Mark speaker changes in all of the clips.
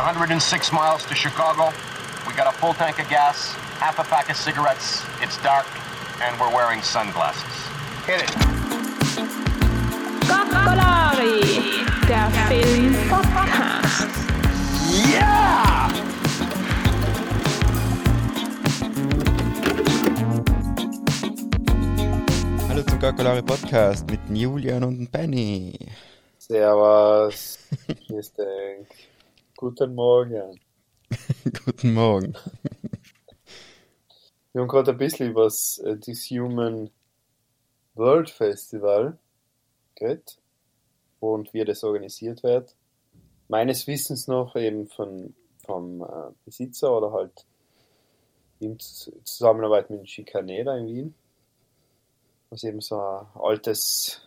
Speaker 1: 106 miles to Chicago. We got a full tank of gas, half a pack of cigarettes. It's dark, and we're wearing sunglasses. Hit it.
Speaker 2: Coccolari, der Film-Podcast.
Speaker 1: Yeah!
Speaker 3: Hallo zum Gakolari Podcast mit Julian und dem Benny.
Speaker 4: Servus. Grüß dich. Guten Morgen.
Speaker 3: Guten Morgen.
Speaker 4: Wir haben gerade ein bisschen über das äh, das Human World Festival geredet und wie das organisiert wird. Meines Wissens noch eben von, vom äh, Besitzer oder halt in Zusammenarbeit mit dem Schikaneder in Wien. Was eben so ein altes,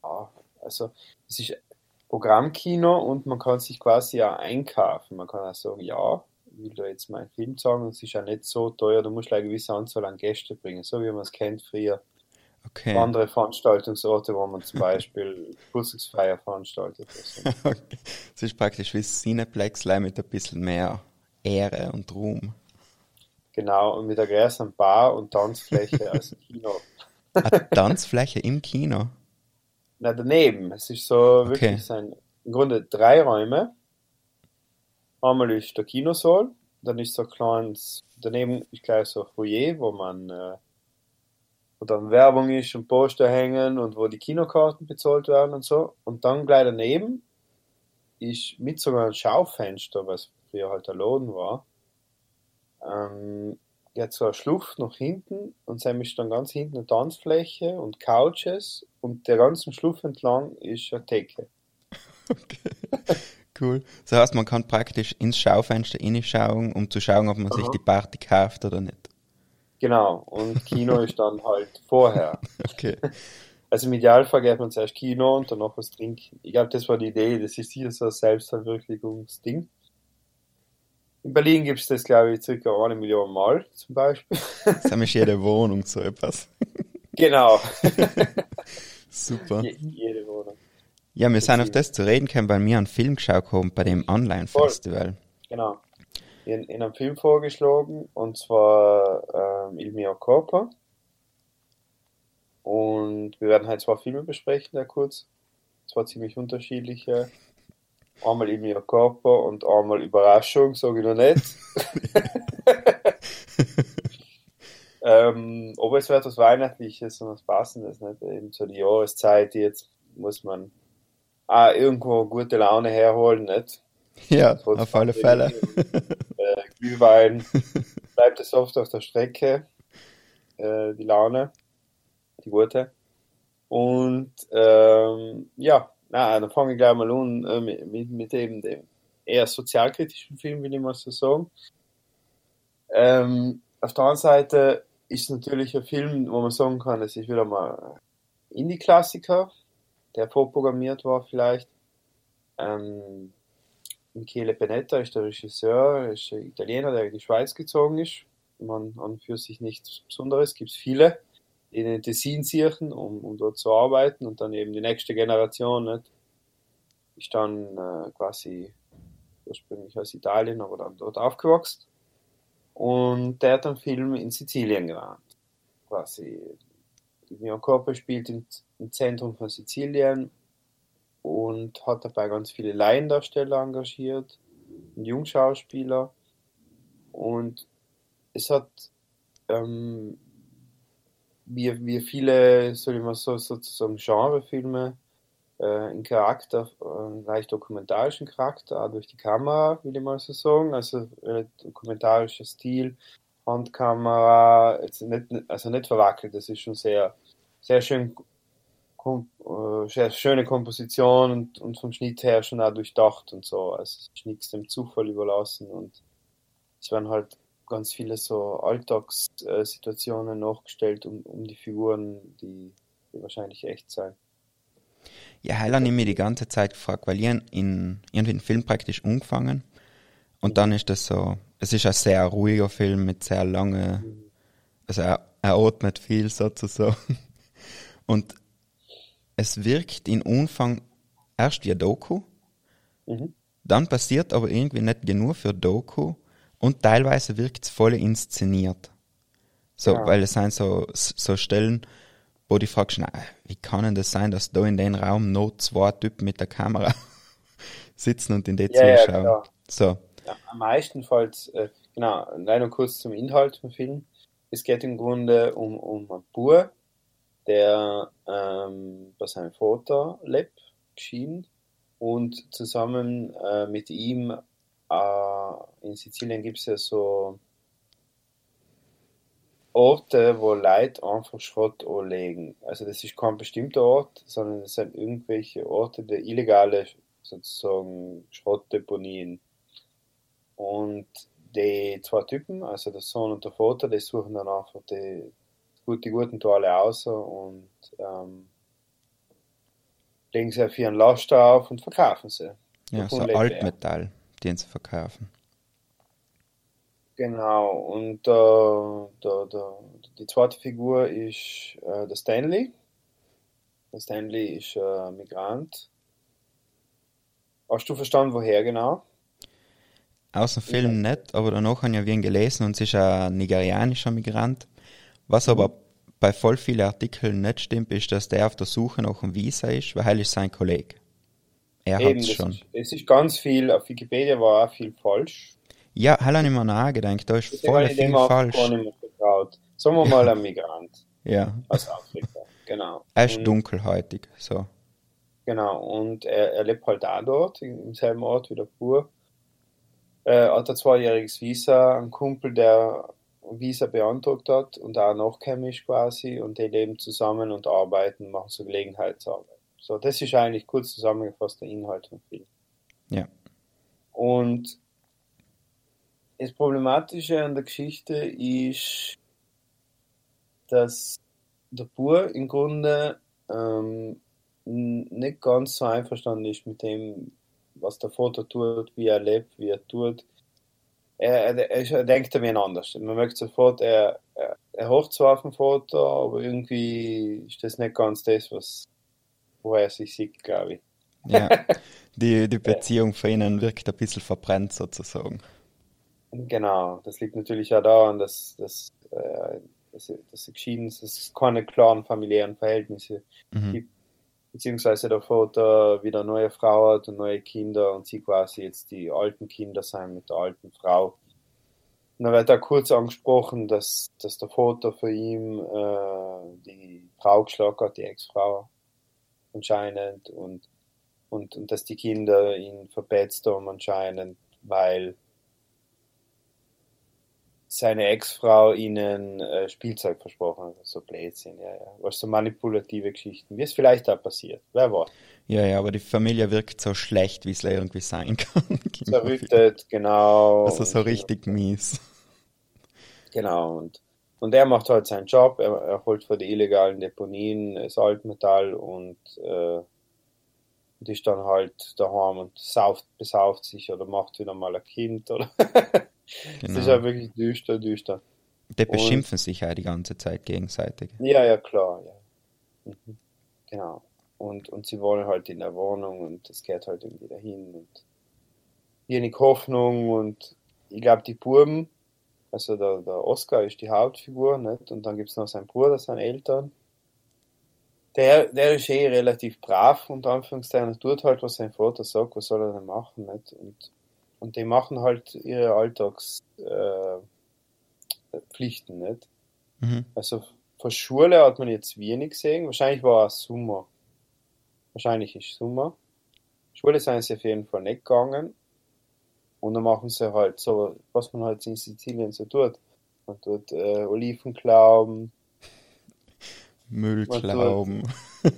Speaker 4: also es ist Programmkino und man kann sich quasi auch einkaufen. Man kann auch sagen, ja, ich will da jetzt meinen Film zeigen und es ist ja nicht so teuer, du musst eine gewisse Anzahl an Gäste bringen, so wie man es kennt früher.
Speaker 3: Okay.
Speaker 4: Andere Veranstaltungsorte, wo man zum Beispiel Geburtstagsfeier veranstaltet. so.
Speaker 3: okay. Es ist praktisch wie Cineplex mit ein bisschen mehr Ehre und Ruhm.
Speaker 4: Genau, und mit einer größeren Bar und Tanzfläche als Kino.
Speaker 3: Eine Tanzfläche im Kino.
Speaker 4: Na, daneben. Es ist so
Speaker 3: Okay.
Speaker 4: wirklich sein, im Grunde drei Räume. Einmal ist der Kinosaal, dann ist so ein kleines, daneben ist gleich so ein Foyer, wo man, äh, wo dann Werbung ist und Poster hängen und wo die Kinokarten bezahlt werden und so. Und dann gleich daneben ist mit sogar ein Schaufenster, was früher halt der Laden war, ähm, geht so eine Schlucht nach hinten und dann ist dann ganz hinten eine Tanzfläche und Couches und der ganzen Schlucht entlang ist eine Theke.
Speaker 3: Cool. Das heißt, man kann praktisch ins Schaufenster reinschauen, um zu schauen, ob man sich
Speaker 4: Aha.
Speaker 3: die Party kauft oder nicht.
Speaker 4: Genau, und Kino ist dann halt vorher.
Speaker 3: Okay.
Speaker 4: Also im Idealfall geht man zuerst Kino und danach was trinken. Ich glaube, das war die Idee, das ist hier so ein Selbstverwirklichungsding. In Berlin gibt es das, glaube ich, circa eine Million Mal zum Beispiel.
Speaker 3: Das ist jede Wohnung so etwas.
Speaker 4: Genau,
Speaker 3: Super.
Speaker 4: Je, jede Wohnung.
Speaker 3: Ja, wir sind auf das zu reden gekommen, weil wir einen Film geschaut haben bei dem Online-Festival.
Speaker 4: Genau. In, in einem Film vorgeschlagen, und zwar ähm, Il mio corpo. Und wir werden halt zwei Filme besprechen, der kurz. Zwei ziemlich unterschiedliche. Einmal Il mio corpo und einmal Überraschung, sage ich noch nicht. ähm, aber es wird was Weihnachtliches und was Passendes, nicht? Eben so die Jahreszeit, jetzt muss man ah, irgendwo gute Laune herholen, nicht?
Speaker 3: Ja,
Speaker 4: Trotz
Speaker 3: auf alle Fälle.
Speaker 4: und, äh, Glühwein bleibt es oft auf der Strecke, äh, die Laune, die gute. Und ähm, ja, na, dann fange ich gleich mal an äh, mit, mit, mit dem, eher sozialkritischen Film, will ich mal so sagen. Ähm, auf der anderen Seite ist es natürlich ein Film, wo man sagen kann, es ist wieder mal Indie-Klassiker, der vorprogrammiert war vielleicht. Ähm, Michele Panetta ist der Regisseur, ist ein Italiener, der in die Schweiz gezogen ist. Man an für sich nichts Besonderes, gibt es viele, in den Tessin ziehen, um, um dort zu arbeiten und dann eben die nächste Generation nicht, ist dann äh, quasi ursprünglich aus Italien, aber dann dort aufgewachsen. Und der hat einen Film in Sizilien gemacht. Quasi, Mio Corpo spielt im, im Zentrum von Sizilien und hat dabei ganz viele Laiendarsteller engagiert Jungschauspieler. Und es hat ähm, wie, wie viele, soll ich mal so, sozusagen Genrefilme, äh, einen Charakter, äh, einen leicht dokumentarischen Charakter, auch durch die Kamera, will ich mal so sagen. Also äh, dokumentarischer Stil, Handkamera, jetzt nicht, also nicht verwackelt, das ist schon sehr, sehr schön kom äh, sehr schöne Komposition und, und vom Schnitt her schon auch durchdacht und so. Also es ist nichts dem Zufall überlassen und es werden halt ganz viele so Alltagssituationen nachgestellt um, um die Figuren, die, die wahrscheinlich echt sein.
Speaker 3: Ja, heil habe ich mich die ganze Zeit gefragt, weil ich in, in irgendwie einen Film praktisch angefangen und dann ist das so, es ist ein sehr ruhiger Film mit sehr lange, also er, er atmet viel sozusagen und es wirkt in Anfang erst wie ein Doku
Speaker 4: Mhm.
Speaker 3: Dann passiert aber irgendwie nicht genug für Doku und teilweise wirkt es voll inszeniert. So,
Speaker 4: Ja.
Speaker 3: weil es sind so, so Stellen, wo du fragst, na, wie kann denn das sein, dass da in den Raum noch zwei Typen mit der Kamera sitzen und in die
Speaker 4: Ja, ja,
Speaker 3: zuschauen?
Speaker 4: klar.
Speaker 3: so,
Speaker 4: Ja, am meisten falls, äh, genau, leider kurz zum Inhalt vom Film. Es geht im Grunde um, um einen Bub, der ähm, bei seinem Vater lebt, geschieden, und zusammen äh, mit ihm in Sizilien gibt es ja so Orte, wo Leute einfach Schrott anlegen. Also das ist kein bestimmter Ort, sondern es sind irgendwelche Orte, der illegale sozusagen Schrottdeponien. Und die zwei Typen, also der Sohn und der Vater, die suchen dann einfach die, die guten Teile aus und ähm, legen sie auf ihren Laster auf und verkaufen sie.
Speaker 3: ja, so. Altmetall, den sie verkaufen.
Speaker 4: Genau, und äh, der, der, die zweite Figur ist äh, der Stanley. Der Stanley ist äh, Migrant. Hast du verstanden, woher genau?
Speaker 3: Aus dem Film nicht, aber danach habe ich ja ihn gelesen und es ist ein nigerianischer Migrant. Was aber bei voll vielen Artikeln nicht stimmt, ist, dass der auf der Suche nach einem Visa ist, weil er ist sein Kollege. Er hat
Speaker 4: Eben, das
Speaker 3: schon.
Speaker 4: Ist, es ist ganz viel, auf Wikipedia war auch viel falsch.
Speaker 3: Ja, habe ich mir nachgedacht, da ist voll viel falsch.
Speaker 4: nicht mehr. Sagen wir mal ein Migrant
Speaker 3: Ja,
Speaker 4: aus Afrika. Genau.
Speaker 3: er ist
Speaker 4: Und-
Speaker 3: dunkelhäutig, so.
Speaker 4: Genau, und er, er lebt halt auch dort, im selben Ort wie der Bur. Äh, hat ein zweijähriges Visa, ein Kumpel, der Visa beantragt hat und auch nachkämisch quasi und die leben zusammen und arbeiten, machen so Gelegenheitsarbeit. So, das ist eigentlich kurz zusammengefasst der Inhalt vom Film.
Speaker 3: Ja.
Speaker 4: Und das Problematische an der Geschichte ist, dass der Bur im Grunde ähm, nicht ganz so einverstanden ist mit dem, was der Vater tut, wie er lebt, wie er tut. Er, er, er, er denkt ein wenig anders. Man merkt sofort, er, er, er hofft zwar auf den Vater, aber irgendwie ist das nicht ganz das, was, wo er sich sieht, glaube ich.
Speaker 3: Ja, die, die Beziehung für ihnen wirkt ein bisschen verbrennt sozusagen.
Speaker 4: Genau, das liegt natürlich auch daran, dass, dass, äh, dass, dass sie geschieden ist, dass es keine klaren familiären Verhältnisse
Speaker 3: Mhm.
Speaker 4: gibt, beziehungsweise der Vater wieder neue Frau hat und neue Kinder und sie quasi jetzt die alten Kinder sein mit der alten Frau. Und da wird auch kurz angesprochen, dass, dass der Vater für ihn äh, die Frau geschlagen hat, die Ex-Frau anscheinend und, und, und dass die Kinder ihn verpetzt haben anscheinend, weil seine Ex-Frau ihnen äh, Spielzeug versprochen hat. So Blödsinn, ja, ja. Was so manipulative Geschichten, wie es vielleicht auch passiert. Wer weiß.
Speaker 3: Ja, ja, aber die Familie wirkt so schlecht, wie es irgendwie sein kann.
Speaker 4: Zerrüttet, genau.
Speaker 3: Also so richtig mies.
Speaker 4: Genau, und, und er macht halt seinen Job, er, er holt für die illegalen Deponien das Altmetall und, äh, und ist dann halt daheim und sauft, besauft sich oder macht wieder mal ein Kind oder. Das ist ja
Speaker 3: Genau.
Speaker 4: wirklich düster, düster.
Speaker 3: Die beschimpfen sich ja die ganze Zeit gegenseitig.
Speaker 4: Ja, ja, klar, ja. Mhm. Genau. Und, und sie wollen halt in der Wohnung und es geht halt irgendwie dahin und wenig Hoffnung und ich glaube, die Buben, also der, der Oscar ist die Hauptfigur, nicht? Und dann gibt's noch seinen Bruder, seine Eltern. Der, der ist eh relativ brav, unter Anführungszeichen, und tut halt, was sein Vater sagt, was soll er denn machen, nicht? Und, und die machen halt ihre Alltagspflichten, äh, nicht?
Speaker 3: Mhm.
Speaker 4: Also von Schule hat man jetzt wenig gesehen. Wahrscheinlich war es Sommer. Wahrscheinlich ist Sommer. Schule sind sie auf jeden Fall nicht gegangen. Und dann machen sie halt so, was man halt in Sizilien so tut. Man tut äh, Oliven klauben.
Speaker 3: Müll
Speaker 4: Was
Speaker 3: glauben.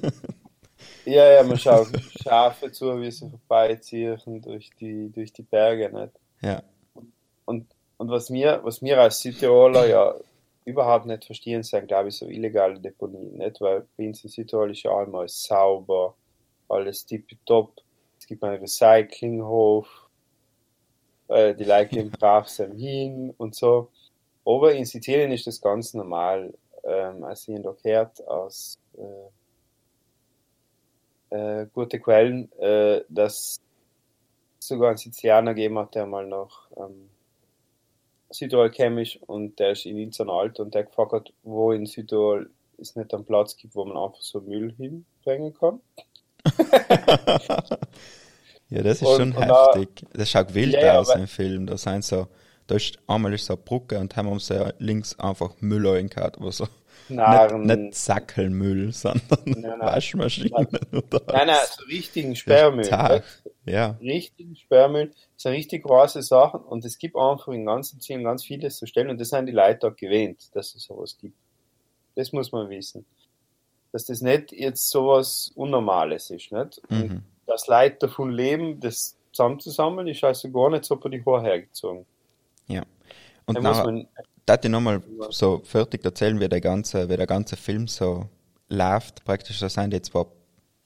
Speaker 4: Ja, ja, man schaut Schafe zu, wie sie vorbeiziehen durch die, durch die Berge. Nicht?
Speaker 3: Ja.
Speaker 4: Und, und was mir, was mir als Südtiroler ja überhaupt nicht verstehen, sind, glaube ich, so illegale Deponien, nicht? Weil bei uns in Südtirol ist ja einmal sauber, alles tippitopp. Es gibt einen Recyclinghof, äh, die Leute gehen brav sein hin und so. Aber in Sizilien ist das ganz normal. Ähm, also ich habe gehört aus äh, äh, gute Quellen, äh, dass sogar einen Sizilianer gegeben hat, der mal nach ähm, Südtirol chemisch und der ist in Inzern alt und der gefragt hat, wo in Südtirol es nicht einen Platz gibt, wo man einfach so Müll hinbringen kann.
Speaker 3: ja, das ist
Speaker 4: Und-
Speaker 3: schon
Speaker 4: und da-
Speaker 3: heftig. das schaut wild
Speaker 4: ja,
Speaker 3: aus im Film. Da sind so, da ist einmal ist so eine Brücke und haben uns ja links einfach Müll reingehört, aber so
Speaker 4: Narren.
Speaker 3: nicht, nicht Sackelmüll, sondern
Speaker 4: nein.
Speaker 3: Waschmaschinen oder
Speaker 4: Nein, nein, so richtigen Sperrmüll.
Speaker 3: Tag. Ja,
Speaker 4: richtigen Sperrmüll. Das sind richtig große Sachen und es gibt einfach in ganzen Zielen ganz vieles zu stellen und das sind die Leute auch gewöhnt, dass es sowas gibt. Das muss man wissen. Dass das nicht jetzt sowas Unnormales ist, nicht?
Speaker 3: Mhm.
Speaker 4: Dass Leute davon leben, das zusammenzusammeln, ist also gar nicht so bei die Haare hergezogen.
Speaker 3: ja. Und
Speaker 4: Da muss
Speaker 3: nachher,
Speaker 4: man,
Speaker 3: ich nochmal so fertig erzählen, wie der ganze, wie der ganze Film so läuft. Praktisch, da sind jetzt zwei,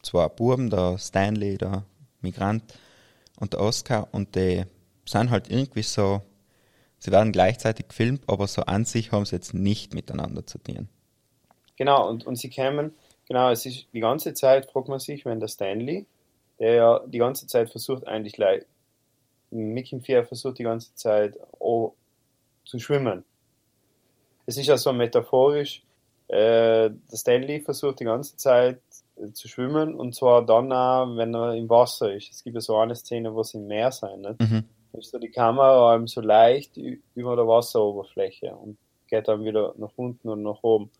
Speaker 3: zwei Buben, der Stanley, der Migrant und der Oscar und die sind halt irgendwie so, sie werden gleichzeitig gefilmt, aber so an sich haben sie jetzt nicht miteinander zu tun.
Speaker 4: Genau, und, und sie kämen, genau, es ist die ganze Zeit, fragt man sich, wenn der Stanley, der ja die ganze Zeit versucht, eigentlich, like, Mickey Vier versucht die ganze Zeit oh, zu schwimmen. Es ist ja so metaphorisch, äh, der Stanley versucht die ganze Zeit äh, zu schwimmen und zwar dann auch, wenn er im Wasser ist. Es gibt ja so eine Szene, wo sie im Meer sein, nicht?
Speaker 3: Mhm.
Speaker 4: Da ist so die Kamera einem so leicht über der Wasseroberfläche und geht dann wieder nach unten und nach oben.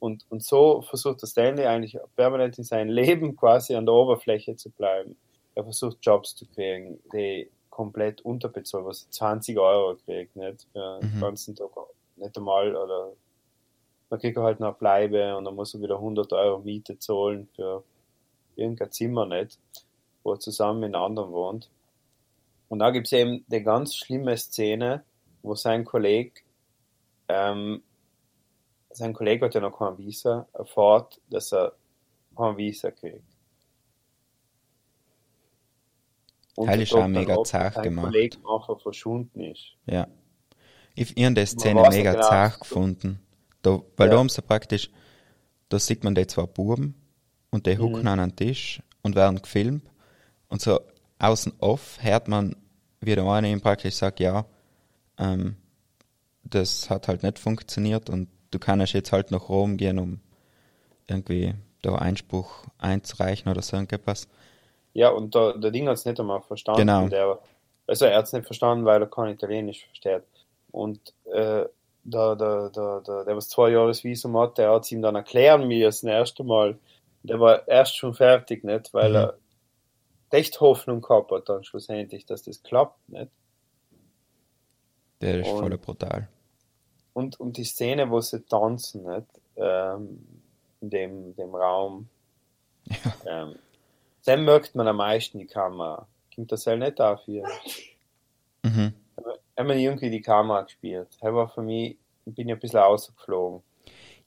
Speaker 4: Und, und so versucht der Stanley eigentlich permanent in seinem Leben quasi an der Oberfläche zu bleiben. Er versucht Jobs zu kriegen, die komplett unterbezahlt, was er 20 Euro kriegt, nicht? Für den
Speaker 3: Mhm.
Speaker 4: ganzen Tag nicht einmal, oder dann kriegt er halt noch Bleibe und dann muss er wieder 100 Euro Miete zahlen für irgendein Zimmer, nicht? Wo er zusammen mit anderen wohnt. Und da gibt's eben die ganz schlimme Szene, wo sein Kollege, ähm, sein Kollege hat ja noch kein Visa, erfährt, dass er kein Visa kriegt. Und
Speaker 3: Heil ist auch mega zart gemacht.
Speaker 4: Kollege einfach verschwunden ist.
Speaker 3: Ja. Ich, ich habe die Szene mega
Speaker 4: genau.
Speaker 3: zart gefunden. Da, weil
Speaker 4: Ja.
Speaker 3: da haben sie praktisch, da sieht man die zwei Buben und die hucken
Speaker 4: Mhm.
Speaker 3: an einen Tisch und werden gefilmt. Und so außen off hört man, wie der eine ihm praktisch sagt, ja, ähm, das hat halt nicht funktioniert und du kannst jetzt halt nach Rom gehen, um irgendwie da Einspruch einzureichen oder so irgendetwas.
Speaker 4: Ja, und der, der Ding hat's nicht einmal verstanden.
Speaker 3: Genau.
Speaker 4: Der, also er hat's nicht verstanden, weil er kein Italienisch versteht. Und äh, der, der, der, der, der was zwei Jahre Visum hat, der hat's ihm dann erklären müssen, das erste Mal. Der war erst schon fertig, nicht? Weil
Speaker 3: Mhm.
Speaker 4: er echt Hoffnung gehabt hat dann schlussendlich, dass das klappt, nicht?
Speaker 3: Der ist
Speaker 4: Und-
Speaker 3: voll brutal.
Speaker 4: Und, und die Szene, wo sie tanzen, nicht? Ähm, in dem, dem Raum. Ähm, dann merkt man am meisten die Kamera. Kommt das halt nicht hier.
Speaker 3: Mhm.
Speaker 4: wir irgendwie die Kamera gespielt. War für mich, ich bin ja ein bisschen rausgeflogen.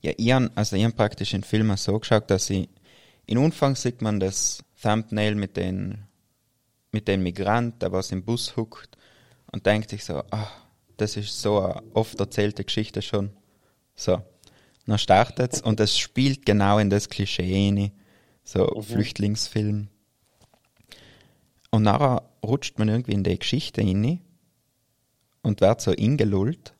Speaker 3: Ja, ich hab, also ich hab praktisch den Film auch so geschaut, dass ich, in Anfang sieht man das Thumbnail mit den, mit dem Migrant, der was im Bus huckt und denkt sich so, ah, das ist so eine oft erzählte Geschichte schon. So. Dann startet's und es spielt genau in das Klischee rein. So Flüchtlingsfilm. Und nachher rutscht man irgendwie in die Geschichte rein und wird so ingelullt.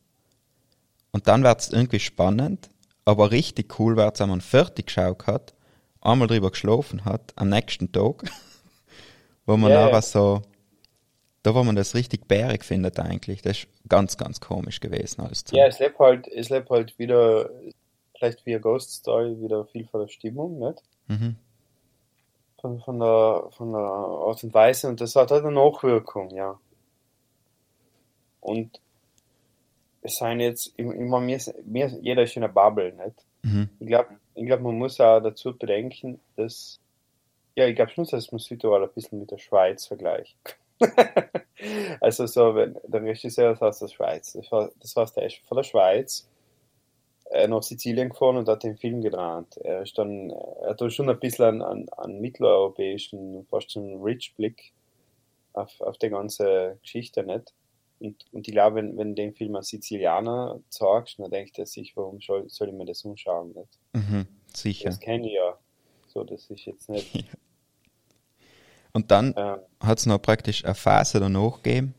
Speaker 3: Und dann wird's irgendwie spannend, aber richtig cool wird's, wenn man fertig geschaut hat, einmal drüber geschlafen hat, am nächsten Tag, wo man
Speaker 4: Ja,
Speaker 3: nachher so, da wo man das richtig bärig findet eigentlich, das ist ganz, ganz komisch gewesen alles
Speaker 4: Ja, es lebt halt, es lebt halt wieder, vielleicht wie eine Ghost Story, wieder viel von der Stimmung, nicht?
Speaker 3: Mhm.
Speaker 4: Von, von der, von der Art und Weise und das hat halt eine Nachwirkung, ja. Und es sind jetzt, ist- mir, ist- jeder ist in einer Bubble, nicht?
Speaker 3: Mhm.
Speaker 4: Ich glaube, ich glaub, man muss auch dazu bedenken, dass, ja, ich glaube schon, dass man Südtirol ein bisschen mit der Schweiz vergleicht. also so, wenn der Regisseur ist aus der Schweiz, das, war, das heißt, er ist von der Schweiz äh, nach Sizilien gefahren und hat den Film gedreht. Er ist dann, er hat schon ein bisschen einen, einen, einen mitteleuropäischen, fast schon Rich-Blick auf, auf die ganze Geschichte, nicht? Und, und ich glaube, wenn, wenn du den Film als Sizilianer zeigst, dann denkt er sich, warum soll, soll ich mir das anschauen, nicht?
Speaker 3: Mhm. Sicher.
Speaker 4: Das kenne ich ja. So, das ist jetzt nicht.
Speaker 3: Und dann
Speaker 4: Ähm,
Speaker 3: hat es noch praktisch eine Phase danach gegeben,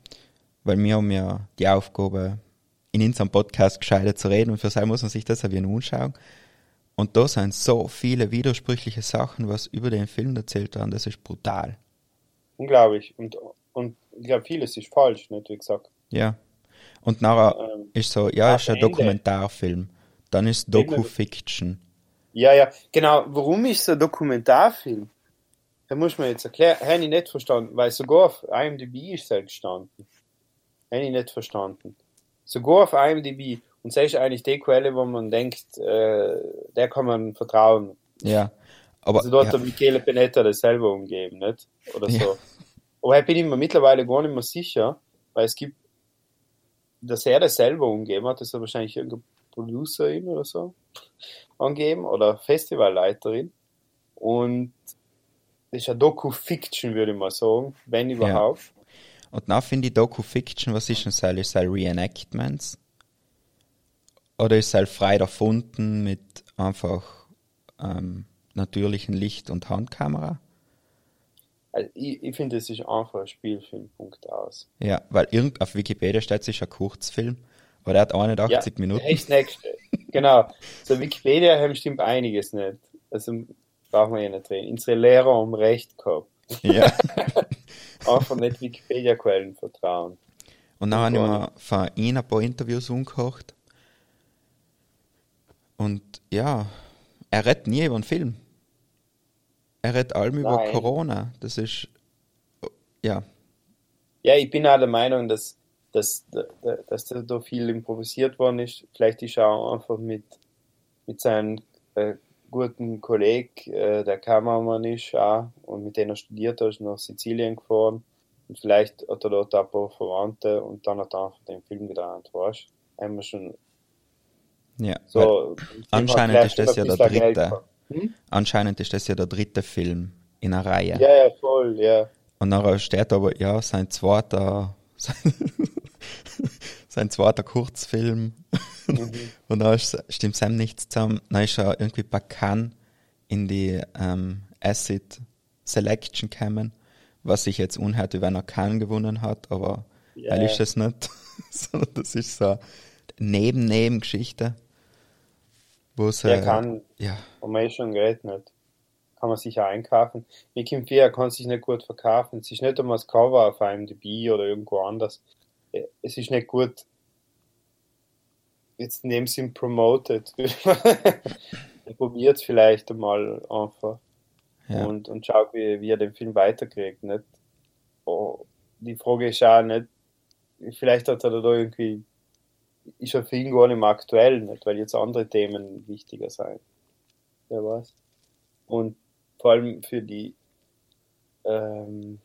Speaker 3: weil wir haben ja die Aufgabe, in unserem Podcast gescheiter zu reden und für sein muss man sich das auch wieder anschauen. Und da sind so viele widersprüchliche Sachen, was über den Film erzählt werden, das ist brutal.
Speaker 4: unglaublich. Und, und ich glaube, vieles ist falsch, nicht wie gesagt.
Speaker 3: Ja. Und nachher
Speaker 4: Ähm,
Speaker 3: ist so, ja, ist ein
Speaker 4: Ende-
Speaker 3: Dokumentarfilm. Dann ist Doku-Fiction.
Speaker 4: Ja, ja, genau. Warum ist es ein Dokumentarfilm? Da muss man jetzt erklären. Habe ich nicht verstanden, weil sogar auf IMDb ist es gestanden. Habe ich nicht verstanden. Sogar auf IMDb. Und das ist eigentlich die Quelle, wo man denkt, äh, der kann man vertrauen.
Speaker 3: Ja. Aber
Speaker 4: Also dort
Speaker 3: ja,
Speaker 4: hat Michele Panetta das selber umgeben, nicht? Oder
Speaker 3: Ja.
Speaker 4: so. Aber ich bin ich mir mittlerweile gar nicht mehr sicher, weil es gibt, dass er das selber umgeben hat, das hat wahrscheinlich irgendeine Producerin oder so angeben oder Festivalleiterin. Und ist eine Doku-Fiction, würde ich mal sagen, wenn überhaupt.
Speaker 3: Und dann finde ich Doku-Fiction, was ist denn das? Ist das Reenactments? Oder ist es frei erfunden mit einfach ähm, natürlichen Licht- und Handkamera?
Speaker 4: Also ich, ich finde, es ist einfach ein Spielfilm, Punkt aus.
Speaker 3: Ja, weil irgend auf Wikipedia steht, es ist ein Kurzfilm, aber der hat 81 Minuten.
Speaker 4: Echt nächste. genau. So Wikipedia haben stimmt einiges nicht. Also brauchen wir ja nicht reden. Unsere Lehrer haben recht gehabt.
Speaker 3: Ja.
Speaker 4: Einfach nicht Wikipedia-Quellen vertrauen.
Speaker 3: Und dann habe ich mir von ein paar Interviews angehört. Und ja, er redet nie über einen Film. Er redet allem über
Speaker 4: Nein.
Speaker 3: Corona. Das ist, ja,
Speaker 4: Ja, ich bin auch der Meinung, dass, dass, dass da viel improvisiert worden ist. Vielleicht ist er auch einfach mit, mit seinem äh, guten Kollegen, äh, der Kameramann ist auch, und mit dem er studiert hat, ist nach Sizilien gefahren. Und vielleicht hat er dort ein paar Verwandte und dann hat er einfach den Film gedreht, weißt du? Haben wir schon
Speaker 3: ja.
Speaker 4: so.
Speaker 3: anscheinend ist das ja der dritte.
Speaker 4: Hm?
Speaker 3: anscheinend ist das ja der dritte Film in einer Reihe.
Speaker 4: Ja, ja, voll, ja.
Speaker 3: Und nachher steht aber, ja, sein zweiter, sein, sein zweiter Kurzfilm. Und dann ist, stimmt Sam nichts zusammen. Dann ist er irgendwie bei Cannes in die ähm, Acid Selection gekommen, was sich jetzt unhört, wie wenn er Cannes gewonnen hat, aber
Speaker 4: Ja.
Speaker 3: weil ist es nicht. Sondern das ist so eine Neben-Neben-Geschichte. Wo es,
Speaker 4: Der
Speaker 3: äh,
Speaker 4: kann,
Speaker 3: ja,
Speaker 4: haben wir eh schon geredet, nicht? Kann man sich auch einkaufen. Mickey 4 kann sich nicht gut verkaufen. Es ist nicht einmal das Cover auf IMDb oder irgendwo anders. Äh, Es ist nicht gut. Jetzt neben sie ihn promoted. er probiert vielleicht einmal einfach
Speaker 3: ja.
Speaker 4: und, und schaut, wie, wie er den Film weiterkriegt, nicht? Oh, die Frage ist auch nicht, vielleicht hat er da irgendwie, ist er für ihn gar nicht mehr aktuell, nicht? Weil jetzt andere Themen wichtiger sein. Wer weiß. Und vor allem für die, ähm,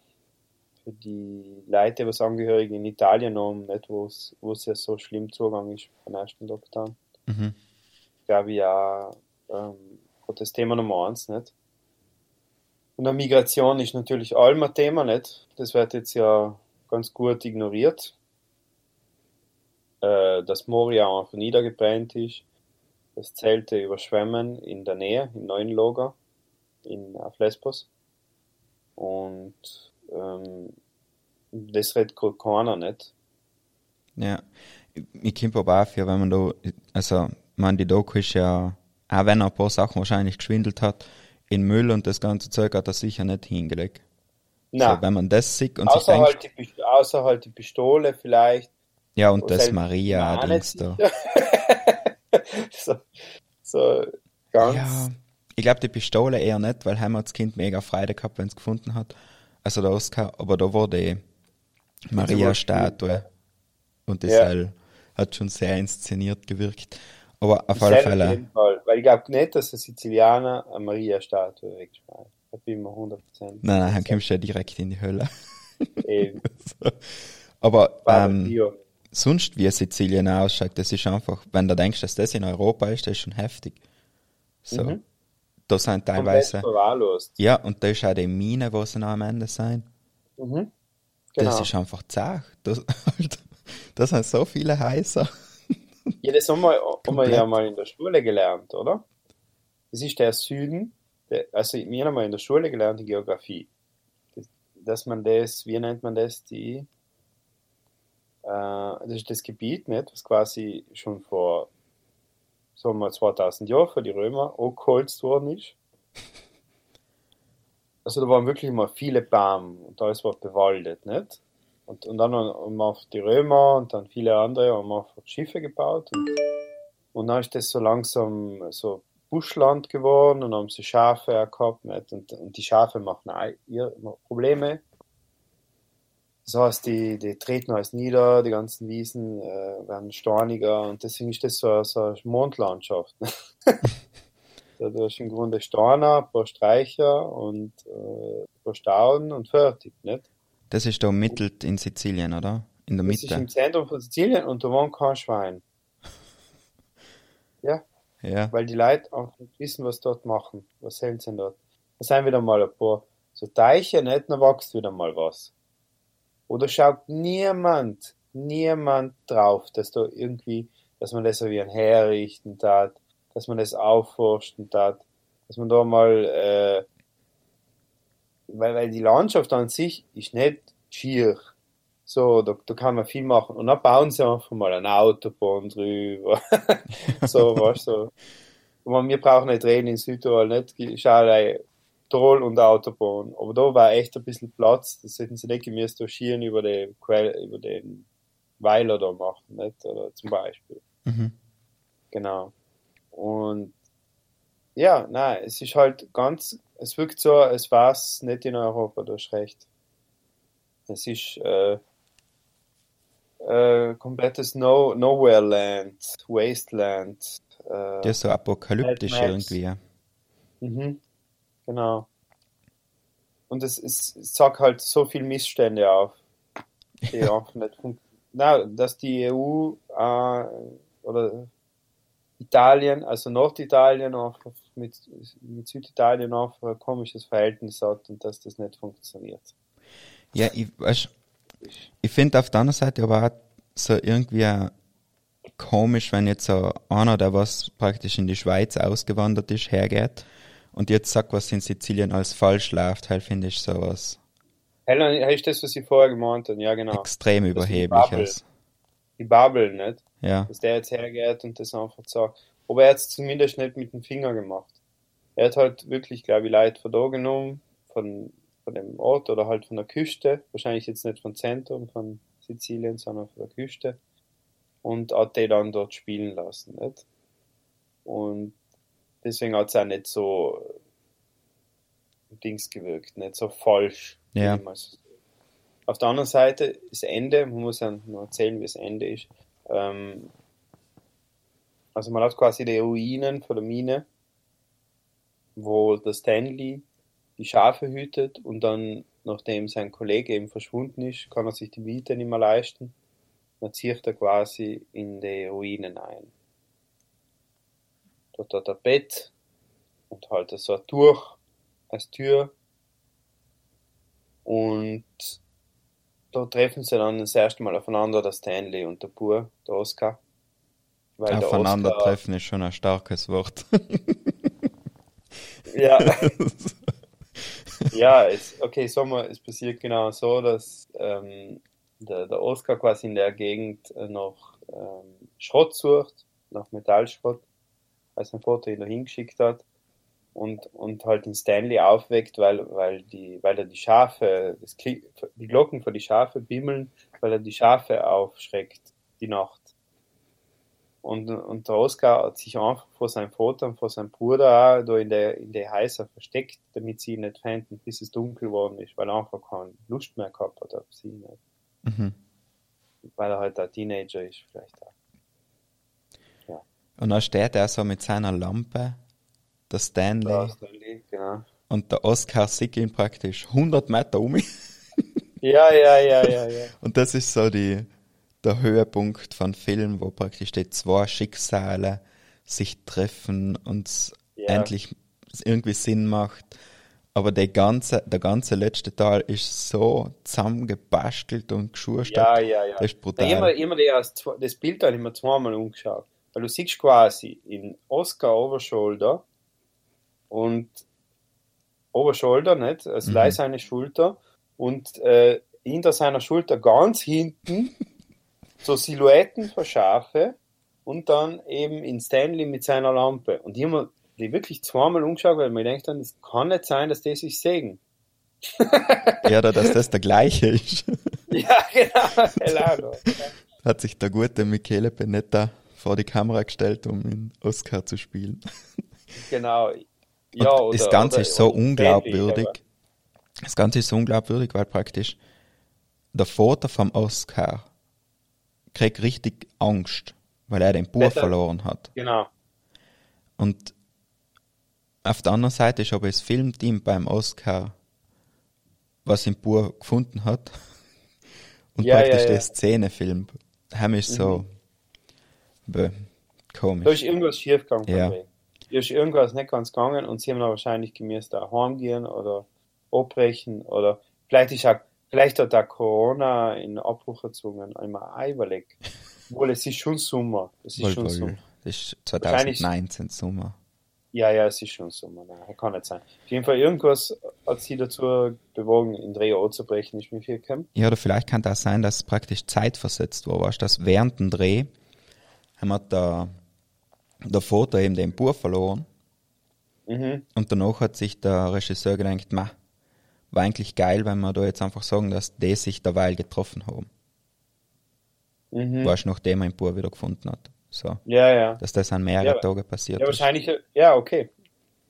Speaker 4: für die Leute, was Angehörige in Italien haben, nicht, wo es, ja so schlimm zugegangen ist vom ersten Lockdown.
Speaker 3: Mhm.
Speaker 4: glaube ich auch ähm, das Thema Nummer eins, nicht? Und dann Migration ist natürlich allem ein Thema, nicht? Das wird jetzt ja ganz gut ignoriert. Äh, dass Moria einfach niedergebrannt ist, dass Zelte überschwemmen in der Nähe, im neuen Lager, in, auf Lesbos. Und ähm, das redet keiner, nicht?
Speaker 3: Ja, ich komme aber auch für, wenn man da, also, man, die Doku ist ja, auch wenn er ein paar Sachen wahrscheinlich geschwindelt hat, in Müll und das ganze Zeug hat er sicher nicht hingelegt.
Speaker 4: Nein,
Speaker 3: So, wenn man das sieht und sich
Speaker 4: außer,
Speaker 3: denkt,
Speaker 4: halt die, außer halt die Pistole vielleicht,
Speaker 3: ja, und das Maria Dings da.
Speaker 4: so, so ganz.
Speaker 3: Ja, ich glaube die Pistole eher nicht, weil heim hat das Kind mega Freude gehabt, wenn es gefunden hat. Also der Oscar, aber da war die Maria-Statue. Und das
Speaker 4: Ja.
Speaker 3: hat schon sehr inszeniert gewirkt. Aber auf alle Fälle,
Speaker 4: jeden Fall, weil ich glaube nicht, dass ein Sizilianer eine Maria-Statue wegschmeißt. Da bin ich mir 100%.
Speaker 3: nein, nein, dann kommst du ja direkt in die Hölle.
Speaker 4: Eben.
Speaker 3: Aber
Speaker 4: War
Speaker 3: ähm, sonst wie Sizilien ausschaut, das ist einfach, wenn du denkst, dass das in Europa ist, das ist schon heftig. So.
Speaker 4: Mhm.
Speaker 3: Da sind teilweise,
Speaker 4: verwahrlost.
Speaker 3: ja, und da ist auch die Mine, wo sie noch am Ende sein.
Speaker 4: Mhm.
Speaker 3: Das
Speaker 4: Genau.
Speaker 3: ist einfach zart. Das, das sind so viele Häuser.
Speaker 4: Ja, das haben wir, haben wir ja mal in der Schule gelernt, oder? Das ist der Süden, der, also wir haben mal in der Schule gelernt, die Geografie. Das, dass man das, wie nennt man das, die, äh, das ist das Gebiet, nicht, was quasi schon vor, sagen wir, 2000 Jahren für die Römer angeholzt worden ist. Also da waren wirklich mal viele Bäume und alles war bewaldet, nicht? Und, und dann haben wir die Römer und dann viele andere haben einfach Schiffe gebaut und, und dann ist das so langsam so Buschland geworden und haben sie Schafe auch gehabt nicht? Und, und die Schafe machen auch ihr Probleme. Das heißt, die, die treten alles nieder, die ganzen Wiesen äh, werden storniger und deswegen ist das so, so eine Mondlandschaft. da ist im Grunde Storner, ein paar Streicher und äh, ein paar Stauden und fertig, nicht?
Speaker 3: Das ist da mittelt in Sizilien, oder? In der
Speaker 4: Das ist
Speaker 3: Mitte.
Speaker 4: im Zentrum von Sizilien und da wohnt kein Schwein. Ja,
Speaker 3: Ja.
Speaker 4: weil die Leute auch nicht wissen, was dort machen. Was hält sie denn dort? Da sind wieder mal ein paar so Teiche, nicht? Dann wächst wieder mal was. Oder schaut niemand, niemand drauf, dass da irgendwie, dass man das wie ein herrichten tat, dass man das aufforsten tat, dass man da mal, äh, weil, weil die Landschaft an sich ist nicht schier. So, da, da kann man viel machen. Und dann bauen sie einfach mal eine Autobahn drüber. so, du. So. Und wir brauchen nicht reden in Südtirol, nicht Schalei, Troll und Autobahn. Aber da war echt ein bisschen Platz. Das hätten sie nicht gemäß da schieren über den Quell, über den Weiler da machen, nicht? Oder zum Beispiel.
Speaker 3: Mhm.
Speaker 4: Genau. Und ja, nein, es ist halt ganz, es wirkt so, als war es nicht in Europa, du hast recht. Es ist äh, äh, komplettes no Nowhere Land, Wasteland. Äh,
Speaker 3: Das ist so apokalyptisch irgendwie.
Speaker 4: Mhm. Genau. Und es, es, es sagt halt so viel Missstände auf, die einfach nicht funktionieren. Na, dass die EU äh, oder Italien, also Norditalien einfach mit, mit Süditalien einfach ein komisches Verhältnis hat und dass das nicht funktioniert.
Speaker 3: Ja, ich, weißt, ich finde auf der anderen Seite aber auch so irgendwie komisch, wenn jetzt so einer, der was praktisch in die Schweiz ausgewandert ist, hergeht und jetzt sagt, was in Sizilien als falsch läuft, halt finde ich sowas
Speaker 4: Helen, ist das, was ich vorher gemeint habe? Ja, genau.
Speaker 3: extrem
Speaker 4: Das
Speaker 3: überhebliches.
Speaker 4: Die Bubble, nicht?
Speaker 3: Ja,
Speaker 4: dass der jetzt hergeht und das einfach sagt. Aber er hat es zumindest nicht mit dem Finger gemacht. Er hat halt wirklich, glaube ich, Leute von da genommen, von, von dem Ort oder halt von der Küste, wahrscheinlich jetzt nicht vom Zentrum von Sizilien, sondern von der Küste und hat die dann dort spielen lassen, nicht? Und deswegen hat es auch nicht so Dings gewirkt, nicht so falsch.
Speaker 3: Ja.
Speaker 4: Auf der anderen Seite, das Ende, man muss ja noch erzählen, wie das Ende ist. Ähm, also man hat quasi die Ruinen von der Mine, wo der Stanley die Schafe hütet und dann, nachdem sein Kollege eben verschwunden ist, kann er sich die Miete nicht mehr leisten. Dann zieht er quasi in die Ruinen ein. Dort hat er ein Bett und halt so ein Tuch als Tür. Und da treffen sie dann das erste Mal aufeinander, der Stanley und der Bur, der Oscar. Weil der Oscar,
Speaker 3: aufeinandertreffen ist schon ein starkes Wort.
Speaker 4: Ja, ja, es, okay, sagen wir, es passiert genau so, dass ähm, der, der Oscar quasi in der Gegend äh, noch ähm, Schrott sucht, nach Metallschrott, weil sein Vater ihn da hingeschickt hat und, und halt den Stanley aufweckt, weil, weil, die, weil er die Schafe, das, die Glocken für die Schafe bimmeln, weil er die Schafe aufschreckt, die Nacht. Und, und der Oscar hat sich einfach vor seinem Vater und vor seinem Bruder auch da in der, in der Häuser versteckt, damit sie ihn nicht fänden, bis es dunkel geworden ist, weil er einfach keine Lust mehr gehabt hat auf sie. Nicht?
Speaker 3: Mhm.
Speaker 4: Weil er halt ein Teenager ist, vielleicht auch.
Speaker 3: Und dann steht er so mit seiner Lampe, der Stanley,
Speaker 4: Ja, Stanley, genau.
Speaker 3: und der Oscar sieht ihn praktisch 100 Meter um.
Speaker 4: Ja, ja, ja, ja, ja.
Speaker 3: Und das ist so die, der Höhepunkt von Film, wo praktisch die zwei Schicksale sich treffen und es
Speaker 4: Ja.
Speaker 3: endlich irgendwie Sinn macht. Aber der ganze, der ganze letzte Teil ist so zusammengebastelt und geschustert.
Speaker 4: Ja, ja, ja.
Speaker 3: Das ist
Speaker 4: Da
Speaker 3: brutal.
Speaker 4: immer, immer das, Bild mir zweimal umgeschaut. Weil du siehst quasi in Oscar Overshoulder und Overshoulder, nicht? Also
Speaker 3: Mhm.
Speaker 4: seine Schulter und äh, hinter seiner Schulter ganz hinten so Silhouetten Schafe und dann eben in Stanley mit seiner Lampe. Und die haben wir die wirklich zweimal umgeschaut, weil man denkt dann, es kann nicht sein, dass die sich sägen.
Speaker 3: Ja, oder dass das der gleiche ist.
Speaker 4: Ja, genau.
Speaker 3: Hat sich der gute Michele Benetta vor die Kamera gestellt, um in Oscar zu spielen.
Speaker 4: Genau. Ja,
Speaker 3: Und das Ganze
Speaker 4: oder-
Speaker 3: ist so
Speaker 4: oder
Speaker 3: unglaubwürdig.
Speaker 4: aber-
Speaker 3: Das Ganze ist so unglaubwürdig, weil praktisch der Vater vom Oscar kriegt richtig Angst, weil er den Bub verloren hat.
Speaker 4: Genau.
Speaker 3: Und auf der anderen Seite ist aber das Filmteam beim Oscar, was im Bub gefunden hat und
Speaker 4: Ja,
Speaker 3: praktisch
Speaker 4: ja, ja.
Speaker 3: die Szene filmt. Haben ist so bäh,
Speaker 4: Da
Speaker 3: komisch.
Speaker 4: ist irgendwas schiefgegangen.
Speaker 3: Ja.
Speaker 4: Ja. Da ist irgendwas nicht ganz gegangen und sie haben dann wahrscheinlich gemäß da heimgehen oder abbrechen oder vielleicht ist auch, vielleicht hat da Corona in Abbruch gezogen, einmal auch überlegt. Obwohl, es ist schon Sommer. Es ist
Speaker 3: Voll,
Speaker 4: schon
Speaker 3: voll.
Speaker 4: Sommer.
Speaker 3: Das ist
Speaker 4: Wahrscheinlich-
Speaker 3: 2019 Sommer.
Speaker 4: Ja, ja, es ist schon Sommer. Nein, kann nicht sein. Auf jeden Fall, irgendwas hat sie dazu bewogen, in Dreh anzubrechen, ist mir viel gekommen.
Speaker 3: Ja, oder vielleicht kann das sein, dass es praktisch zeitversetzt war, weißt du, dass während dem Dreh haben wir der, der Vater eben den Bub verloren
Speaker 4: Mhm.
Speaker 3: und danach hat sich der Regisseur gedacht, ma, war eigentlich geil, wenn wir da jetzt einfach sagen, dass die sich derweil getroffen haben.
Speaker 4: Mhm.
Speaker 3: Weißt du, nachdem er den Bub wieder gefunden hat. So.
Speaker 4: Ja, ja.
Speaker 3: Dass das an mehrere
Speaker 4: Ja,
Speaker 3: Tage passiert
Speaker 4: Ja,
Speaker 3: ist.
Speaker 4: wahrscheinlich, ja, okay.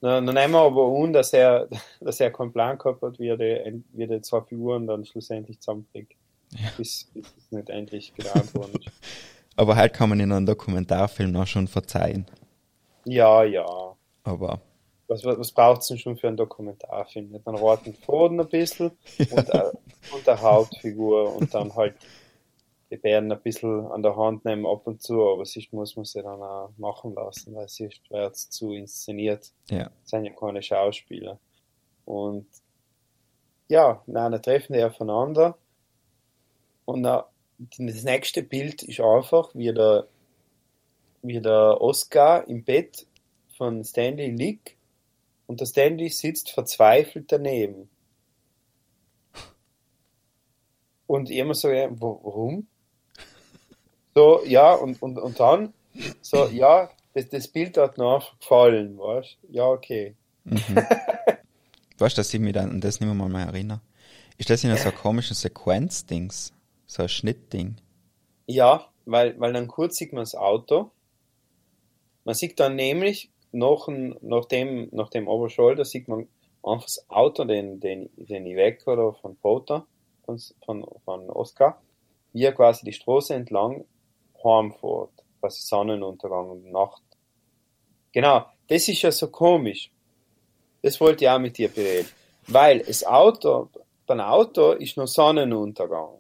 Speaker 4: Dann, dann nehmen wir aber an, dass er, dass er keinen Plan gehabt hat, wie er die, wie er die zwei Figuren dann schlussendlich zusammenkriegt. Bis, bis es nicht endlich gedauert worden ist.
Speaker 3: Aber halt kann man in einem Dokumentarfilm noch schon verzeihen.
Speaker 4: Ja, ja.
Speaker 3: Aber
Speaker 4: Was, was, was braucht es denn schon für einen Dokumentarfilm? Nicht einen roten Faden ein bisschen und, äh, und eine Hauptfigur und dann halt die Bären ein bisschen an der Hand nehmen ab und zu, aber sonst muss man sie dann auch machen lassen, weil sie wird zu inszeniert.
Speaker 3: ja,
Speaker 4: sind ja keine Schauspieler. Und ja, nein, dann treffen die aufeinander. Und dann, das nächste Bild ist einfach, wie der, wie der Oscar im Bett von Stanley liegt und der Stanley sitzt verzweifelt daneben. Und ich immer so, ja, warum? So, ja, und, und, und dann, so, ja, das, das Bild hat mir einfach gefallen, weißt du? Ja, okay.
Speaker 3: weißt du, dass ich mich an das nicht mehr mal erinnere? Ist das in so einem komischen Sequenz-Dings? So ein Schnittding?
Speaker 4: Ja, weil, weil dann kurz sieht man das Auto. Man sieht dann nämlich nach, nach dem, nach dem Oberscholder sieht man einfach das Auto, den, den, den Iveco oder von Potter, von, von, von Oscar, wie er quasi die Straße entlang heimfährt. Quasi Sonnenuntergang und Nacht. Genau, das ist ja so komisch. Das wollte ich auch mit dir bereden. Weil das Auto, beim Auto ist noch Sonnenuntergang.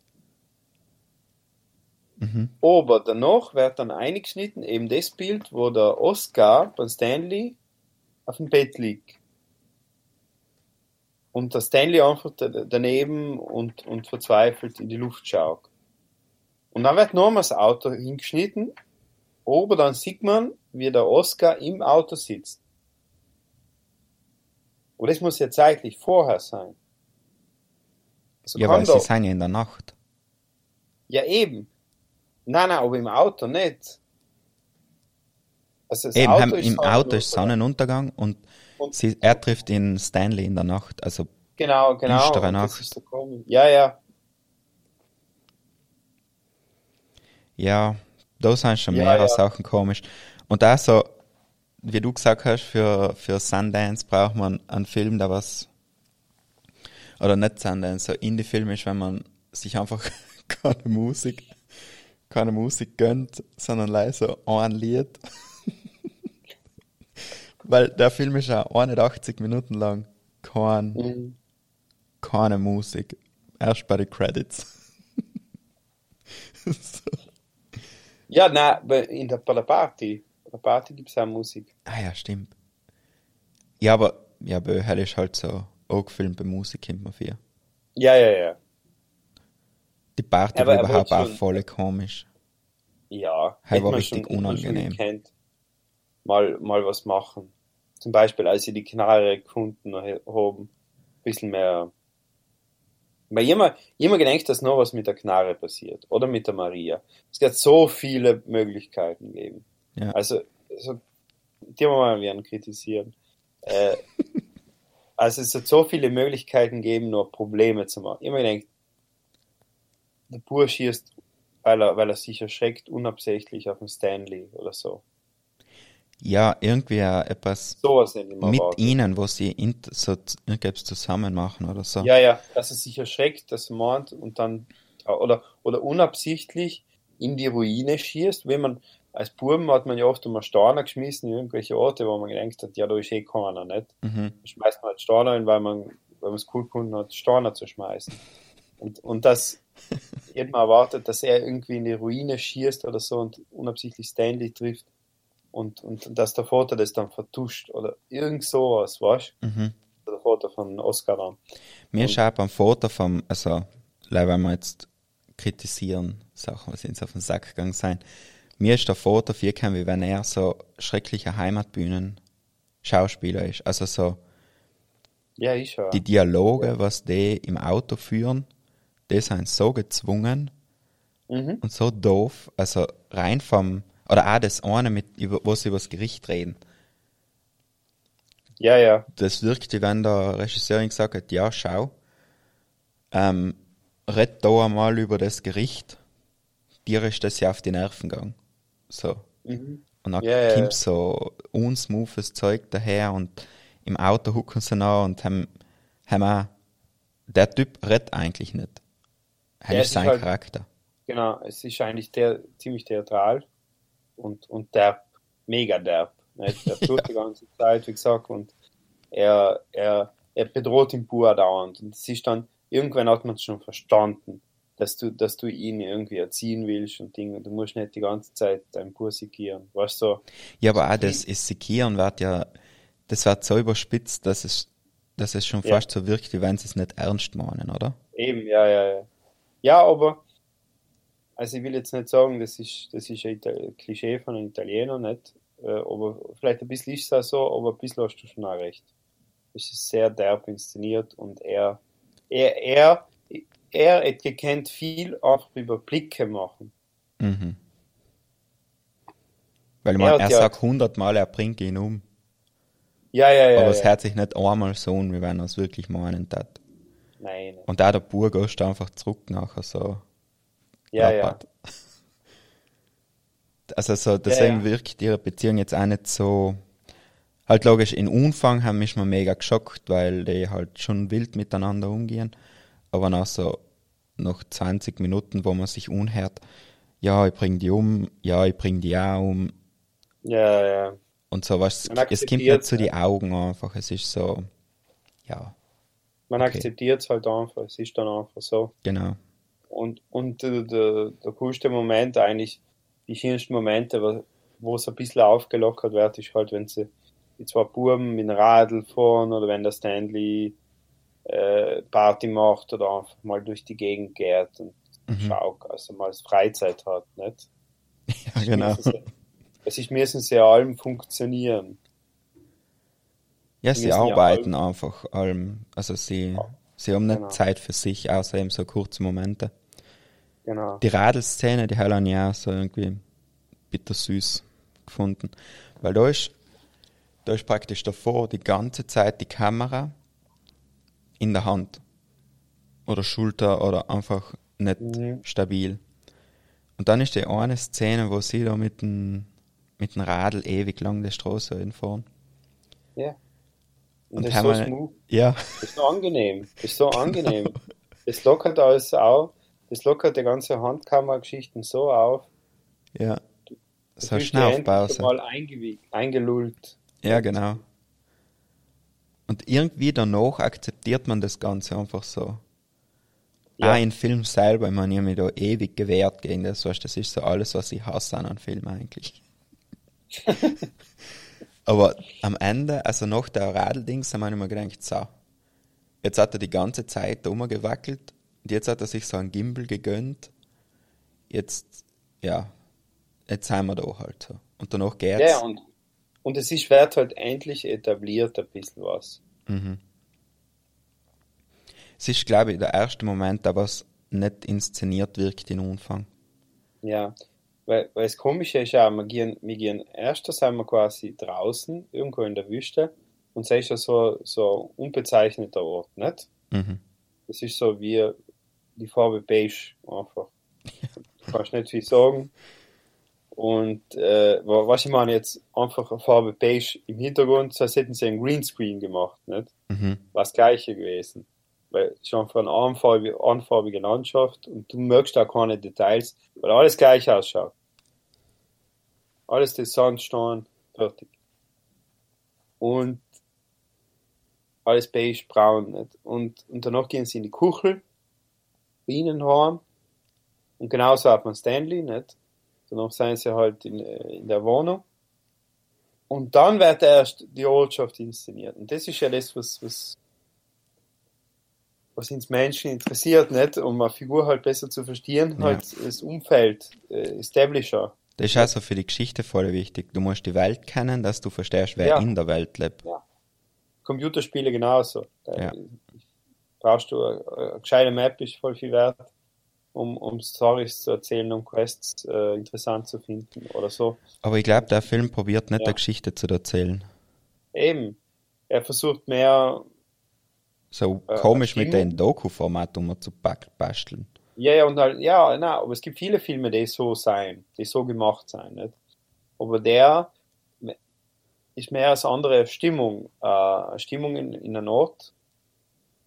Speaker 3: Mhm.
Speaker 4: Aber danach wird dann eingeschnitten eben das Bild, wo der Oscar beim Stanley auf dem Bett liegt. Und der Stanley einfach da- daneben und, und verzweifelt in die Luft schaut. Und dann wird nochmals das Auto hingeschnitten, aber dann sieht man, wie der Oscar im Auto sitzt. Und das muss ja zeitlich vorher sein. Also
Speaker 3: Ja, weil sie sind ja in der Nacht.
Speaker 4: ja, eben. Nein, nein, aber im Auto nicht. Also
Speaker 3: Eben, haben, im
Speaker 4: Sonnenuntergang.
Speaker 3: Auto ist Sonnenuntergang und
Speaker 4: Und-
Speaker 3: sie, er trifft in Stanley in der Nacht. Also,
Speaker 4: Genau, genau.
Speaker 3: düstere Nacht.
Speaker 4: so. Ja, ja.
Speaker 3: ja, da sind schon
Speaker 4: Ja,
Speaker 3: mehrere
Speaker 4: ja.
Speaker 3: Sachen komisch. Und da so, wie du gesagt hast, für, für Sundance braucht man einen Film, der was, oder nicht Sundance, so Indie-Film ist, wenn man sich einfach keine Musik, keine Musik gönnt, sondern leise ein Lied. Weil der Film ist ja 81 Minuten lang. Kein,
Speaker 4: Mhm.
Speaker 3: keine Musik. Erst bei den Credits. so.
Speaker 4: Ja, nein, bei, in der, bei der Party. Bei der Party gibt es auch Musik.
Speaker 3: Ah ja, stimmt. Ja, aber ja, Böhel ist halt so auch gefilmt bei Musik immer viel.
Speaker 4: Ja, ja, ja.
Speaker 3: Die Party war
Speaker 4: er
Speaker 3: überhaupt auch voll komisch.
Speaker 4: Ja.
Speaker 3: Hey, war
Speaker 4: man
Speaker 3: richtig
Speaker 4: schon-
Speaker 3: unangenehm.
Speaker 4: gekannt. Mal, mal was machen. Zum Beispiel, als sie die Knarre gefunden haben, ein bisschen mehr Weil immer, immer gedacht, dass noch was mit der Knarre passiert. Oder mit der Maria. Es wird so viele Möglichkeiten geben.
Speaker 3: Ja.
Speaker 4: Also, also die wir mal werden kritisieren. Äh, also es hat so viele Möglichkeiten gegeben, nur Probleme zu machen. Ich immer gedacht, der Bursch schießt, weil er, weil er sich erschreckt, unabsichtlich auf den Stanley oder so.
Speaker 3: Ja, irgendwie etwas
Speaker 4: mal
Speaker 3: mit
Speaker 4: erwartet.
Speaker 3: ihnen, wo sie int- so irgendetwas zusammen machen oder so.
Speaker 4: Ja, ja, dass er sich erschreckt, dass er meint und dann oder, oder unabsichtlich in die Ruine schießt. Wenn man als Buben hat man ja oft immer Steine geschmissen in irgendwelche Orte, wo man gedacht hat, ja, da ist eh keiner, nicht?
Speaker 3: Mhm.
Speaker 4: Dann schmeißt man halt Steine rein, weil man, weil man es cool gefunden hat, Steine zu schmeißen. Und, und das hätte man erwartet, dass er irgendwie in die Ruine schießt oder so und unabsichtlich Stanley trifft und, und dass der Vater das dann vertuscht oder irgend sowas, weißt du?
Speaker 3: Mhm.
Speaker 4: Der Vater von Oscar dann.
Speaker 3: Mir ist auch beim Foto vom, also, wenn wir jetzt kritisieren, Sachen, was uns auf den Sack gegangen sein. Mir ist der Foto vorgekommen, wie wenn er so schrecklicher Heimatbühnen Schauspieler ist. Also so,
Speaker 4: Ja, ich schon.
Speaker 3: die Dialoge, was die im Auto führen, die sind so gezwungen
Speaker 4: Mhm.
Speaker 3: und so doof. Also rein vom, oder auch das eine, mit, über, wo sie über das Gericht reden.
Speaker 4: Ja, ja.
Speaker 3: das wirkt, wie wenn der Regisseurin gesagt hat, ja, schau, ähm, red da einmal über das Gericht, dir ist das ja auf die Nerven gegangen. So.
Speaker 4: Mhm.
Speaker 3: Und dann
Speaker 4: ja,
Speaker 3: kommt so unsmoothes Zeug daher und im Auto hucken sie nach und haben, haben auch, der Typ redet eigentlich nicht. Er
Speaker 4: Ja,
Speaker 3: ist
Speaker 4: ist
Speaker 3: sein
Speaker 4: halt-
Speaker 3: Charakter.
Speaker 4: Genau, es ist eigentlich der, ziemlich theatral und, und derb, mega derb. Nicht? Der tut die ganze Zeit, wie gesagt, und er, er, er bedroht ihn pur dauernd. Und es ist dann, irgendwann hat man es schon verstanden, dass du, dass du ihn irgendwie erziehen willst und Dinge. Du musst nicht die ganze Zeit dein pur sigieren. Weißt du,
Speaker 3: Ja, aber auch das Sekieren wird ja, das wird so überspitzt, dass es, dass es schon
Speaker 4: Ja.
Speaker 3: fast so wirkt, wie wenn sie es nicht ernst meinen, oder?
Speaker 4: Eben, ja, ja, ja. Ja, aber, also ich will jetzt nicht sagen, das ist, das ist ein Ital- Klischee von einem Italiener, nicht? Äh, aber vielleicht ein bisschen ist es auch so, aber ein bisschen hast du schon auch recht. Es ist sehr derb inszeniert und er, er, er, er hat gekannt viel einfach über Blicke machen.
Speaker 3: Mhm. Weil
Speaker 4: Er hat
Speaker 3: er
Speaker 4: ja-
Speaker 3: sagt hundertmal, er bringt ihn um.
Speaker 4: Ja, ja, ja.
Speaker 3: aber es
Speaker 4: ja.
Speaker 3: hört sich nicht einmal so an, wie wenn er es wirklich meinen tat.
Speaker 4: Nein.
Speaker 3: Und auch der Bur gehst einfach zurück nachher so.
Speaker 4: Ja, ja.
Speaker 3: Also so, deswegen
Speaker 4: ja.
Speaker 3: wirkt ihre Beziehung jetzt auch nicht so. Halt logisch, in Umfang haben mich mal mega geschockt, weil die halt schon wild miteinander umgehen. Aber nach so, nach 20 Minuten, wo man sich unhört, ja, ich bring die um, ja, ich bring die auch um.
Speaker 4: Ja, ja.
Speaker 3: Und so was, es kommt nicht zu die Augen einfach. Es ist so, ja,
Speaker 4: Man
Speaker 3: Okay.
Speaker 4: akzeptiert es halt einfach. Es ist dann einfach so.
Speaker 3: genau.
Speaker 4: Und, und der, der, der coolste Moment eigentlich, die schönsten Momente, wo- es ein bisschen aufgelockert wird, ist halt, wenn sie die zwei Buben mit dem Radl fahren oder wenn der Stanley äh, Party macht oder einfach mal durch die Gegend geht und
Speaker 3: Mhm.
Speaker 4: schaut, also mal Freizeit hat, nicht?
Speaker 3: Ja, genau.
Speaker 4: Es ist müssen sie allem funktionieren.
Speaker 3: Ja, sie
Speaker 4: müssen ja
Speaker 3: arbeiten einfach allem. Also sie, sie haben nicht
Speaker 4: Genau.
Speaker 3: Zeit für sich, außer eben so kurze Momente.
Speaker 4: Genau.
Speaker 3: Die Radelszene, die habe ich auch so irgendwie bittersüß gefunden. Weil da ist, da ist praktisch davor die ganze Zeit die Kamera in der Hand. Oder Schulter oder einfach nicht
Speaker 4: Mhm.
Speaker 3: stabil. Und dann ist die eine Szene, wo sie da mit dem, mit dem Radl ewig lang die Straße hinfahren.
Speaker 4: Ja. Und,
Speaker 3: Und
Speaker 4: das ist so smooth.
Speaker 3: Ja,
Speaker 4: ist so angenehm. Ist so angenehm. Das lockert alles auf. Das lockert die ganze Handkammergeschichten so auf.
Speaker 3: ja. So eine Schnaufpause.
Speaker 4: mal eingelullt.
Speaker 3: Ja, genau. Und irgendwie danach akzeptiert man das Ganze einfach so.
Speaker 4: Ja.
Speaker 3: Auch in Film selber, ich meine, ich habe mich da ewig gewehrt gegen das, weißt, das ist so alles, was ich hasse an einem Film eigentlich. Aber am Ende, also nach der Radeldings, haben wir mir gedacht, so, jetzt hat er die ganze Zeit da rumgewackelt und jetzt hat er sich so einen Gimbal gegönnt. Jetzt, ja, jetzt sind wir da halt so. Und danach geht's.
Speaker 4: Ja, und, und es ist, wird halt endlich etabliert ein bisschen was.
Speaker 3: Mhm. Es ist, glaube ich, der erste Moment, der was nicht inszeniert wirkt in Umfang.
Speaker 4: Ja, weil, weil das Komische ist ja, wir gehen, wir gehen erst, sind wir quasi draußen, irgendwo in der Wüste, und das ist ja so, so ein unbezeichneter Ort, nicht?
Speaker 3: Mhm.
Speaker 4: Das ist so wie die Farbe beige einfach. Du kannst nicht viel sagen. Und äh, wa- was ich meine jetzt einfach eine Farbe beige im Hintergrund, so als hätten sie einen Greenscreen gemacht, nicht?
Speaker 3: Mhm.
Speaker 4: War das gleiche gewesen. Weil es ist einfach eine einfarbige Landschaft und du merkst auch keine Details, weil alles gleich ausschaut. Alles das Sandstein, fertig. Und alles beige, braun. Nicht? Und, und danach gehen sie in die Kuchel, bei ihnen heim. Und genauso hat man Stanley, nicht? Danach sind sie halt in, äh, in der Wohnung. Und dann wird erst die Ortschaft inszeniert. Und das ist ja das, was, was, was uns Menschen interessiert, nicht? Um eine Figur halt besser zu verstehen,
Speaker 3: Ja.
Speaker 4: halt das Umfeld, äh, Establisher.
Speaker 3: Das ist also für die Geschichte voll wichtig. Du musst die Welt kennen, dass du verstehst, wer
Speaker 4: Ja.
Speaker 3: in der Welt lebt.
Speaker 4: Computerspiele genauso. Da
Speaker 3: Ja.
Speaker 4: Brauchst du eine, eine gescheite Map, ist voll viel wert, um, um Stories zu erzählen, um Quests äh, interessant zu finden oder so.
Speaker 3: Aber ich glaube, der Film probiert nicht
Speaker 4: Ja.
Speaker 3: eine Geschichte zu erzählen.
Speaker 4: Eben. Er versucht mehr,
Speaker 3: So
Speaker 4: Äh,
Speaker 3: komisch mit dem Doku-Format um zu basteln.
Speaker 4: Ja, ja, und halt, ja, na, aber es gibt viele Filme, die so sein, die so gemacht sein, nicht? Aber der ist mehr als andere Stimmung, äh, Stimmung in, in einem Ort,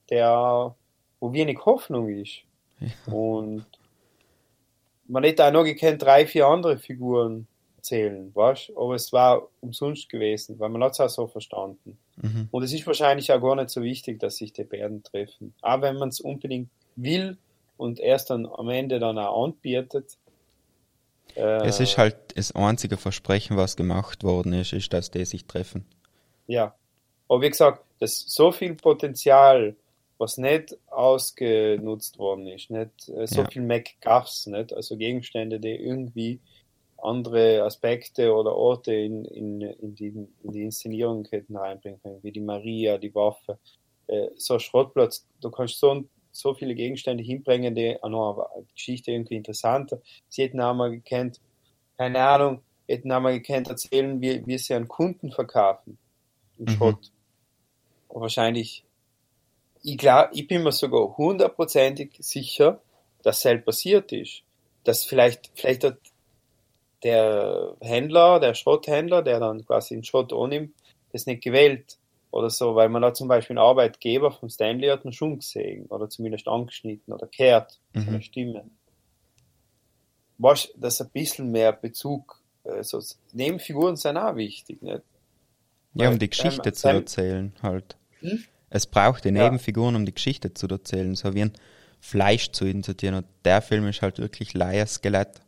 Speaker 4: der, wo wenig Hoffnung ist. Und man hätte auch noch gekannt, drei, vier andere Figuren erzählen, weißt Aber es war umsonst gewesen, weil man hat es auch so verstanden.
Speaker 3: Mhm.
Speaker 4: Und es ist wahrscheinlich auch gar nicht so wichtig, dass sich die beiden treffen. Aber wenn man es unbedingt will und erst dann am Ende dann auch anbietet. Äh,
Speaker 3: Es ist halt das einzige Versprechen, was gemacht worden ist, ist, dass die sich treffen.
Speaker 4: Ja. Aber wie gesagt, das ist so viel Potenzial, was nicht ausgenutzt worden ist, nicht äh, so
Speaker 3: Ja.
Speaker 4: viel MacGuffs, nicht? Also Gegenstände, die irgendwie andere Aspekte oder Orte in, in, in, die, in die Inszenierung hätten reinbringen können, wie die Maria, die Waffe. Äh, so ein Schrottplatz, du kannst so, so viele Gegenstände hinbringen, die noch eine Geschichte irgendwie interessanter. Sie hätten auch mal gekannt, keine Ahnung, hätten auch mal gekannt erzählen, wie, wie sie an Kunden verkaufen im
Speaker 3: Mhm.
Speaker 4: Schrott. Und wahrscheinlich, ich glaube, ich bin mir sogar hundertprozentig sicher, dass selbst passiert ist. Dass vielleicht, vielleicht hat der Händler, der Schrotthändler, der dann quasi den Schrott annimmt, das nicht gewählt oder so, weil man da zum Beispiel einen Arbeitgeber von Stanley hat man schon gesehen oder zumindest angeschnitten oder kehrt,
Speaker 3: Mhm.
Speaker 4: seine Stimme. Was, dass ein bisschen mehr Bezug, also Nebenfiguren sind auch wichtig, nicht?
Speaker 3: Ja, um die Geschichte
Speaker 4: ähm,
Speaker 3: zu erzählen halt.
Speaker 4: Hm?
Speaker 3: Es braucht die
Speaker 4: Ja.
Speaker 3: Nebenfiguren, um die Geschichte zu erzählen, so wie ein Fleisch zu insertieren. Und der Film ist halt wirklich Leierskelett.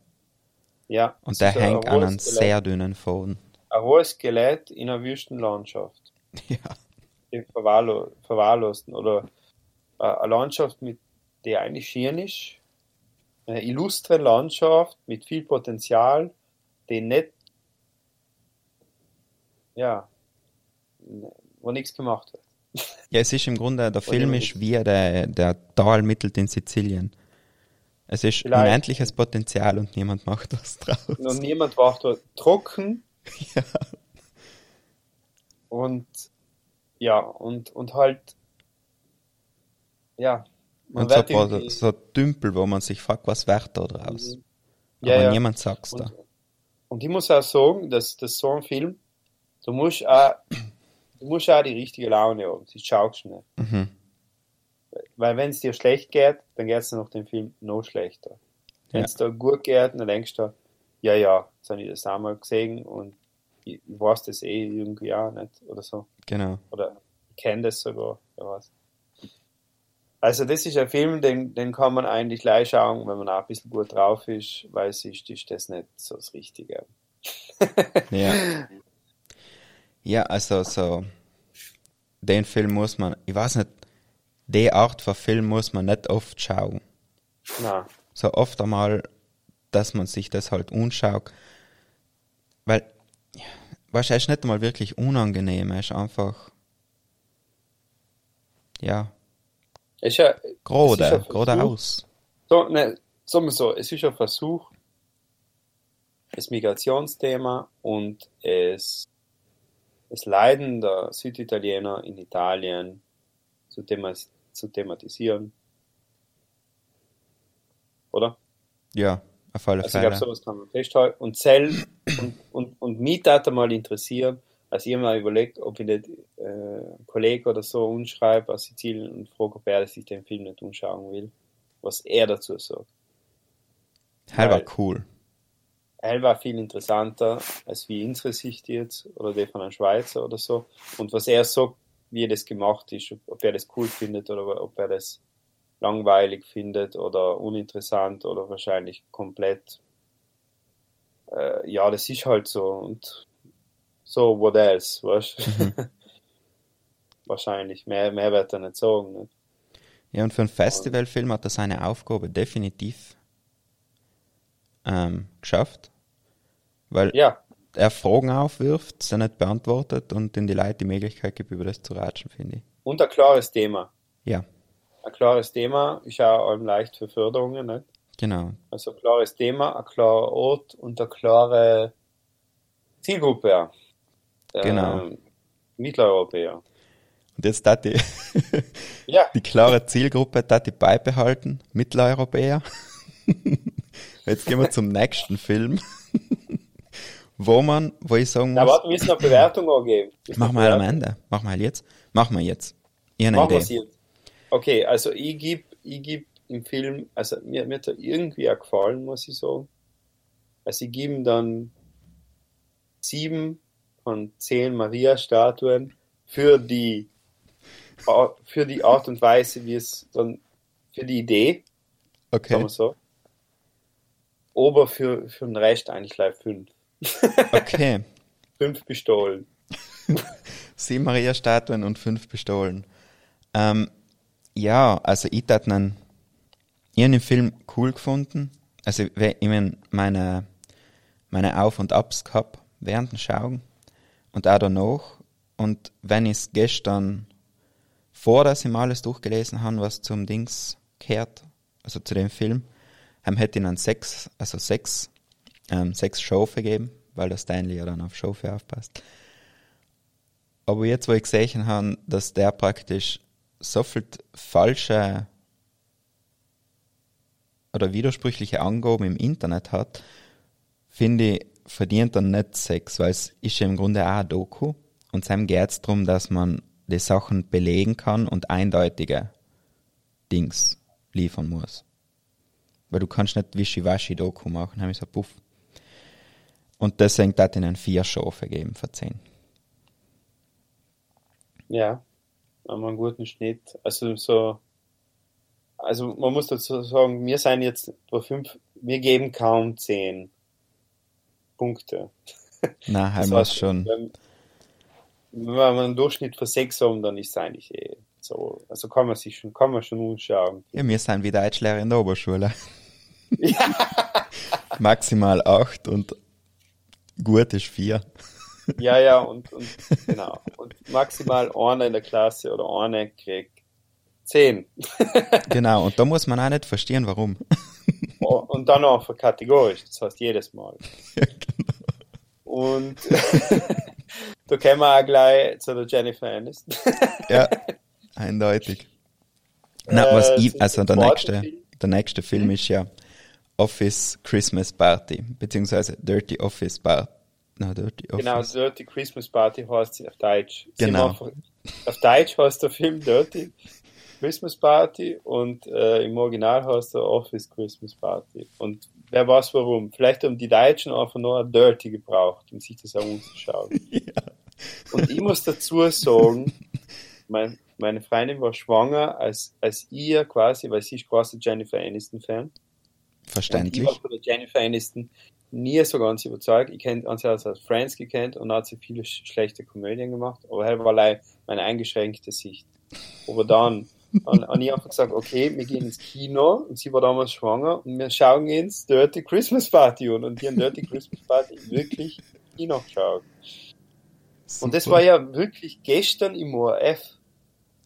Speaker 4: Ja.
Speaker 3: Und der hängt an einem sehr dünnen Faden.
Speaker 4: Ein rohes Skelett in einer Wüstenlandschaft.
Speaker 3: Ja.
Speaker 4: Verwahrlo verwahrlosten. Oder äh, eine Landschaft, mit der eigentlich schön ist. Eine illustre Landschaft mit viel Potenzial, die nicht, ja, wo nichts gemacht wird.
Speaker 3: Ja, es ist im Grunde, der Film ist wie der, der Tal mittelt in Sizilien. Es ist
Speaker 4: Vielleicht.
Speaker 3: unendliches Potenzial und niemand macht was draus.
Speaker 4: Und niemand war dort trocken
Speaker 3: Ja.
Speaker 4: Und ja, und, und halt, ja, man
Speaker 3: Und so, paar
Speaker 4: irgendwie-
Speaker 3: so Tümpel, wo man sich fragt, was wird da draus?
Speaker 4: Ja,
Speaker 3: Aber
Speaker 4: ja.
Speaker 3: niemand sagt's da.
Speaker 4: Und, ich muss auch sagen, dass, dass so ein Film, du musst auch, du musst auch die richtige Laune haben, sonst schaust nicht.
Speaker 3: Mhm.
Speaker 4: Weil wenn es dir schlecht geht, dann geht es nach dem Film noch schlechter. Wenn
Speaker 3: Ja.
Speaker 4: es dir gut geht, dann denkst du, ja, ja, jetzt habe ich das einmal gesehen und ich, ich weiß das eh irgendwie auch nicht oder so.
Speaker 3: Genau.
Speaker 4: Oder ich kenne das sogar, wer weiß. Also das ist ein Film, den, den kann man eigentlich gleich schauen, wenn man auch ein bisschen gut drauf ist, weil sonst ist das nicht so das Richtige.
Speaker 3: Ja. Ja, also so, den Film muss man, ich weiß nicht, die Art von Film muss man nicht oft schauen.
Speaker 4: Na,
Speaker 3: So oft einmal, dass man sich das halt anschaut. Weil, weißt du, er ist nicht einmal wirklich unangenehm, er ist einfach, ja,
Speaker 4: ist ja, es ist
Speaker 3: Gerade,
Speaker 4: ein Versuch.
Speaker 3: geradeaus.
Speaker 4: So, ne, sagen wir so, es ist ein Versuch, das Migrationsthema und es, das Leiden der Süditaliener in Italien zu, thema zu thematisieren. Oder?
Speaker 3: Ja, auf alle
Speaker 4: Also ich
Speaker 3: Fälle.
Speaker 4: glaube, sowas kann man festhalten. Und Zell und, und, und mich hat mal interessieren, als ich mal überlegt, ob ich nicht äh, einen Kollegen oder so umschreibe aus Sizilien und frage, ob er sich den Film nicht anschauen will, was er dazu sagt.
Speaker 3: Hell war cool.
Speaker 4: Er war viel interessanter als wie unsere Sicht jetzt oder die von einem Schweizer oder so. Und was er sagt, wie das gemacht ist, ob- ob er das cool findet oder ob er das langweilig findet oder uninteressant oder wahrscheinlich komplett. Äh, ja, das ist halt so. Und so, what else, weißt du? wahrscheinlich. Mehr, mehr wird er nicht sagen. Nicht?
Speaker 3: Ja, und für einen Festivalfilm hat er seine Aufgabe definitiv ähm, geschafft. Weil
Speaker 4: Ja,
Speaker 3: er Fragen aufwirft, sie nicht beantwortet und den die Leute die Möglichkeit gibt, über das zu ratschen, finde ich.
Speaker 4: und ein klares Thema.
Speaker 3: Ja,
Speaker 4: Ein klares Thema ist auch allem leicht für Förderungen, nicht?
Speaker 3: genau.
Speaker 4: Also ein klares Thema, ein klarer Ort und eine klare Zielgruppe. ja.
Speaker 3: Genau.
Speaker 4: Ähm, Mitteleuropäer.
Speaker 3: Und jetzt hat die,
Speaker 4: Ja,
Speaker 3: die klare Zielgruppe hat die beibehalten, Mitteleuropäer. Jetzt gehen wir zum nächsten Film, wo man, wo ich sagen
Speaker 4: na
Speaker 3: muss,
Speaker 4: warte, wir müssen eine Bewertung angeben.
Speaker 3: Machen wir halt am Ende, machen wir halt jetzt, machen wir jetzt. Ich habe eine Idee.
Speaker 4: Okay, also ich gebe ich geb im Film, also mir, mir hat er irgendwie auch gefallen, muss ich sagen. Also ich gebe ihm dann sieben von zehn Maria-Statuen für die für die Art und Weise, wie es dann für die Idee, sagen
Speaker 3: Okay,
Speaker 4: wir so. Aber für, für den Rest eigentlich gleich fünf.
Speaker 3: okay.
Speaker 4: Fünf Pistolen.
Speaker 3: Sieben Maria-Statuen und fünf Pistolen. Ähm, ja, also ich hat einen, ich hab den Film cool gefunden. Also ich mein, meine, meine Auf- und Abs gehabt während dem Schauen und auch danach. Und wenn ich es gestern, vor dass ich mal alles durchgelesen habe, was zum Dings gehört, also zu dem Film, ähm, hätte ich dann sechs, also sechs, ähm, sechs Schofe gegeben, weil der Stanley ja dann auf Schofe aufpasst. Aber jetzt, wo ich gesehen habe, dass der praktisch so viel falsche oder widersprüchliche Angaben im Internet hat, finde ich, verdient er nicht Sex, weil es ist ja im Grunde auch ein Doku und seinem geht es darum, dass man die Sachen belegen kann und eindeutige Dings liefern muss. Weil du kannst nicht Wischiwaschi-Doku machen, habe ich so puff. Und deswegen hat ihnen vier Schafe geben von zehn.
Speaker 4: Ja, haben wir einen guten Schnitt. Also so, also man muss dazu sagen, wir sind jetzt bei fünf, wir geben kaum zehn Punkte.
Speaker 3: Na, halt muss
Speaker 4: heißt,
Speaker 3: schon.
Speaker 4: Wenn, wenn wir einen Durchschnitt von sechs haben, dann ist es eigentlich eh so. Also kann man sich schon, kann man schon umschauen.
Speaker 3: Ja, wir sind wie Deutschlehrer in der Oberschule. Maximal acht und gut ist vier.
Speaker 4: Ja, ja, und, und genau. Und maximal einer in der Klasse oder einer kriegt zehn.
Speaker 3: Genau, und da muss man auch nicht verstehen, warum.
Speaker 4: Und dann auch für kategorisch, das heißt jedes Mal. Und da kommen wir auch gleich zu der Jennifer Aniston.
Speaker 3: Ja, eindeutig. Na,
Speaker 4: Äh,
Speaker 3: was
Speaker 4: zu
Speaker 3: ich, also der nächste, der nächste Film ist ja Office Christmas Party, beziehungsweise Dirty Office Party. Na, Dirty
Speaker 4: Genau,
Speaker 3: Office.
Speaker 4: Dirty Christmas Party heißt sie auf Deutsch.
Speaker 3: Genau.
Speaker 4: einfach- Auf Deutsch heißt der Film Dirty Christmas Party und äh, im Original heißt er Office Christmas Party. Und wer weiß warum. Vielleicht haben die Deutschen einfach nur Dirty gebraucht, um sich das auch umzuschauen. Und ich muss dazu sagen, mein, meine Freundin war schwanger, als, als ihr quasi, weil sie ist quasi Jennifer Aniston-Fan. Und ich
Speaker 3: Verständlich.
Speaker 4: war von der Jennifer Aniston nie so ganz überzeugt. Ich kenne sie als Friends gekannt und hat sie viele sch schlechte Komödien gemacht, aber halt war meine eingeschränkte Sicht. Aber dann habe ich einfach gesagt, okay, wir gehen ins Kino und sie war damals schwanger und wir schauen ins Dirty Christmas Party an und die haben Dirty Christmas Party wirklich Kino geschaut. Und das war ja wirklich gestern im ORF.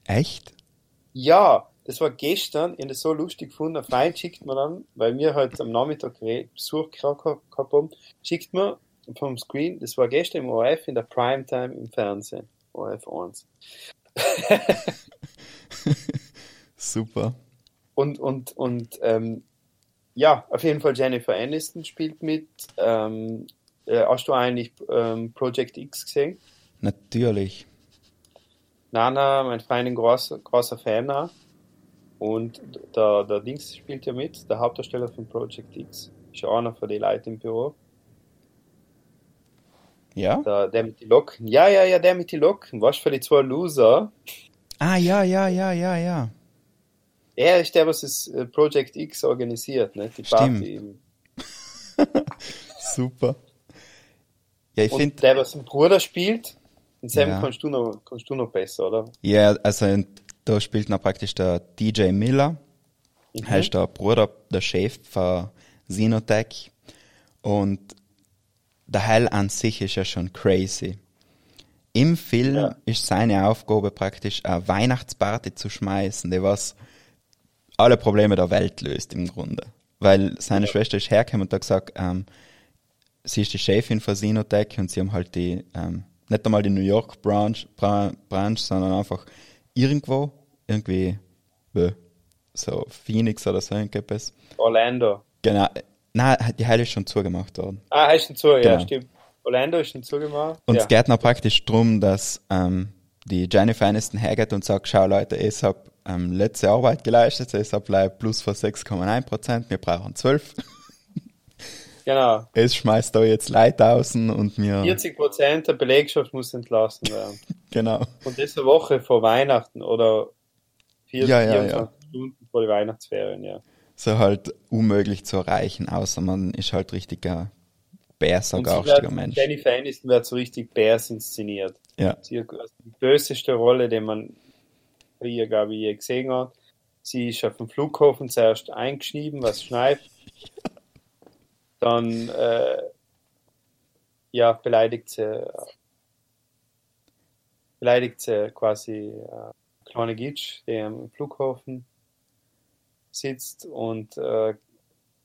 Speaker 3: Echt?
Speaker 4: Ja, das war gestern, ich habe das so lustig gefunden, ein Freund schickt mir dann, weil wir halt am Nachmittag Besuch gehabt haben, schickt mir vom Screen, das war gestern im ORF in der Primetime im Fernsehen, ORF 1.
Speaker 3: Super.
Speaker 4: Und, und, und, ähm, ja, auf jeden Fall Jennifer Aniston spielt mit. Ähm, äh, hast du eigentlich ähm, Project X gesehen?
Speaker 3: Natürlich.
Speaker 4: Nana, mein Freund, ein großer, großer Fan. Und der, der Dings spielt ja mit, der Hauptdarsteller von Project X. Ist ja einer von den Leuten im Büro.
Speaker 3: Ja?
Speaker 4: Der, der mit den Locken. Ja, ja, ja, der mit den Locken. Was für die zwei Loser?
Speaker 3: Ah, ja, ja, ja, ja, ja.
Speaker 4: Er ist der, was das äh, Project X organisiert, ne? Die. Party.
Speaker 3: Super. Ja, ich finde,
Speaker 4: der, was den Bruder spielt, in Sam
Speaker 3: Ja.
Speaker 4: kannst, du noch, kannst du noch besser, oder?
Speaker 3: ja, also da spielt noch praktisch der DJ Miller.
Speaker 4: Mhm.
Speaker 3: Ist der Bruder, der Chef von Xenotech. Und der Hell an sich ist ja schon crazy. Im Film
Speaker 4: Ja.
Speaker 3: ist seine Aufgabe praktisch eine Weihnachtsparty zu schmeißen, die was alle Probleme der Welt löst im Grunde. Weil seine Schwester ist hergekommen und hat gesagt, ähm, sie ist die Chefin von Xenotech und sie haben halt die, ähm, nicht einmal die New York Branch, Bra Branch, sondern einfach irgendwo, irgendwie, so Phoenix oder so irgendetwas.
Speaker 4: Orlando.
Speaker 3: Genau. Nein, die Heile ist schon zugemacht worden.
Speaker 4: Ah, ist schon zu, ja,
Speaker 3: Genau.
Speaker 4: stimmt. Orlando ist schon zugemacht.
Speaker 3: Und
Speaker 4: ja.
Speaker 3: es geht noch praktisch drum, dass ähm, die Jennifer Aniston hergeht und sagt, schau Leute, ich habe ähm, letzte Arbeit geleistet, ich habe plus von 6,1 Prozent, wir brauchen 12.
Speaker 4: Genau.
Speaker 3: Es schmeißt da jetzt Leute außen und wir,
Speaker 4: 40 Prozent der Belegschaft muss entlassen werden.
Speaker 3: genau,
Speaker 4: Und das eine Woche vor Weihnachten oder vier,
Speaker 3: Ja, ja,
Speaker 4: 24 Stunden vor den Weihnachtsferien, ja.
Speaker 3: so halt unmöglich zu erreichen, außer man ist halt richtiger bärsagarstiger Mensch.
Speaker 4: Jennifer Aniston wird so richtig Bears inszeniert.
Speaker 3: Ja,
Speaker 4: Sie hat die böseste Rolle, die man hier, glaube ich, je gesehen hat. Sie ist auf dem Flughafen zuerst eingeschrieben, was schneit. Dann äh, ja, beleidigt sie, beleidigt sie quasi äh, kleine Gitsch, der am Flughafen sitzt und äh,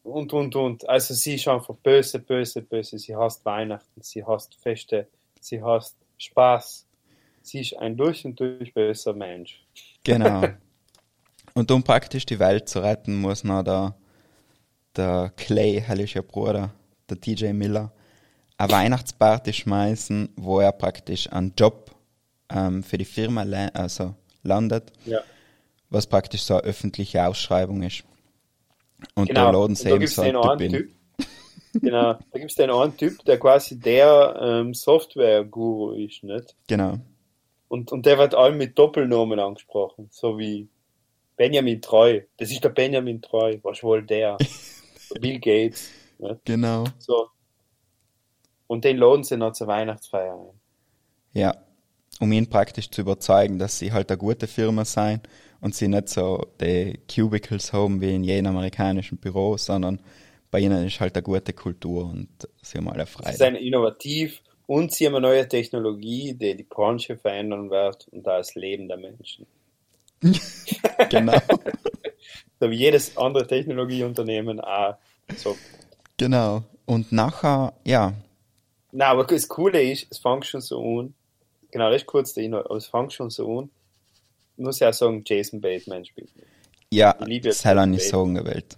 Speaker 4: und und und. Also sie ist einfach böse, böse, böse. Sie hasst Weihnachten, sie hasst Feste, sie hasst Spaß. Sie ist ein durch und durch böser Mensch.
Speaker 3: genau. und um praktisch die Welt zu retten, muss noch der, der Clay, ihr Bruder, der TJ Miller, eine Weihnachtsparty schmeißen, wo er praktisch einen Job ähm, für die Firma also landet,
Speaker 4: Ja.
Speaker 3: was praktisch so eine öffentliche Ausschreibung ist. Und
Speaker 4: Genau.
Speaker 3: da laden sie eben so einen
Speaker 4: einen
Speaker 3: Typ in.
Speaker 4: Typ. Genau. Da gibt es den einen Typ, der quasi der ähm, Software-Guru ist, nicht?
Speaker 3: Genau.
Speaker 4: Und, und der wird allem mit Doppelnamen angesprochen, so wie Benjamin Treu. Das ist der Benjamin Treu, was wohl der? Bill Gates. Nicht?
Speaker 3: Genau.
Speaker 4: So. Und den laden sie noch zur Weihnachtsfeier ein.
Speaker 3: Ja. Um ihn praktisch zu überzeugen, dass sie halt eine gute Firma sein und sie nicht so die Cubicles haben wie in jedem amerikanischen Büro, sondern bei ihnen ist halt eine gute Kultur und sie haben alle
Speaker 4: Sie
Speaker 3: Freude.
Speaker 4: sind innovativ und sie haben eine neue Technologie, die die Branche verändern wird und da das Leben der Menschen.
Speaker 3: genau.
Speaker 4: So wie jedes andere Technologieunternehmen auch. So.
Speaker 3: genau. Und nachher, ja,
Speaker 4: Na, aber das Coole ist, es fängt schon so an. Genau, das ist kurz der Inhalt, aber es fängt schon so an. Ich muss ja auch sagen, Jason Bateman spielt mit.
Speaker 3: ja, das ich
Speaker 4: Jason
Speaker 3: nicht sagen gewählt.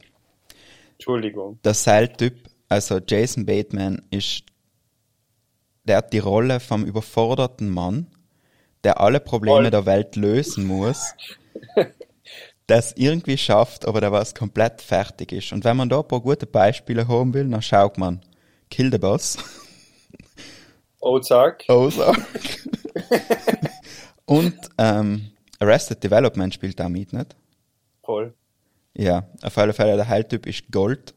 Speaker 4: Entschuldigung.
Speaker 3: Der Seiltyp, also Jason Bateman, ist, der hat die Rolle vom überforderten Mann, der alle Probleme
Speaker 4: Voll.
Speaker 3: der Welt lösen muss, der es irgendwie schafft, aber der was komplett fertig ist. Und wenn man da ein paar gute Beispiele haben will, dann schaut man Kill the Boss,
Speaker 4: Ozark.
Speaker 3: Ozark und ähm, Arrested Development spielt da mit, nicht?
Speaker 4: Voll.
Speaker 3: Ja, auf alle Fälle, der Heiltyp ist Gold.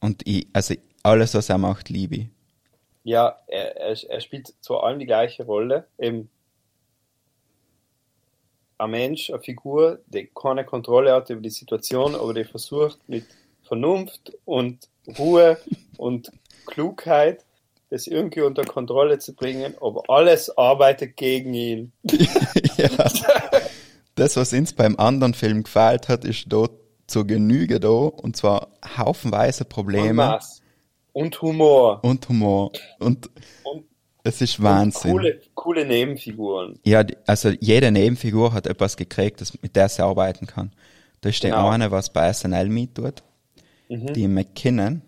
Speaker 3: Und ich, also alles, was er macht, liebe ich.
Speaker 4: Ja, er, er, er spielt zu allem die gleiche Rolle. Eben ein Mensch, eine Figur, die keine Kontrolle hat über die Situation, aber die versucht mit Vernunft und Ruhe und Klugheit das irgendwie unter Kontrolle zu bringen, aber alles arbeitet gegen ihn.
Speaker 3: ja. Das, was uns beim anderen Film gefällt hat, ist dort zur Genüge da, und zwar haufenweise
Speaker 4: Und
Speaker 3: Probleme
Speaker 4: Maß. Und Humor.
Speaker 3: und Humor. Und
Speaker 4: Und,
Speaker 3: es ist Wahnsinn.
Speaker 4: coole, coole Nebenfiguren.
Speaker 3: Ja, die- also jede Nebenfigur hat etwas gekriegt, das, mit der sie arbeiten kann. Da ist die
Speaker 4: Genau.
Speaker 3: eine, was bei SNL mit tut, die McKinnon,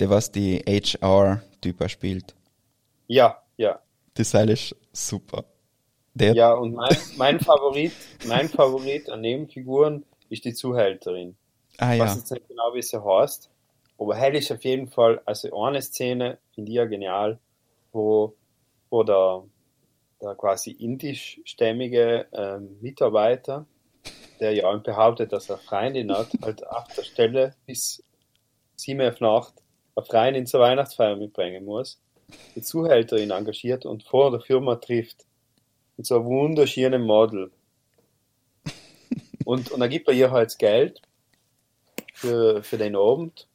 Speaker 3: der was die HR-Typer spielt.
Speaker 4: Ja, ja.
Speaker 3: Das Seil ist super. Der,
Speaker 4: Ja, und mein, mein Favorit, mein Favorit an Nebenfiguren ist die Zuhälterin.
Speaker 3: ah
Speaker 4: Ich weiß
Speaker 3: ja,
Speaker 4: jetzt nicht genau, wie sie heißt. Aber hell ist auf jeden Fall, also eine Szene, finde ich ja genial, wo, wo der, der quasi indischstämmige ähm, Mitarbeiter, der ja behauptet, dass er Freundin hat, halt auf der Stelle bis sieben auf Nacht eine Freundin zur Weihnachtsfeier mitbringen muss, die Zuhälterin engagiert und vor der Firma trifft. Mit so einem wunderschönen Model. Und, und dann gibt er ihr halt Geld für, für den Abend.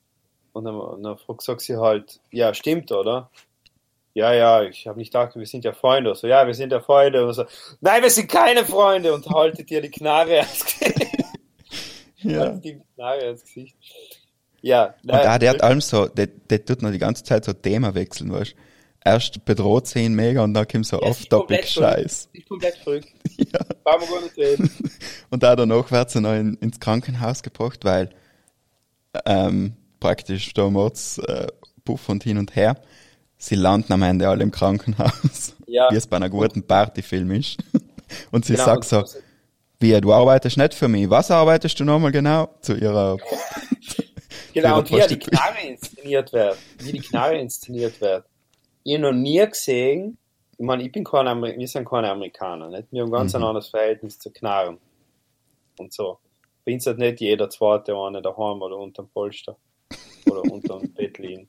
Speaker 4: Und dann, dann fragt- sagt sie halt, ja, stimmt, oder? Ja, ja, ich habe nicht gedacht, wir sind ja Freunde. So, ja, wir sind ja Freunde. Und so, nein, wir sind keine Freunde. Und haltet ihr die Knarre ans Gesicht.
Speaker 3: ja.
Speaker 4: Haltet die Knarre ans Gesicht. Ja,
Speaker 3: Und auch der hat allem so, der, der tut noch die ganze Zeit so Thema wechseln, weißt Erst bedroht sie ihn mega und dann kommt so
Speaker 4: Ja, sie ist
Speaker 3: off-topic
Speaker 4: komplett
Speaker 3: Scheiß.
Speaker 4: Ich komplett verrückt.
Speaker 3: Ja.
Speaker 4: Brauchen wir gar nicht reden.
Speaker 3: Und auch danach wird sie noch in, ins Krankenhaus gebracht, weil ähm, praktisch da Mords äh, Puff und hin und her. Sie landen am Ende alle im Krankenhaus,
Speaker 4: Ja.
Speaker 3: wie es bei einer guten Partyfilm ist. Und sie
Speaker 4: Genau,
Speaker 3: sagt so, wie, du arbeitest nicht für mich, was arbeitest du nochmal genau? Zu ihrer,
Speaker 4: Genau, und wie ja die. Knarre inszeniert wird. Wie die Knarre inszeniert wird. Ich habe noch nie gesehen, ich meine, ich bin kein Amer wir sind keine Amerikaner, nicht? Wir haben ganz ein anderes Verhältnis zu Knarren. Und so. Bei uns hat nicht jeder zweite eine daheim oder unterm Polster. Oder unterm Bett liegen.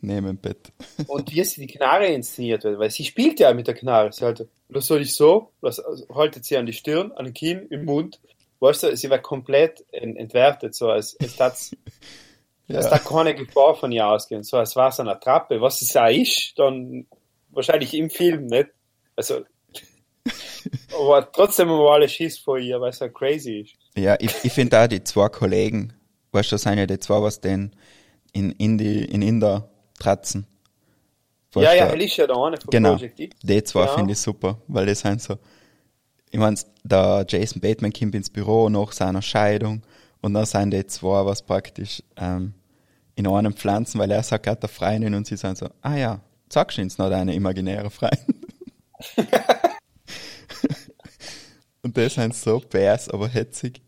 Speaker 3: Neben dem Bett.
Speaker 4: Und wie sie die Knarre inszeniert wird, weil sie spielt ja mit der Knarre. Sie halt, was soll ich so? Was, also, haltet sie an die Stirn, an den Kinn, im Mund. Weißt du, sie wird komplett ent entwertet, so als, als das dass da keine Gefahr von ihr ausgehen. So als war es eine Attrappe. Was es auch ist, dann wahrscheinlich im Film nicht. Also, aber trotzdem haben wir alle Schiss vor ihr, weil es ja crazy ist.
Speaker 3: Ja, ich, ich finde auch die zwei Kollegen, weißt du, sind ja die zwei, was den in, in die, in Inder tratzen.
Speaker 4: Ja, ja, er ist ja der eine von
Speaker 3: Genau.
Speaker 4: Project X.
Speaker 3: Die zwei
Speaker 4: Ja.
Speaker 3: finde ich super, weil die sind so, ich meine, der Jason Bateman kommt ins Büro nach seiner Scheidung und dann sind die zwei, was praktisch ähm, in einem pflanzen, weil er sagt, er hat eine Freundin und sie sind so, ah ja, sagst du uns noch deine imaginäre Freundin. und die sind so bärs, aber hetzig.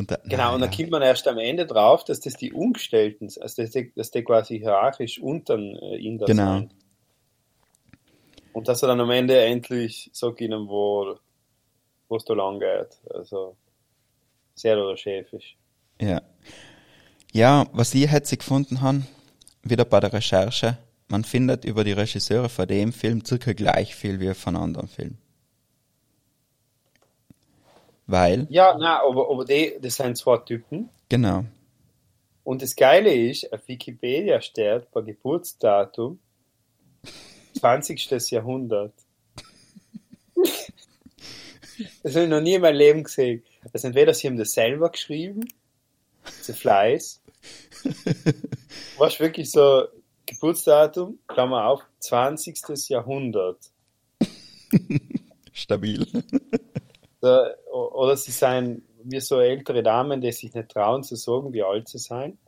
Speaker 3: Und da,
Speaker 4: Genau, und dann kommt man erst am Ende drauf, dass das die Umgestellten sind, also dass die, dass die quasi hierarchisch unter äh, Inder
Speaker 3: Genau.
Speaker 4: sind. Und dass er dann am Ende endlich sagt ihnen, wo wo es da lang geht. Also sehr oder Chef ist.
Speaker 3: Ja. Ja, was ich jetzt gefunden habe, wieder bei der Recherche, man findet über die Regisseure von dem Film circa gleich viel wie von anderen Filmen. Weil,
Speaker 4: Ja, na, aber, aber die, das sind zwei Typen.
Speaker 3: genau,
Speaker 4: Und das Geile ist, auf Wikipedia steht bei Geburtsdatum 20. Jahrhundert. Das habe ich noch nie in meinem Leben gesehen. Also entweder sie haben das selber geschrieben, The Flies, was wirklich so Geburtsdatum, Klammer auf, 20. Jahrhundert.
Speaker 3: stabil.
Speaker 4: Da- Oder sie seien wie so ältere Damen, die sich nicht trauen zu sagen, wie alt sie seien.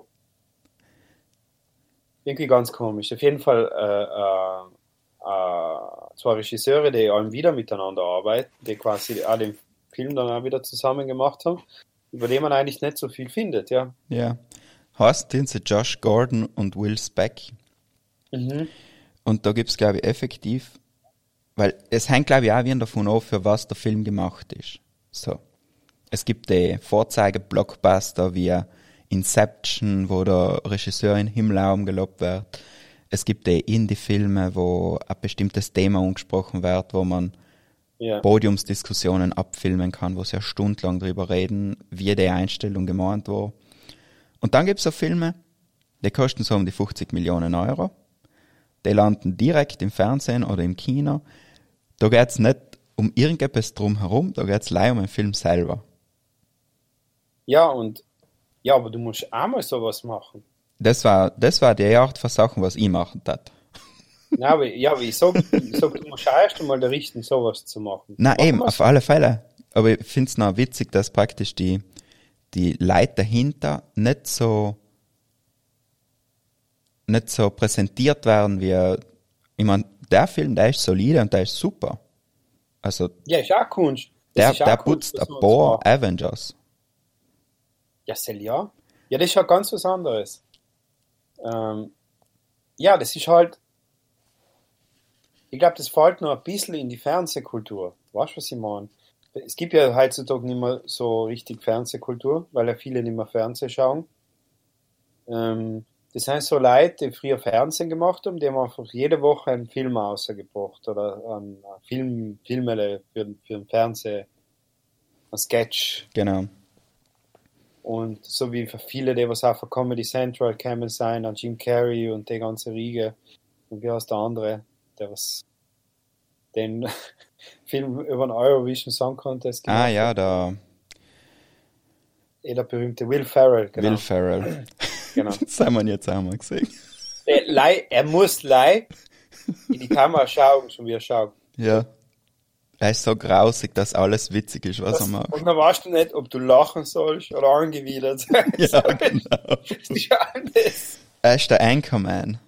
Speaker 4: Irgendwie ganz komisch. Auf jeden Fall äh, äh, äh, zwei Regisseure, die allem wieder miteinander arbeiten, die quasi auch den Film dann auch wieder zusammen gemacht haben, über den man eigentlich nicht so viel findet, ja.
Speaker 3: Ja. Heißt den sie Josh Gordon und Will Speck.
Speaker 4: Mhm.
Speaker 3: Und da gibt's glaube ich, effektiv, weil es hängt, glaube ich, auch wieder davon ab, für was der Film gemacht ist. So. Es gibt die Vorzeige-Blockbuster wie Inception, wo der Regisseur in Himmelraum gelobt wird. Es gibt die Indie-Filme, wo ein bestimmtes Thema angesprochen wird, wo man
Speaker 4: Ja.
Speaker 3: Podiumsdiskussionen abfilmen kann, wo sie ja stundenlang drüber reden, wie die Einstellung gemeint war. Und dann gibt's so Filme, die kosten so um die 50 Millionen Euro. Die landen direkt im Fernsehen oder im Kino. Da geht's nicht um irgendetwas drumherum, da geht es leider um den Film selber.
Speaker 4: Ja, und ja, aber du musst auch mal sowas machen.
Speaker 3: Das war, das war die Art von Sachen, was ich machen tat.
Speaker 4: Nein, aber, ja, aber ich sag, ich sag, du musst auch erst einmal der richten, sowas zu machen.
Speaker 3: Na eben,
Speaker 4: wir's.
Speaker 3: auf alle Fälle. Aber ich finde es noch witzig, dass praktisch die, die Leute dahinter nicht so nicht so präsentiert werden wie ich meine, der Film, der ist solide und der ist super. Also
Speaker 4: Ja, ist auch Kunst. Das
Speaker 3: der,
Speaker 4: ist auch
Speaker 3: der
Speaker 4: Kunst,
Speaker 3: putzt ein paar. Avengers.
Speaker 4: Ja, ja. Ja, das ist ja ganz was anderes. Ähm, ja, das ist halt. Ich glaube, das fällt noch ein bisschen in die Fernsehkultur. Weißt du, was ich meine? Es gibt ja heutzutage nicht mehr so richtig Fernsehkultur, weil ja viele nicht mehr Fernsehen schauen. Ähm, das sind so Leute, die früher Fernsehen gemacht haben, die haben einfach jede Woche einen Film rausgebracht oder einen Film, Filmele für, für den Fernsehen, ein Sketch.
Speaker 3: Genau.
Speaker 4: Und so wie für viele, die was auch für Comedy Central kämen sein, an Jim Carrey und die ganze Riege. Und wie heißt der andere, der was den Film über den Eurovision Song Contest
Speaker 3: Ah
Speaker 4: gemacht
Speaker 3: ja,
Speaker 4: hat.
Speaker 3: der
Speaker 4: Eh, der berühmte Will Ferrell, genau.
Speaker 3: Will Ferrell.
Speaker 4: genau.
Speaker 3: Das haben wir jetzt auch mal gesehen.
Speaker 4: Der, lei, er muss lei in die Kamera schauen, schon wie er schaut.
Speaker 3: Ja. Er ist so grausig, dass alles witzig ist, was
Speaker 4: Das,
Speaker 3: er macht.
Speaker 4: und dann weißt du nicht, ob du lachen sollst oder angewidert sein
Speaker 3: Ja,
Speaker 4: sollst.
Speaker 3: genau.
Speaker 4: Das ist alles.
Speaker 3: Er ist der Anchorman.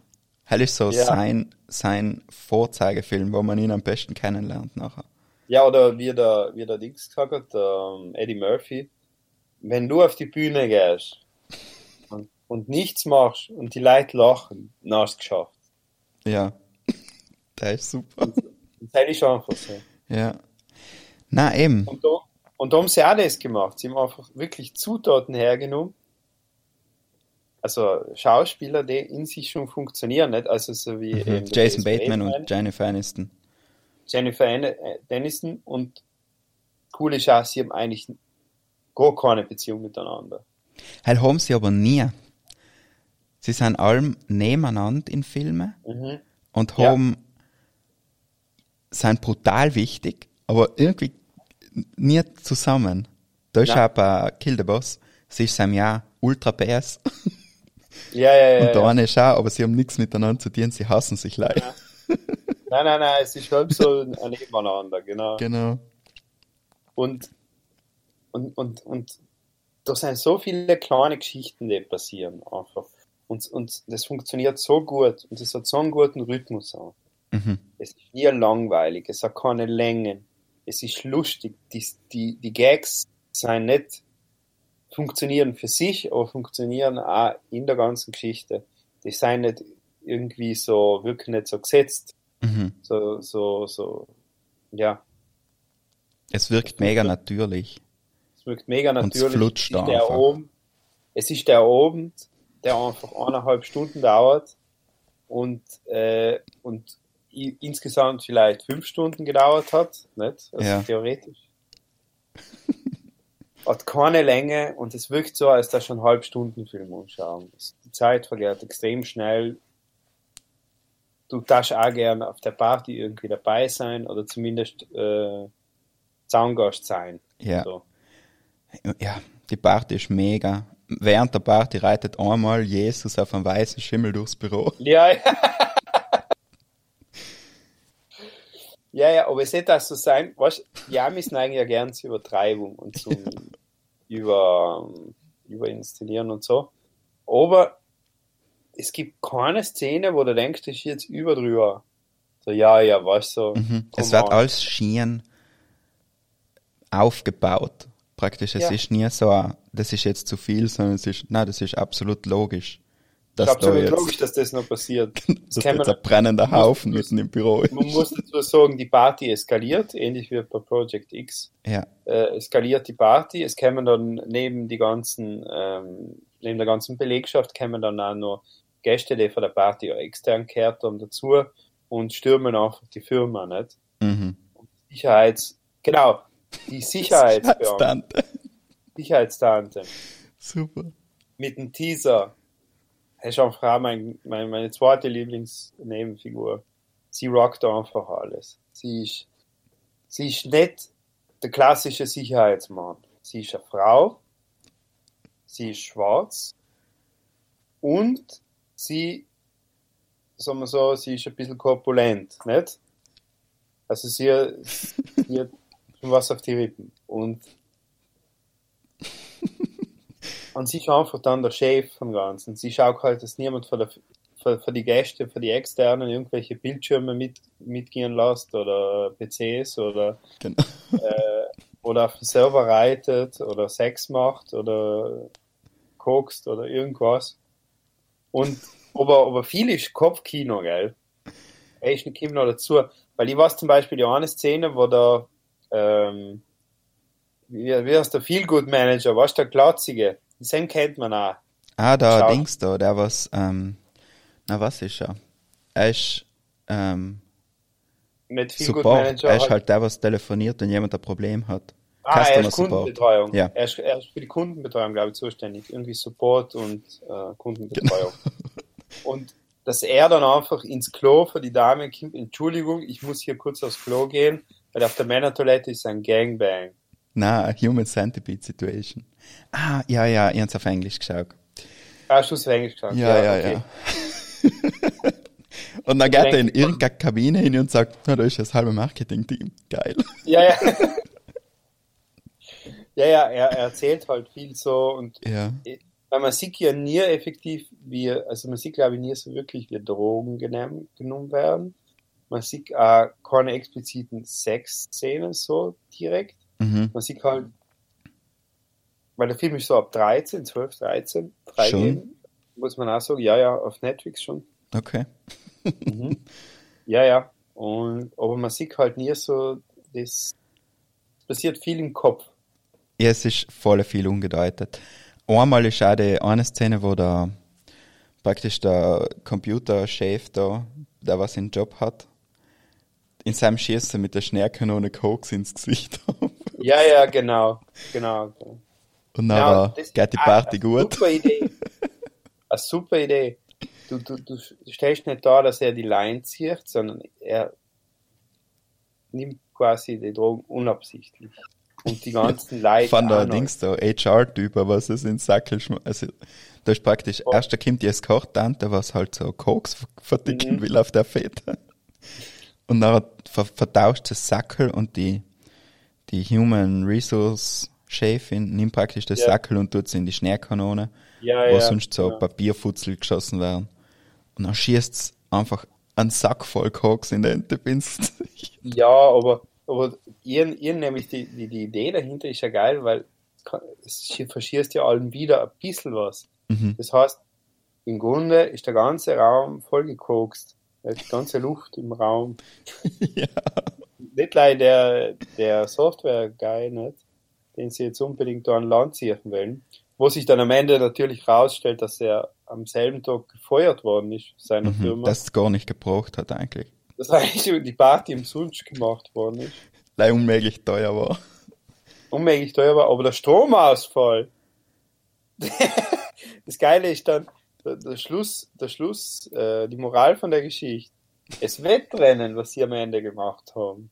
Speaker 3: Er ist so
Speaker 4: Ja.
Speaker 3: sein, sein Vorzeigefilm, wo man ihn am besten kennenlernt nachher.
Speaker 4: Ja, oder wie der, wie der Dings gesagt hat, der ähm, Eddie Murphy, wenn du auf die Bühne gehst und, und nichts machst und die Leute lachen, dann hast du es geschafft.
Speaker 3: Ja. Der ist super.
Speaker 4: Das ist einfach so.
Speaker 3: Ja. Na eben.
Speaker 4: Und da, und da haben sie auch das gemacht. Sie haben einfach wirklich Zutaten hergenommen. Also Schauspieler, die in sich schon funktionieren, nicht? Also so wie
Speaker 3: Mhm. Jason Bateman
Speaker 4: Bateman,
Speaker 3: und Jennifer Aniston.
Speaker 4: Jennifer äh, Aniston und cool ist auch, sie haben eigentlich gar keine Beziehung miteinander.
Speaker 3: Halt haben sie aber nie. Sie sind allem nebeneinander in Filmen
Speaker 4: Mhm.
Speaker 3: und
Speaker 4: Ja.
Speaker 3: haben sind brutal wichtig, aber irgendwie nie zusammen. Da ist auch bei Kill the Boss, sie ist seinem Jahr ultra PS
Speaker 4: Ja, ja, ja.
Speaker 3: und der
Speaker 4: ja.
Speaker 3: eine ist auch, aber sie haben nichts miteinander zu tun, sie hassen sich leider.
Speaker 4: Nein, nein, nein, es ist halb so ein Nebeneinander, genau.
Speaker 3: Genau.
Speaker 4: Und, und, und, und da sind so viele kleine Geschichten, die passieren einfach. Und, und das funktioniert so gut und es hat so einen guten Rhythmus auch.
Speaker 3: Mhm.
Speaker 4: Es ist nie langweilig, es hat keine Längen, es ist lustig. Die, die, die Gags sind nicht, funktionieren für sich, aber funktionieren auch in der ganzen Geschichte. Die sind nicht irgendwie so, wirklich nicht so gesetzt.
Speaker 3: Mhm.
Speaker 4: So, so, so, ja.
Speaker 3: Es wirkt mega natürlich.
Speaker 4: Es wirkt mega
Speaker 3: Und es
Speaker 4: natürlich.
Speaker 3: flutscht
Speaker 4: es, ist der. Abend, es ist der Abend, der einfach eineinhalb Stunden dauert und, äh, und insgesamt vielleicht fünf Stunden gedauert hat, nicht? Also
Speaker 3: Ja.
Speaker 4: theoretisch. Hat keine Länge und es wirkt so, als da schon einen Halbstundenfilm anschauen. Es- Die Zeit vergeht extrem schnell. Du darfst auch gern auf der Party irgendwie dabei sein oder zumindest äh, Zaungast sein.
Speaker 3: Ja.
Speaker 4: So.
Speaker 3: Ja, die Party ist mega. Während der Party reitet einmal Jesus auf einem weißen Schimmel durchs Büro.
Speaker 4: Ja, ja. Ja, ja, aber es hätte auch so sein, weißt, die Amis neigen ja gern zur Übertreibung und zum über, überinszenieren und so. Aber es gibt keine Szene, wo du denkst, das ist jetzt überdrüber. So, ja, ja, weißt du.
Speaker 3: Mhm. Es wird alles schien aufgebaut. Praktisch, es
Speaker 4: Ja.
Speaker 3: ist nie so, ein, das ist jetzt zu viel, sondern es ist, nein, das ist absolut logisch.
Speaker 4: ist
Speaker 3: Dass da
Speaker 4: absolut
Speaker 3: jetzt,
Speaker 4: logisch, dass das noch passiert.
Speaker 3: dass da
Speaker 4: kann
Speaker 3: jetzt
Speaker 4: man-
Speaker 3: ein brennender Haufen mitten im Büro ist.
Speaker 4: Man muss dazu sagen, die Party eskaliert, ähnlich wie bei Project X.
Speaker 3: Ja,
Speaker 4: äh, eskaliert die Party. Es kämen dann neben die ganzen, ähm, neben der ganzen Belegschaft kämen dann auch noch Gäste, die von der Party auch extern gehört haben, dazu und stürmen einfach die Firma, nicht?
Speaker 3: mhm.
Speaker 4: Sicherheits, genau, die Sicherheitsbeamten,
Speaker 3: Tante.
Speaker 4: Sicherheitstante
Speaker 3: Super.
Speaker 4: mit dem Teaser. Einfach auch mein, mein, meine zweite Lieblingsnebenfigur. Sie rockt einfach alles. Sie ist, sie ist nicht der klassische Sicherheitsmann. Sie ist eine Frau, sie ist schwarz und sie, sagen wir so, sie ist ein bisschen korpulent, nicht? Also sie, sie was auf die Rippen. Und, und sie ist einfach dann der Chef vom Ganzen. Sie schaut halt, dass niemand von der, für, für die Gäste, für die Externen irgendwelche Bildschirme mit, mitgehen lässt oder PCs oder,
Speaker 3: Genau.
Speaker 4: äh, oder auf den Server reitet oder Sex macht oder kokst oder irgendwas. Und aber, aber viel ist Kopfkino, gell? Echt ein Kino dazu. Weil ich weiß zum Beispiel die eine Szene, wo der, ähm, wie, wie heißt der Feelgood Manager, was der Glatzige? Den kennt man auch.
Speaker 3: Ah, der
Speaker 4: Schau.
Speaker 3: Dings da, der was, ähm, na was ist er? Er ist, ähm,
Speaker 4: Nicht Feelgood
Speaker 3: Support.
Speaker 4: Manager.
Speaker 3: Er ist halt der, was telefoniert, wenn jemand ein Problem hat.
Speaker 4: Ah, er
Speaker 3: Customer
Speaker 4: ist
Speaker 3: Support.
Speaker 4: Kundenbetreuung.
Speaker 3: Ja.
Speaker 4: Er, ist, er ist für die Kundenbetreuung, glaube ich, zuständig. Irgendwie Support und äh, Kundenbetreuung. Und dass er dann einfach ins Klo für die Dame kommt, Entschuldigung, ich muss hier kurz aufs Klo gehen, weil auf der Männertoilette ist ein Gangbang.
Speaker 3: Na, a Human Centipede Situation. Ah, ja, ja, ich hab's auf Englisch geschaut.
Speaker 4: Ah, hast du es auf Englisch gesagt?
Speaker 3: Ja, ja, ja. und dann geht er in irgendeine Kabine hin und sagt, na, da ist das halbe Marketing-Team. Geil.
Speaker 4: Ja, ja. ja, ja, er, er erzählt halt viel so und
Speaker 3: Ja.
Speaker 4: weil man sieht ja nie effektiv, wie, also man sieht glaube ich nie so wirklich, wie Drogen genommen, genommen werden. Man sieht auch keine expliziten Sexszenen so direkt.
Speaker 3: Mhm.
Speaker 4: Man sieht halt, weil der Film ist so ab 13, 12, 13 freigegeben. Muss man auch sagen, ja, ja, auf Netflix schon.
Speaker 3: Okay.
Speaker 4: Mhm. Ja, ja. Und, aber man sieht halt nie so, das passiert viel im Kopf.
Speaker 3: Ja, es ist voll viel ungedeutet. Einmal ist auch die eine Szene, wo der praktisch der Computerchef da, der was einen Job hat, in seinem Schießen mit der Schnellkanone Koks ins Gesicht hat.
Speaker 4: Ja, ja, genau, genau.
Speaker 3: Und dann
Speaker 4: das
Speaker 3: geht die
Speaker 4: ist
Speaker 3: Party
Speaker 4: eine
Speaker 3: gut.
Speaker 4: Super Idee. Eine super Idee. Du, du, du stellst nicht da, dass er die Line zieht, sondern er nimmt quasi die Drogen unabsichtlich. Und die ganzen Leute.
Speaker 3: Von der
Speaker 4: auch noch.
Speaker 3: Dings da, HR-Typ, was es in Sackel Also, da ist praktisch,
Speaker 4: Oh.
Speaker 3: erst da kommt die Escort-Tante, was halt so Koks ver- verdicken
Speaker 4: Mhm.
Speaker 3: will auf der Fete. Und dann ver vertauscht das Sackel und die, die Human Resource Chefin nimmt praktisch das
Speaker 4: Ja.
Speaker 3: Sackel und tut es in die Schnellkanone,
Speaker 4: Ja,
Speaker 3: wo
Speaker 4: ja,
Speaker 3: sonst so
Speaker 4: genau.
Speaker 3: Papierfutzel geschossen werden. Und dann schießt es einfach einen Sack voll Koks in den Entenpinst.
Speaker 4: Ja, aber, aber ihr, ihr nämlich die, die, die Idee dahinter ist ja geil, weil es verschießt ja allen wieder ein bisschen was.
Speaker 3: Mhm.
Speaker 4: Das heißt, im Grunde ist der ganze Raum vollgekokst. Die ganze Luft im Raum.
Speaker 3: ja.
Speaker 4: Nicht leider der, der Software-Guy, nicht, den sie jetzt unbedingt da an Land ziehen wollen. Wo sich dann am Ende natürlich rausstellt, dass er am selben Tag gefeuert worden ist, seiner
Speaker 3: Mhm.
Speaker 4: Firma.
Speaker 3: Das gar nicht gebraucht hat eigentlich.
Speaker 4: dass eigentlich die Party umsonst gemacht worden ist.
Speaker 3: Weil unmöglich teuer war.
Speaker 4: unmöglich teuer war, aber der Stromausfall. das Geile ist dann der, Schluss, der Schluss, äh, die Moral von der Geschichte. Das Wettrennen, was sie am Ende gemacht haben.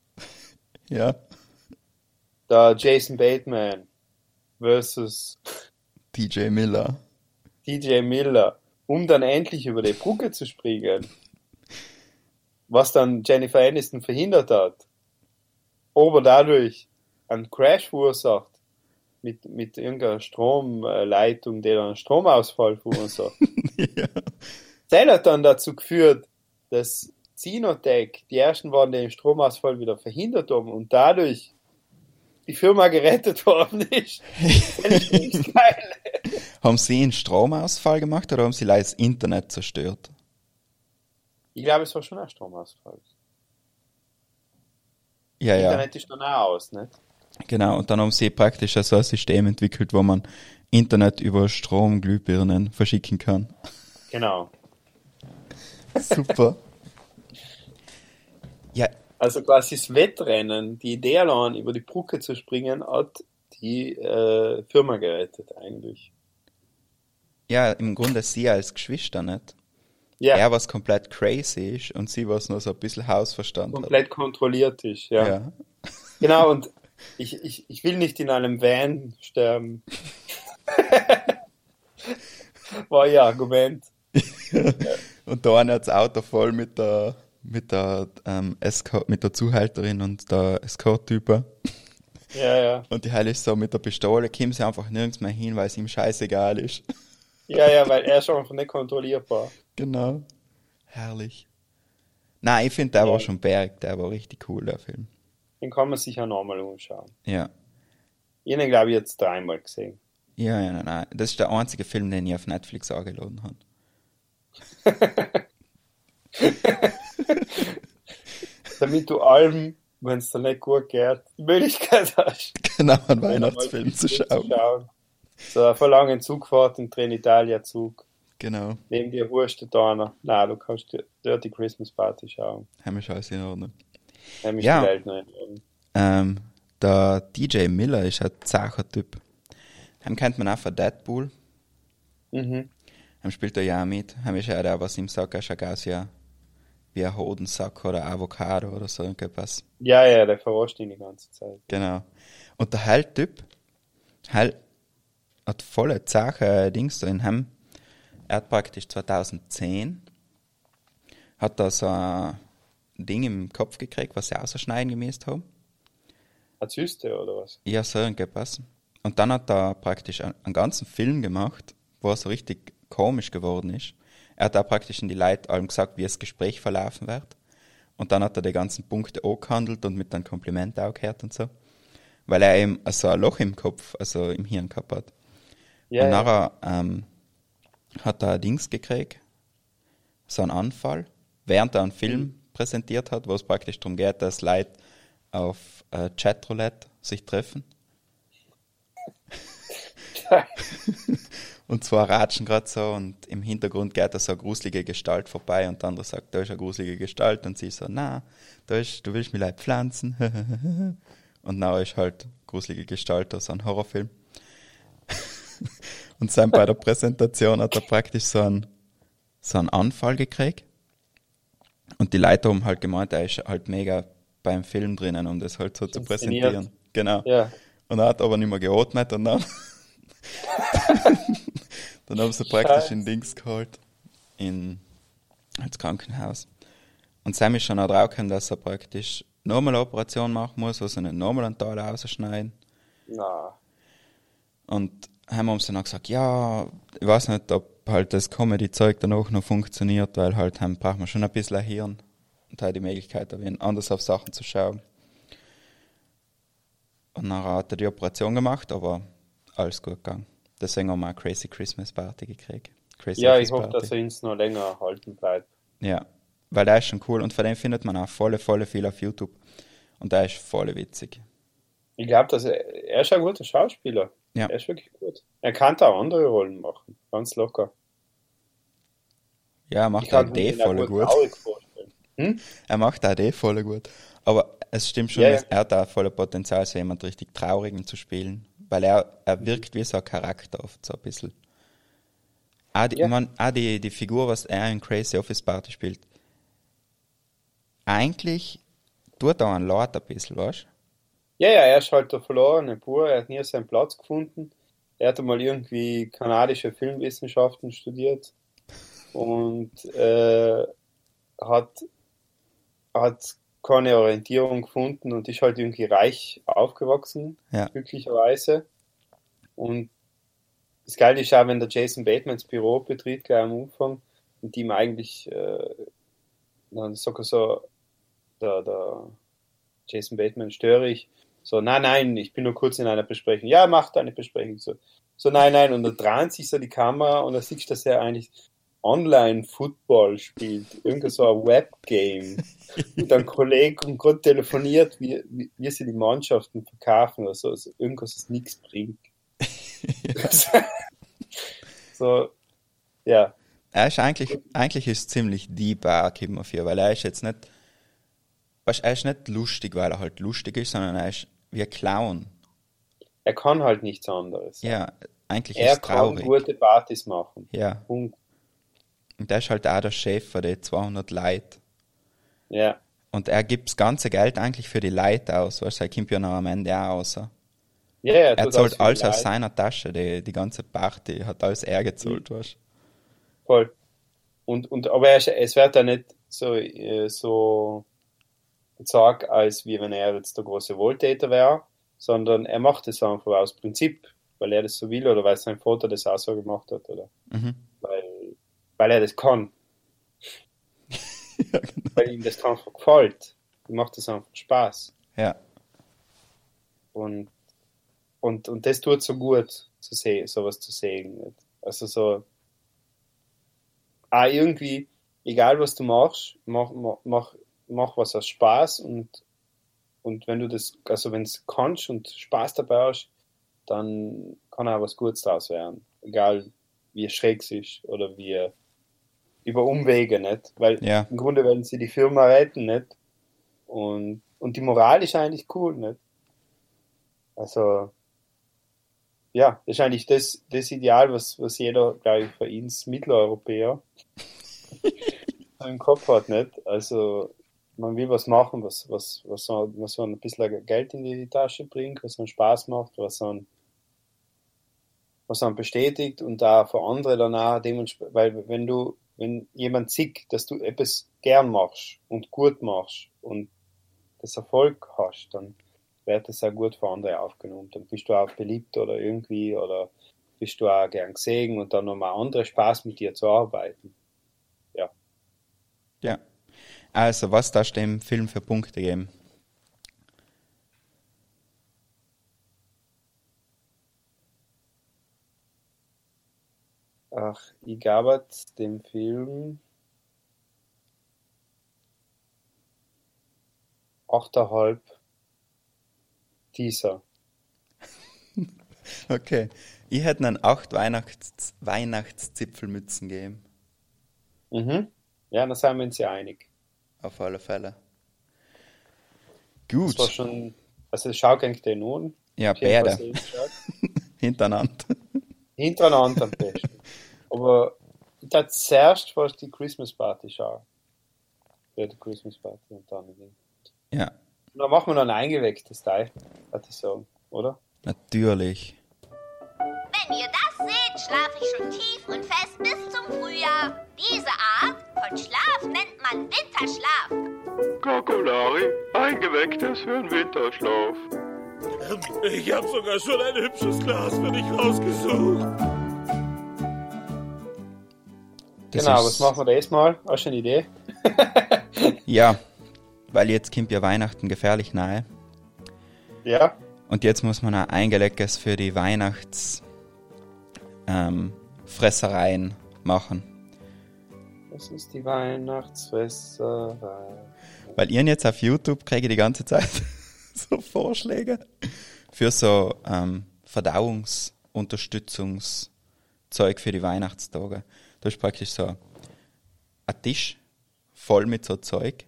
Speaker 3: Ja.
Speaker 4: Der Jason Bateman versus
Speaker 3: DJ Miller.
Speaker 4: DJ Miller, um dann endlich über die Brücke zu springen. Was dann Jennifer Aniston verhindert hat. Aber dadurch einen Crash verursacht. Mit, mit irgendeiner Stromleitung, die dann einen Stromausfall verursacht.
Speaker 3: ja.
Speaker 4: Das hat dann dazu geführt, dass Zinotech die ersten waren, die den Stromausfall wieder verhindert haben und dadurch die Firma gerettet worden ist. Ist geil.
Speaker 3: Haben sie einen Stromausfall gemacht oder haben sie leider das Internet zerstört?
Speaker 4: Ich glaube, es war schon ein Stromausfall.
Speaker 3: Ja, ja,
Speaker 4: Internet ist dann auch aus, nicht?
Speaker 3: Genau. Und dann haben sie praktisch so ein System entwickelt, wo man Internet über Stromglühbirnen verschicken kann.
Speaker 4: Genau.
Speaker 3: Super. ja,
Speaker 4: Also quasi das Wettrennen, die Idee allein, über die Brücke zu springen, hat die äh, Firma gerettet eigentlich.
Speaker 3: ja, im Grunde sie als Geschwister nicht.
Speaker 4: Ja,
Speaker 3: Er was komplett crazy ist und sie was nur so ein bisschen Hausverstand
Speaker 4: komplett kontrolliert ist, ja.
Speaker 3: hat. Ja.
Speaker 4: Genau, und ich, ich, ich will nicht in einem Van sterben. War ihr Argument.
Speaker 3: Und da hat das Auto voll mit der, mit der, ähm, Escort, mit der Zuhälterin und der Escort-Typer.
Speaker 4: Ja, ja.
Speaker 3: Und die Heil ist so mit der Pistole, kommt sie einfach nirgends mehr hin, weil es ihm scheißegal ist.
Speaker 4: Ja, ja, weil er ist einfach nicht kontrollierbar.
Speaker 3: Genau. Herrlich. Nein, ich finde, der
Speaker 4: Ja.
Speaker 3: war schon berg, der war richtig cool, der Film.
Speaker 4: Den kann man sich ja nochmal anschauen.
Speaker 3: Ja.
Speaker 4: Ich habe ihn, glaube ich, jetzt dreimal gesehen.
Speaker 3: Ja, ja, nein, nein. Das ist der einzige Film, den ich auf Netflix angeladen habe.
Speaker 4: Damit du allem, wenn es dir nicht gut geht, die Möglichkeit hast,
Speaker 3: Genau, einen Weihnachtsfilm
Speaker 4: einen
Speaker 3: zu schauen.
Speaker 4: So, eine verlangen Zugfahrt im Trenitalia-Zug.
Speaker 3: Genau.
Speaker 4: Neben dir Wurst da einer. Nein, du kannst dir Dirty Christmas Party schauen.
Speaker 3: Haben wir schon alles in Ordnung.
Speaker 4: Nämlich
Speaker 3: Ja.
Speaker 4: die Welt.
Speaker 3: Ähm, der DJ Miller ist ein zacher Typ. Hem kennt man auch von Deadpool.
Speaker 4: Mhm.
Speaker 3: Hem spielt er ja auch mit. Hem ist ja der, was ihm sagt, er schaut aus ja wie ein Hodensack oder Avocado oder so irgendwas.
Speaker 4: Ja, ja, der verarscht ihn die ganze Zeit.
Speaker 3: Genau. Und der Heil-Typ, Heil hat volle zache Dings da in hem. Er hat praktisch 2010 hat er so ein Ding im Kopf gekriegt, was sie ausschneiden gemäßt haben.
Speaker 4: Eine Zyste oder was?
Speaker 3: Ja, so irgendwas. Und dann hat er praktisch einen, ganzen Film gemacht, wo er so richtig komisch geworden ist. Er hat auch praktisch in die Leute allem gesagt, wie das Gespräch verlaufen wird. Und dann hat er die ganzen Punkte auch gehandelt und mit einem Kompliment auch gehört und so. Weil er eben so ein Loch im Kopf, also im Hirn gehabt hat.
Speaker 4: Ja,
Speaker 3: und
Speaker 4: ja.
Speaker 3: nachher ähm, hat er ein Dings gekriegt, so einen Anfall, während er einen Film
Speaker 4: Mhm.
Speaker 3: Präsentiert hat, wo es praktisch darum geht, dass Leute auf äh, Chatroulette sich treffen. Und zwar ratschen gerade so und im Hintergrund geht da so eine gruselige Gestalt vorbei und der andere sagt, da ist eine gruselige Gestalt und sie so, na, da ist, du willst mich leid pflanzen. und na ist halt gruselige Gestalt aus einem Horrorfilm. und dann bei der Präsentation hat er praktisch so einen, so einen Anfall gekriegt. Und die Leute haben halt gemeint, er ist halt mega beim Film drinnen, um das halt so zu präsentieren. Genau.
Speaker 4: Ja.
Speaker 3: Und er hat aber nicht mehr geatmet und dann, dann haben sie praktisch in Dings geholt, in, ins Krankenhaus. Und Sam ist schon auch drauf gekommen, dass er praktisch nochmal eine Operation machen muss, wo sie nicht nochmal einen Teil ausschneiden.
Speaker 4: Na.
Speaker 3: Und haben uns dann auch gesagt, ja, ich weiß nicht, ob halt das Comedy-Zeug dann auch noch funktioniert, weil halt haben, braucht man schon ein bisschen ein Hirn und halt die Möglichkeit, ein anders auf Sachen zu schauen. Und dann hat er die Operation gemacht, aber alles gut gegangen. Deswegen haben wir eine Crazy Christmas Party gekriegt. Crazy
Speaker 4: Ja,
Speaker 3: Office
Speaker 4: ich hoffe,
Speaker 3: Party.
Speaker 4: dass er uns noch länger erhalten bleibt.
Speaker 3: Ja, weil der ist schon cool und von dem findet man auch voll, voll viel auf YouTube. Und der ist voll witzig.
Speaker 4: Ich glaube, dass er, er ist ein guter Schauspieler.
Speaker 3: Ja.
Speaker 4: Er ist wirklich gut. Er kann da andere Rollen machen. Ganz locker.
Speaker 3: Ja, er macht auch die voll
Speaker 4: gut. Hm?
Speaker 3: Er macht auch die voll gut. Aber es stimmt schon,
Speaker 4: Ja, ja.
Speaker 3: dass er hat auch voll Potenzial, so jemand richtig Traurigen zu spielen. Weil er, er wirkt wie so ein Charakter oft, so ein bisschen. Auch die,
Speaker 4: Ja.
Speaker 3: mein, auch die, die Figur, was er in Crazy Office Party spielt, eigentlich tut er einen Lord ein bisschen, weißt
Speaker 4: Ja, ja, er ist halt der verlorene Bur. Er hat nie seinen Platz gefunden. Er hat mal irgendwie kanadische Filmwissenschaften studiert und äh, hat, hat keine Orientierung gefunden und ist halt irgendwie reich aufgewachsen,
Speaker 3: Ja.
Speaker 4: glücklicherweise. Und das Geile ist auch, wenn der Jason Bateman das Büro betritt, gleich am Anfang, und ihm eigentlich, äh, dann sogar so, der, der Jason Bateman störe ich. So, nein, nein, ich bin nur kurz in einer Besprechung. Ja, mach deine Besprechung. So, so nein, nein. Und da dreht sich so die Kamera und da siehst du, dass er eigentlich Online-Football spielt. Irgend so ein Webgame. Und dann Kollege und gerade telefoniert, wie, wie, wie sie die Mannschaften verkaufen oder so. Also irgendwas, das nichts bringt. so, ja.
Speaker 3: Er ist eigentlich, eigentlich ist ziemlich deep auch, gibt mir für, weil er ist jetzt nicht, weißt, er ist nicht lustig, weil er halt lustig ist, sondern er ist ein Clown.
Speaker 4: Er kann halt nichts anderes.
Speaker 3: Ja, eigentlich ist
Speaker 4: er
Speaker 3: es
Speaker 4: kann
Speaker 3: traurig.
Speaker 4: gute Partys machen.
Speaker 3: Ja,
Speaker 4: Punkt.
Speaker 3: und der ist halt auch der Chef von den 200 Leuten.
Speaker 4: Ja.
Speaker 3: und er gibt das ganze Geld eigentlich für die Leute aus, weißt du, er kommt ja noch am Ende auch raus.
Speaker 4: Ja,
Speaker 3: Er
Speaker 4: tut
Speaker 3: zahlt alles aus seiner Tasche, die, die ganze Party hat alles er gezahlt, weißt
Speaker 4: Voll. Und, und, aber er, es wird ja nicht so, äh, so gezeigt, als wie wenn er jetzt der große Wohltäter wäre, sondern er macht es einfach aus Prinzip, weil er das so will oder weil sein Vater das auch so gemacht hat oder?
Speaker 3: Mhm.
Speaker 4: weil, weil er das kann,
Speaker 3: ja, genau.
Speaker 4: weil ihm das einfach gefällt. Ihm macht das einfach Spaß.
Speaker 3: ja,
Speaker 4: Und, und, und das tut so gut, zu sehen, sowas zu sehen. Nicht? Also so, ah, irgendwie, egal was du machst, mach, mach, mach, mach was aus Spaß und, und wenn du das, also wenn es kannst und Spaß dabei hast, dann kann auch was Gutes draus werden. Egal wie schräg es ist oder wie über Umwege, nicht? Weil
Speaker 3: Ja.
Speaker 4: im Grunde werden sie die Firma retten, nicht? Und, und die Moral ist eigentlich cool, nicht? Also, ja, das ist eigentlich das, das Ideal, was, was jeder, glaube ich, für ihn Mitteleuropäer im Kopf hat, nicht? Also, man will was machen, was, was, was, so, was so ein bisschen Geld in die Tasche bringt, was einen Spaß macht, was ein, was man bestätigt und da für andere danach dementsprechend, weil wenn du, wenn jemand sieht, dass du etwas gern machst und gut machst und das Erfolg hast, dann wird das auch gut für andere aufgenommen. Dann bist du auch beliebt oder irgendwie oder bist du auch gern gesehen und dann nochmal andere Spaß mit dir zu arbeiten.
Speaker 3: Also, was darfst du dem Film für Punkte geben?
Speaker 4: Ach, ich gab dem Film 8,5 Teaser.
Speaker 3: Okay. Ich hätte einen 8 Weihnachts Weihnachtszipfelmützen gegeben.
Speaker 4: Mhm. Ja, da sind wir uns ja einig.
Speaker 3: Auf alle Fälle.
Speaker 4: Das war
Speaker 3: Gut.
Speaker 4: schon, also schau gegen den nun.
Speaker 3: Ja,
Speaker 4: geschaut.
Speaker 3: Hintereinander.
Speaker 4: Hintereinander am besten. Aber ich dachte zuerst fast die Christmas Party schauen. Ja, die Christmas Party und dann den.
Speaker 3: Ja,
Speaker 4: Und dann machen wir noch ein eingewecktes Teil, würde ich sagen, oder?
Speaker 3: natürlich.
Speaker 5: Wenn ihr das seht, schlafe ich schon tief und fest bis zum Frühjahr. Diese Art von Schlaf nennt man Winterschlaf.
Speaker 6: Kakolari, eingewecktes für den Winterschlaf.
Speaker 7: Ich habe sogar schon ein hübsches Glas für dich rausgesucht.
Speaker 3: Das
Speaker 4: genau, was machen wir das mal? Hast du eine Idee?
Speaker 3: Ja, weil jetzt kommt ja Weihnachten gefährlich nahe.
Speaker 4: Ja?
Speaker 3: Und jetzt muss man auch Eingeleckes für die Weihnachts ähm, machen.
Speaker 4: Das ist die Weihnachtsfresserei.
Speaker 3: Weil ihr jetzt auf YouTube kriege die ganze Zeit so Vorschläge für so ähm, Verdauungsunterstützungszeug für die Weihnachtstage. Da ist praktisch so ein Tisch voll mit so Zeug.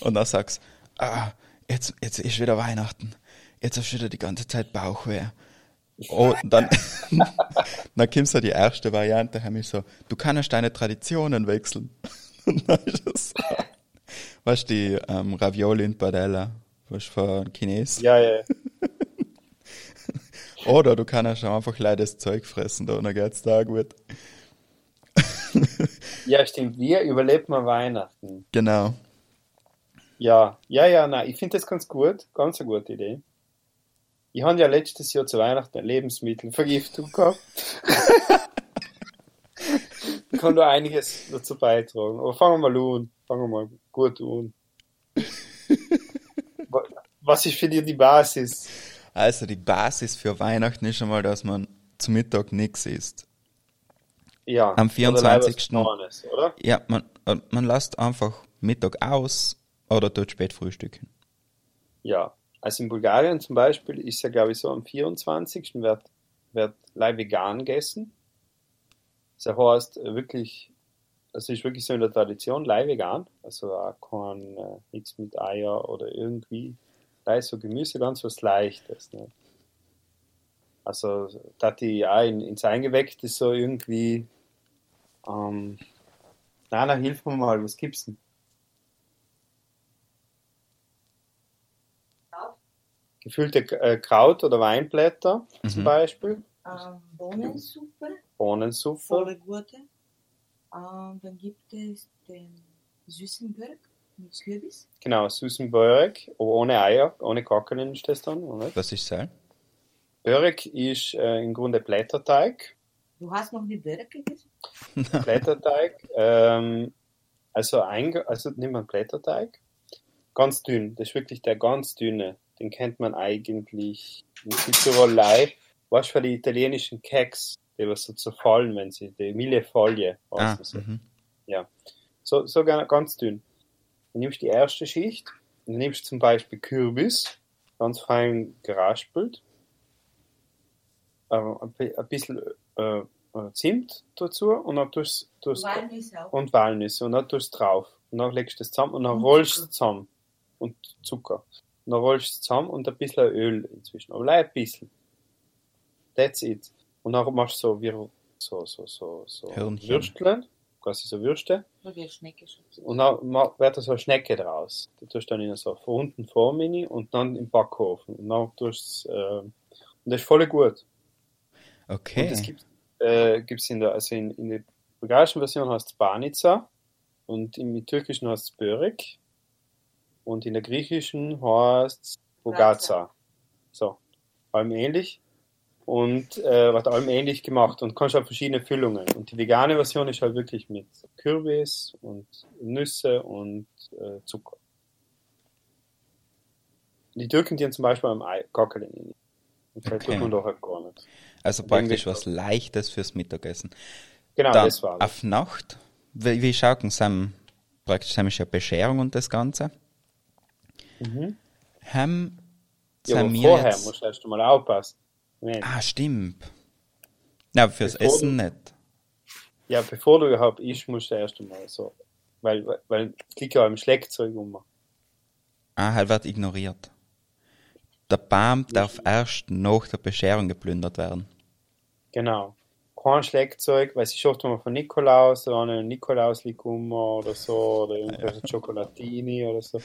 Speaker 3: Und dann sagst ah, jetzt, jetzt ist wieder Weihnachten. Jetzt hast du wieder die ganze Zeit Bauchweh. Oh, dann, dann kommt so die erste Variante, haben ich so, du kannst deine Traditionen wechseln. Und dann ist es so, weißt du, die ähm, Ravioli in Padella, weißt du, von Chines.
Speaker 4: Ja, ja.
Speaker 3: Oder du kannst auch einfach leider das Zeug fressen, da, und dann geht's da gut.
Speaker 4: Ja, stimmt. Wie überlebt man Weihnachten?
Speaker 3: Genau.
Speaker 4: Ja, ja, ja, nein, ich finde das ganz gut. Ganz eine gute Idee. Ich habe ja letztes Jahr zu Weihnachten eine Lebensmittelvergiftung gehabt. ich kann da einiges dazu beitragen. Aber fangen wir mal an. Fangen wir mal gut an. Wa- Was ist für dich die Basis?
Speaker 3: Also die Basis für Weihnachten ist schon mal, dass man zu Mittag nichts isst.
Speaker 4: Ja.
Speaker 3: Am
Speaker 4: oder
Speaker 3: 24.
Speaker 4: Leibers Johannes, oder?
Speaker 3: Ja, man, äh, man lässt einfach Mittag aus oder tut spät frühstücken.
Speaker 4: Ja. Also in Bulgarien zum Beispiel ist ja, glaube ich, so am 24. wird, wird live vegan gegessen. Das heißt äh, wirklich, das ist wirklich so in der Tradition, live vegan. Also auch kein, äh, nichts mit Eier oder irgendwie. Ist so Gemüse, ganz was Leichtes. Ne? Also, da die auch in, ins Eingeweckte so irgendwie, ähm, na, na, hilf mir mal, was gibt's denn? Gefüllte äh, Kraut- oder Weinblätter zum
Speaker 3: Mhm.
Speaker 4: Beispiel.
Speaker 8: Ähm, Bohnensuppe,
Speaker 4: Bohnensuppe.
Speaker 8: volle gute. Ähm, dann gibt es den süßen Burg mit Kürbis.
Speaker 4: Genau, süßen Börek, ohne Eier, ohne Kackeln ist das dann. Oder?
Speaker 3: Was ist das?
Speaker 4: Börek ist äh, im Grunde Blätterteig.
Speaker 8: Du hast noch die Burg gegessen?
Speaker 4: Blätterteig. ähm, also, ein, also nimmt man Blätterteig. Ganz dünn. Das ist wirklich der ganz dünne. Den kennt man eigentlich in Südtirolei. Was für die italienischen Keks, die was so zerfallen, wenn sie, die Millefolie,
Speaker 3: Ah,
Speaker 4: weißt du, so.
Speaker 3: mhm.
Speaker 4: So, so ga- ganz dünn. Dann nimmst du die erste Schicht und dann nimmst du zum Beispiel Kürbis, ganz fein geraspelt, äh, ein bi- ein bisschen äh, Zimt dazu und dann tust du
Speaker 8: Walnüsse auch.
Speaker 4: und Walnüsse und dann tust du drauf und dann legst du das zusammen und dann
Speaker 8: Und
Speaker 4: rollst du zusammen und Zucker. Und dann rollst du es zusammen und ein bisschen Öl inzwischen, aber leider ein bisschen. That's it. Und dann machst du so wie so so so so. Würsteln, quasi so Würste. Und dann wird da so eine Schnecke draus. Die tust du dann in so unten Formini und dann im Backofen. Und dann tust du äh, und das ist voll gut.
Speaker 3: Okay.
Speaker 4: Und das gibt äh, gibt's in der, also in, in der bulgarischen Version heißt es Banica und im türkischen heißt es Börek und in der griechischen heißt es Bogaza. So, allem ähnlich und äh, wird allem ähnlich gemacht und kannst auch verschiedene Füllungen. Und die vegane Version ist halt wirklich mit Kürbis und Nüsse und äh, Zucker. Die Türken die haben zum Beispiel am Ei Kackeln in. Und das
Speaker 3: Okay.
Speaker 4: tut man doch halt gar nicht.
Speaker 3: also praktisch was Leichtes fürs Mittagessen.
Speaker 4: Genau,
Speaker 3: Dann
Speaker 4: das war
Speaker 3: auf Nacht, wie, wie schaut denn praktisch ja Bescherung und das Ganze.
Speaker 4: Mhm.
Speaker 3: Haben
Speaker 4: Ja, vorher
Speaker 3: jetzt,
Speaker 4: musst du erst mal aufpassen. Moment.
Speaker 3: Ah, stimmt. Ja, fürs
Speaker 4: Bevor
Speaker 3: Essen
Speaker 4: du-
Speaker 3: nicht.
Speaker 4: Ja, bevor du überhaupt isst, musst du erst einmal so. Weil, weil, weil es liegt ja im Schleckzeug um.
Speaker 3: Ah, halt wird ignoriert. Der Baum darf erst nach der Bescherung geplündert werden.
Speaker 4: Genau. Kein Schleckzeug, weil sie schaut mal von Nikolaus, oder einen Nikolaus liegt um oder so, oder irgendwelche Schokolatini oder so.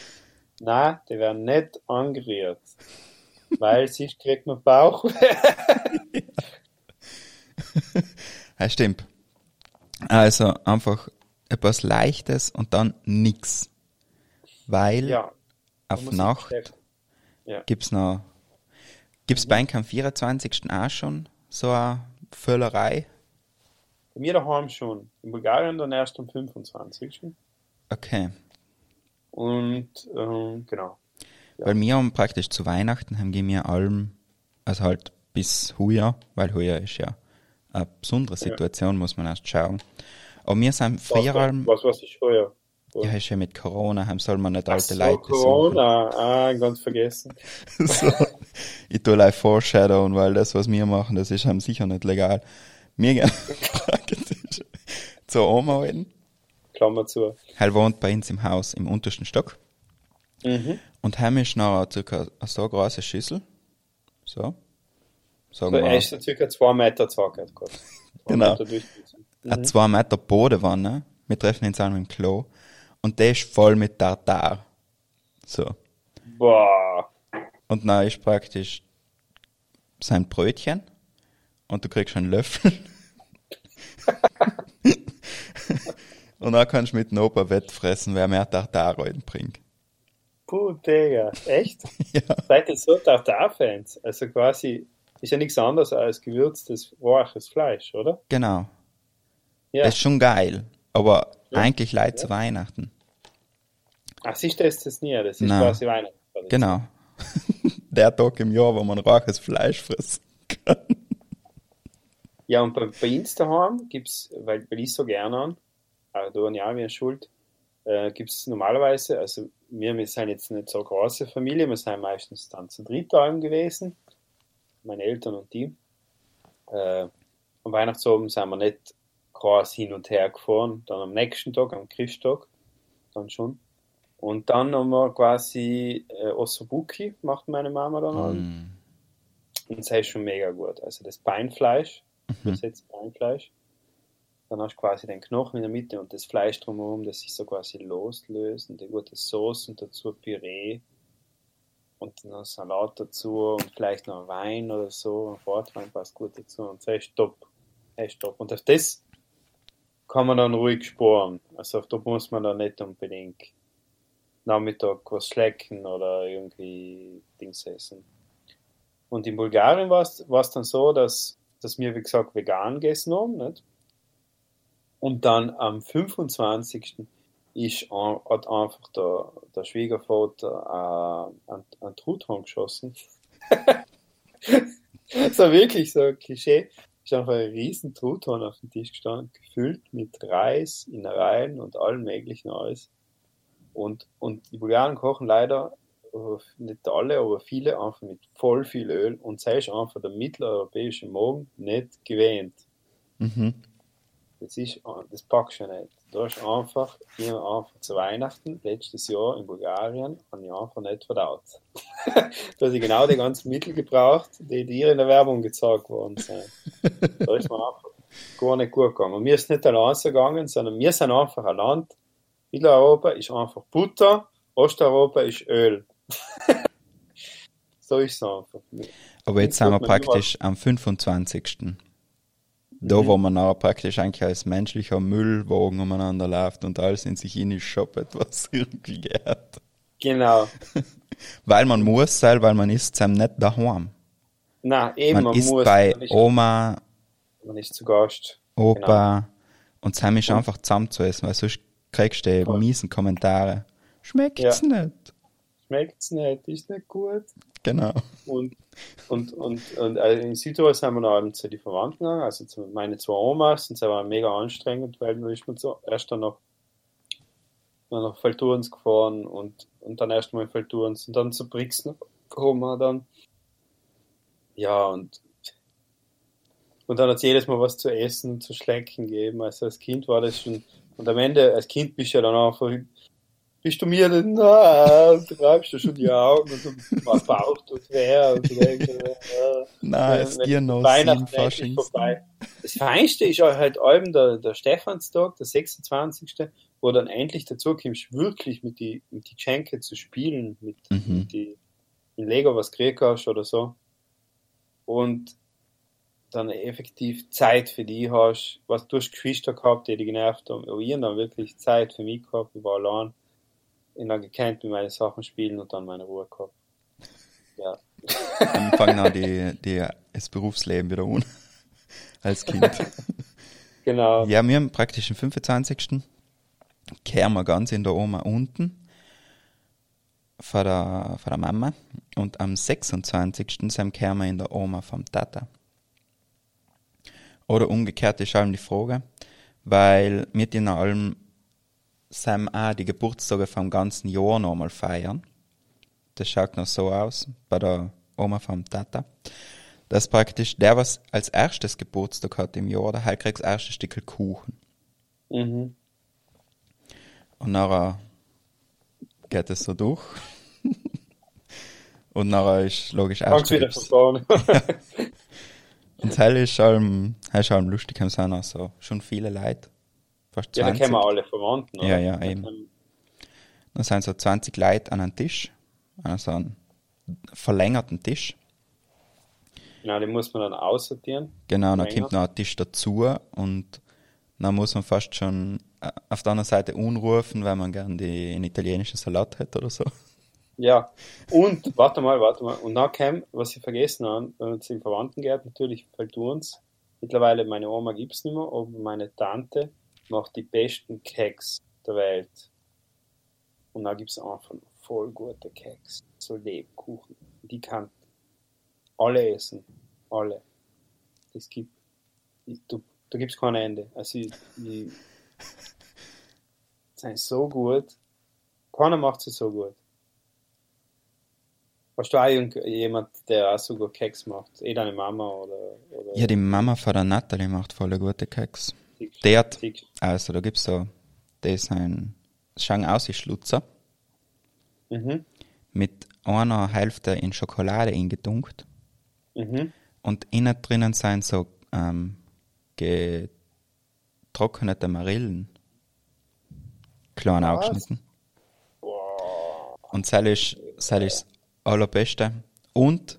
Speaker 4: Nein, die werden nicht angerührt. weil sonst kriegt man Bauch.
Speaker 3: Ja, stimmt. Also einfach etwas Leichtes und dann nix. Weil
Speaker 4: ja,
Speaker 3: auf Nacht.
Speaker 4: Ja.
Speaker 3: gibt's noch, gibt's bei euch am 24. auch schon so eine Völlerei?
Speaker 4: bei mir daheim schon. In Bulgarien dann erst am 25.
Speaker 3: Okay.
Speaker 4: Und ähm, genau. Ja.
Speaker 3: Weil wir haben praktisch zu Weihnachten haben wir allem, also halt bis Heuer, weil Heuer ist ja eine besondere Situation, muss man erst schauen. Aber wir sind früher
Speaker 4: was,
Speaker 3: allem,
Speaker 4: was, was ist heuer?
Speaker 3: ja, ist ja mit Corona, haben soll man nicht alte
Speaker 4: so,
Speaker 3: Leute.
Speaker 4: Corona, ah, ganz vergessen.
Speaker 3: so. Ich tue like Foreshadowen, weil das, was wir machen, das ist einem sicher nicht legal. Wir gehen praktisch zur Oma hin.
Speaker 4: Klammer zu.
Speaker 3: Er wohnt bei uns im Haus im untersten Stock.
Speaker 4: Mhm.
Speaker 3: Und heim ist noch circa eine so große Schüssel. So. Sagen
Speaker 4: So,
Speaker 3: wir
Speaker 4: er ist so circa zwei Meter. Zwei
Speaker 3: Genau.
Speaker 4: Meter Durchmesser.
Speaker 3: eine 2 Meter Bodenwanne. Wir treffen uns an im Klo. Und der ist voll mit Tartar. So.
Speaker 4: Boah.
Speaker 3: Und dann ist praktisch sein Brötchen. Und du kriegst einen Löffel. und dann kannst du mit dem Opa wettfressen, wer mehr Tartar bringt.
Speaker 4: Puh, Digga. Echt?
Speaker 3: Ja.
Speaker 4: Seid ihr so Tartar-Fans? Also quasi, ist ja nichts anderes als gewürztes, rohes Fleisch, oder?
Speaker 3: Genau.
Speaker 4: Ja.
Speaker 3: Das ist schon geil. Aber
Speaker 4: Ja.
Speaker 3: eigentlich leid zu Weihnachten.
Speaker 4: Ach, siehst du das, nie? Das ist
Speaker 3: Nein.
Speaker 4: quasi Weihnachten.
Speaker 3: Genau. Der Tag im Jahr, wo man rohes Fleisch fressen kann.
Speaker 4: Ja, und bei, bei uns daheim gibt's, weil, weil ich so gerne an, wir schuld, äh, gibt's normalerweise, also wir, wir sind jetzt nicht so eine große Familie, wir sind meistens dann zu dritt daheim gewesen, meine Eltern und die. Äh, am Weihnachtsabend sind wir nicht groß hin und her gefahren, dann am nächsten Tag, am Christtag, dann schon. Und dann haben wir quasi äh, Ossobuki, macht meine Mama dann an.
Speaker 3: Mm.
Speaker 4: Und das ist schon mega gut. Also das Beinfleisch, das jetzt Beinfleisch. Dann hast du quasi den Knochen in der Mitte und das Fleisch drumherum, das sich so quasi loslöst und die gute Sauce und dazu Püree. und dann Salat dazu und vielleicht noch Wein oder so. Ein Portwein passt gut dazu und das ist top. Das ist top. Und auf das kann man dann ruhig sparen. Also da muss man dann nicht unbedingt Nachmittag was schlecken oder irgendwie Dings essen. Und in Bulgarien war es dann so, dass, dass wir, wie gesagt, vegan gegessen haben. Nicht? Und dann am 25. Ist, hat einfach der, der Schwiegervater äh, einen, einen Truthahn geschossen. so wirklich so ein Klischee. Ist einfach ein riesen Truthahn auf dem Tisch gestanden, gefüllt mit Reis, Innereien und allem möglichen alles. Und, und die Bulgaren kochen leider, äh, nicht alle, aber viele einfach mit voll viel Öl und sei einfach der mitteleuropäische Morgen nicht gewähnt.
Speaker 3: Mhm.
Speaker 4: Das ist, das packst du nicht. Da ist einfach, ich einfach zu Weihnachten, letztes Jahr in Bulgarien, habe ich einfach nicht verdaut. da habe ich genau die ganzen Mittel gebraucht, die dir in der Werbung gezeigt worden sind. Da ist mir einfach gar nicht gut gegangen. Und mir ist nicht allein so gegangen, sondern wir sind einfach ein Land. Mitteleuropa ist einfach Butter, Osteuropa ist Öl. so ist es einfach.
Speaker 3: Aber jetzt sind wir
Speaker 4: man
Speaker 3: praktisch am 25. Da,
Speaker 4: Mhm.
Speaker 3: wo man nachher praktisch eigentlich als menschlicher Müllwagen umeinander läuft und alles in sich in shoppet, was irgendwie geht.
Speaker 4: Genau.
Speaker 3: Weil man muss sein, weil man ist zusammen nicht daheim.
Speaker 4: Na, eben,
Speaker 3: Man,
Speaker 4: man,
Speaker 3: ist
Speaker 4: muss.
Speaker 3: bei
Speaker 4: man, ist,
Speaker 3: Oma,
Speaker 4: man ist zu Gast.
Speaker 3: Opa und zusammen ist einfach zusammen zu essen, weil sonst kriegst du
Speaker 4: Voll.
Speaker 3: miesen Kommentare. Schmeckt's nicht?
Speaker 4: Schmeckt's nicht, ist nicht gut.
Speaker 3: Genau.
Speaker 4: Und, und, und, und äh, in Südtirol sind wir noch zu den Verwandten gegangen, also zu meine zwei Omas, und das war mega anstrengend, weil wir ist man so erst dann noch, dann nach Feldturns gefahren und, und dann erst mal in Feldturns und dann zu Brixen gekommen wir dann. Ja, und, und dann hat es jedes Mal was zu essen, zu schlecken gegeben. Also als Kind war das schon, und am Ende, als Kind bist du ja dann einfach, bist du mir denn? Und du reibst dir schon die Augen und du machst Bauch tut weh und du denkst, äh,
Speaker 3: Nein, es dir noch
Speaker 4: Weihnachten vorbei. Das Feinste ist halt allem der, der Stephanstag, der 26., wo dann endlich dazu kommst, wirklich mit die, mit die Geschenke zu spielen, mit,
Speaker 3: Mhm.
Speaker 4: mit die, in Lego was gekriegt hast oder so. Und dann effektiv Zeit für die hast, was du hast Geschwister gehabt, die dich genervt haben, aber ich hab dann wirklich Zeit für mich gehabt, ich war allein, ich dann gekannt mit meinen Sachen spielen und dann meine Ruhe gehabt. Ja.
Speaker 3: Dann fangen auch die, die, das Berufsleben wieder an. Als Kind.
Speaker 4: Genau.
Speaker 3: Ja, wir haben praktisch den 25. kehren wir ganz in der Oma unten von der, von der Mama und am 26. sind kehren wir in der Oma vom Tata. Oder umgekehrt ist allem die Frage, weil wir in allem sind auch die Geburtstage vom ganzen Jahr nochmal feiern. Das schaut noch so aus bei der Oma vom Tata. dass praktisch der, was als erstes Geburtstag hat im Jahr, der halt kriegt das erste Stückel Kuchen.
Speaker 4: Mhm.
Speaker 3: Und nachher geht es so durch. Und nachher ist logisch
Speaker 4: wieder vorne.
Speaker 3: Und hell ist allem lustig, haben sind auch so schon viele Leute. Fast
Speaker 4: ja, dann
Speaker 3: 20.
Speaker 4: kennen wir alle Verwandten. oder?
Speaker 3: Ja, ja, eben. Dann sind so 20 Leute an einem Tisch, an so einem verlängerten Tisch.
Speaker 4: Genau, den muss man dann aussortieren.
Speaker 3: Genau, dann kommt noch ein Tisch dazu und dann muss man fast schon äh, auf der anderen Seite unrufen, weil man gern die, einen italienischen Salat hätte oder so.
Speaker 4: Ja, und warte mal, warte mal. Und dann kam, was ich vergessen habe, wenn man zu den Verwandten geht, natürlich fällt uns. Mittlerweile, meine Oma gibt's nicht mehr, aber meine Tante macht die besten Keks der Welt. Und da gibt's einfach voll gute Keks. So Lebkuchen. Die kann alle essen. Alle. Es gibt, du, da gibt's kein Ende. Also, ich, ich, sind so gut. Keiner macht sie so gut. Hast du auch jemand, der auch so gut Keks macht? Eh deine Mama oder, oder
Speaker 3: Ja, die Mama von der Natalie macht voll gute Keks. Die hat, also da gibt's so, die sind, schauen aus wie Schlutzer,
Speaker 4: Mhm.
Speaker 3: mit einer Hälfte in Schokolade eingetunkt
Speaker 4: Mhm.
Speaker 3: und innen drinnen sind so ähm, getrocknete Marillen. Kleine
Speaker 4: Was?
Speaker 3: Abschnitten. Und soll ist, soll ist allerbeste. Und,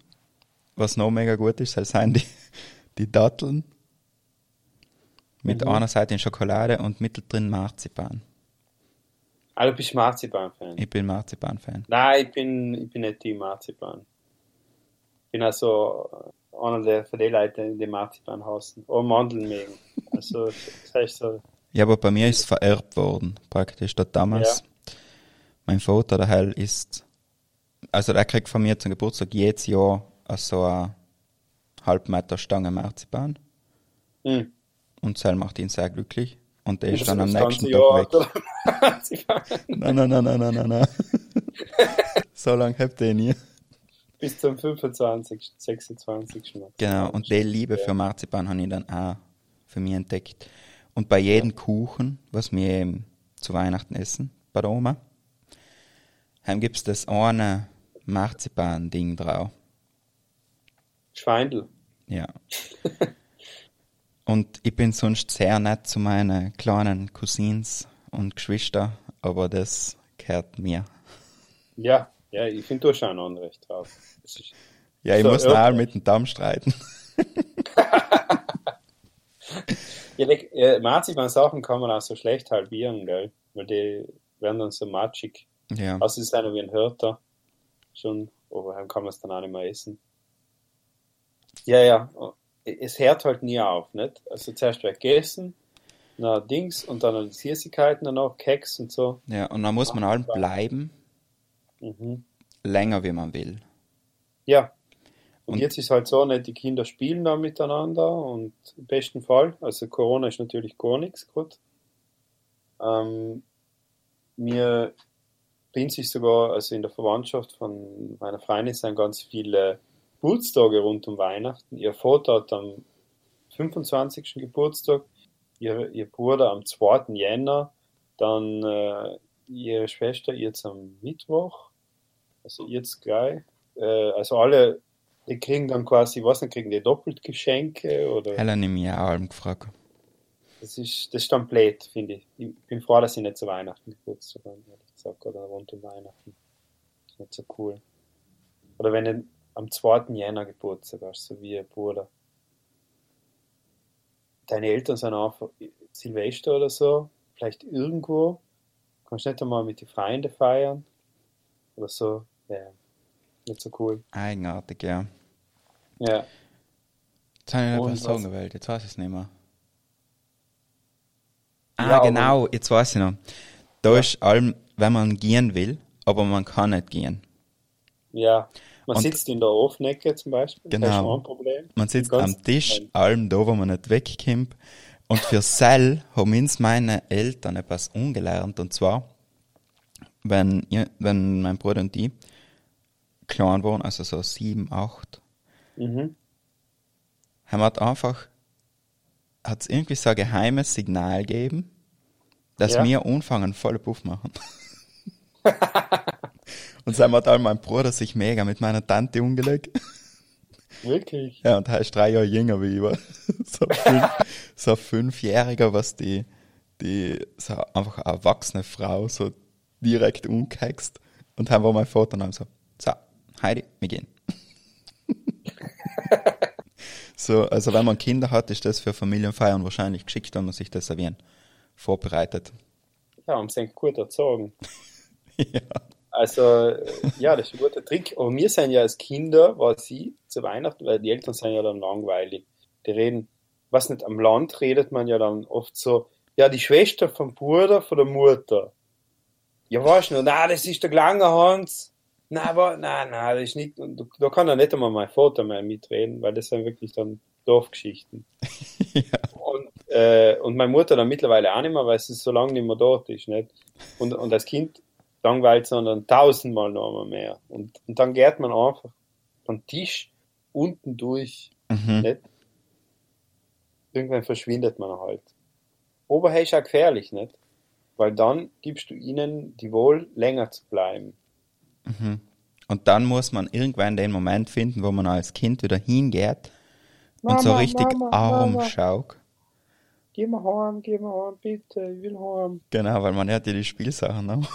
Speaker 3: was noch mega gut ist, das sind die, die Datteln. Mit
Speaker 4: Mhm.
Speaker 3: einer Seite in Schokolade und mittendrin Marzipan.
Speaker 4: Ah, du bist Marzipan-Fan.
Speaker 3: Ich bin Marzipan-Fan.
Speaker 4: Nein, ich bin, ich bin nicht Team Marzipan. Ich bin also einer der von den Leuten, die Marzipan hassen. Oder Mandeln mögen. Also, das heißt so,
Speaker 3: Ja, aber bei mir ist es vererbt worden, praktisch. Dort damals, mein Vater, der Hell, ist, also der kriegt von mir zum Geburtstag jedes Jahr so eine halb Meter Stange Marzipan.
Speaker 4: hm.
Speaker 3: Und Sel macht ihn sehr glücklich. Und der ist
Speaker 4: Das
Speaker 3: dann am nächsten Tag weg. Nein, nein, nein, nein, nein, nein, nein. so lange habt ihr nie.
Speaker 4: Bis zum 25., 26. Mal.
Speaker 3: Genau, und die Liebe für Marzipan habe ich dann auch für mich entdeckt. Und bei jedem Kuchen, was wir eben zu Weihnachten essen, bei der Oma, gibt es das eine Marzipan-Ding drauf.
Speaker 4: Schweindel.
Speaker 3: Ja. und ich bin sonst sehr nett zu meinen kleinen Cousins und Geschwister, aber das gehört mir.
Speaker 4: Ja, ja, ich finde, du hast auch ein Unrecht drauf.
Speaker 3: Ja, ich
Speaker 4: So,
Speaker 3: muss
Speaker 4: ja.
Speaker 3: nachher mit dem Damm streiten.
Speaker 4: ja, äh, Marzipan-Sachen kann man auch so schlecht halbieren, gell? Weil die werden dann so matschig.
Speaker 3: Ja.
Speaker 4: Also es ist einer wie ein Hörter. Schon, aber dann kann man es dann auch nicht mehr essen. Ja, ja. Es hört halt nie auf, nicht? Also zuerst wird gegessen, na Dings und dann die Süßigkeiten danach, Keks und so.
Speaker 3: ja, und dann muss man allem bleiben,
Speaker 4: Mhm.
Speaker 3: länger wie man will.
Speaker 4: Ja. Und,
Speaker 3: Und-
Speaker 4: jetzt ist halt so, nicht, die Kinder spielen da miteinander und im besten Fall, also Corona ist natürlich gar nichts gut. Ähm, mir bin sich sogar, also in der Verwandtschaft von meiner Freundin sind ganz viele Geburtstage rund um Weihnachten. Ihr Vater hat am 25. Geburtstag, ihr, ihr Bruder am 2. Jänner, dann äh, ihre Schwester jetzt am Mittwoch, also jetzt gleich. Äh, also alle, die kriegen dann quasi, was nicht, kriegen die doppelt Geschenke oder
Speaker 3: Helen mich auch allem gefragt.
Speaker 4: das ist, das ist dann blöd, finde ich. Ich bin froh, dass ich nicht zu Weihnachten Geburtstag habe, ehrlich gesagt, oder rund um Weihnachten. Das ist nicht so cool. Oder wenn am 2. Jänner Geburtstag hast, so wie ihr Bruder. Deine Eltern sind einfach Silvester oder so, vielleicht irgendwo. Kannst nicht einmal mit den Freunden feiern. Oder so. Ja, nicht so cool.
Speaker 3: Eigenartig, ja.
Speaker 4: Ja.
Speaker 3: Jetzt habe ich noch sagen
Speaker 4: was?
Speaker 3: gewählt, jetzt weiß ich es nicht mehr.
Speaker 4: Ja,
Speaker 3: Ah,
Speaker 4: aber-
Speaker 3: genau, jetzt weiß ich noch. Da ist allem, wenn man gehen will, aber man kann nicht gehen.
Speaker 4: Ja. Man
Speaker 3: Und-
Speaker 4: sitzt in der Ofenecke zum Beispiel. Das ist
Speaker 3: Genau.
Speaker 4: ein Problem.
Speaker 3: Man sitzt am Tisch, allem da, wo man nicht wegkommt. Und für Sell haben uns meine Eltern etwas ungelernt. Und zwar, wenn, ihr- wenn mein Bruder und ich klein waren, also so sieben, acht,
Speaker 4: Mhm.
Speaker 3: haben wir einfach, hat es irgendwie so ein geheimes Signal gegeben, dass
Speaker 4: Ja.
Speaker 3: wir anfangen voll Puff machen. und dann hat all mein Bruder sich mega mit meiner Tante umgelegt.
Speaker 4: Wirklich?
Speaker 3: Ja, und er ist drei Jahre jünger wie ich war. So, fünf, so Fünfjähriger, was die, die, so einfach eine erwachsene Frau so direkt umgehext. Und dann war mein Vater dann so, so, Heidi, wir gehen. so, also wenn man Kinder hat, ist das für Familienfeiern wahrscheinlich geschickt, wenn man sich das erwähnt, vorbereitet.
Speaker 4: Ja, haben sie gut erzogen.
Speaker 3: ja.
Speaker 4: Also, äh, ja, das ist ein guter Trick. Aber wir sind ja als Kinder, war sie zu Weihnachten, weil die Eltern sind ja dann langweilig. Die reden, was nicht, am Land redet man ja dann oft so, ja, die Schwester vom Bruder, von der Mutter. Ja, weißt du, na, das ist der kleine Hans. Na, aber, na, na, das ist nicht, da kann ja nicht einmal mein Vater mehr mitreden, weil das sind wirklich dann Dorfgeschichten.
Speaker 3: ja.
Speaker 4: Und, äh, und meine Mutter dann mittlerweile auch nicht mehr, weil sie so lange nicht mehr dort ist. Nicht? Und, und als Kind langweilt sondern tausendmal noch mal mehr. Und, und dann geht man einfach vom Tisch unten durch.
Speaker 3: Mhm.
Speaker 4: Nicht? Irgendwann verschwindet man halt. Aber ist auch gefährlich, nicht? Weil dann gibst du ihnen die Wohl, länger zu bleiben.
Speaker 3: Mhm. Und dann muss man irgendwann den Moment finden, wo man als Kind wieder hingeht und so
Speaker 4: Mama,
Speaker 3: richtig
Speaker 4: Mama,
Speaker 3: arm
Speaker 4: Mama.
Speaker 3: schaut.
Speaker 4: Geh mal heim, geh mal heim, bitte, ich will heim.
Speaker 3: Genau, weil man hat ja die Spielsachen noch.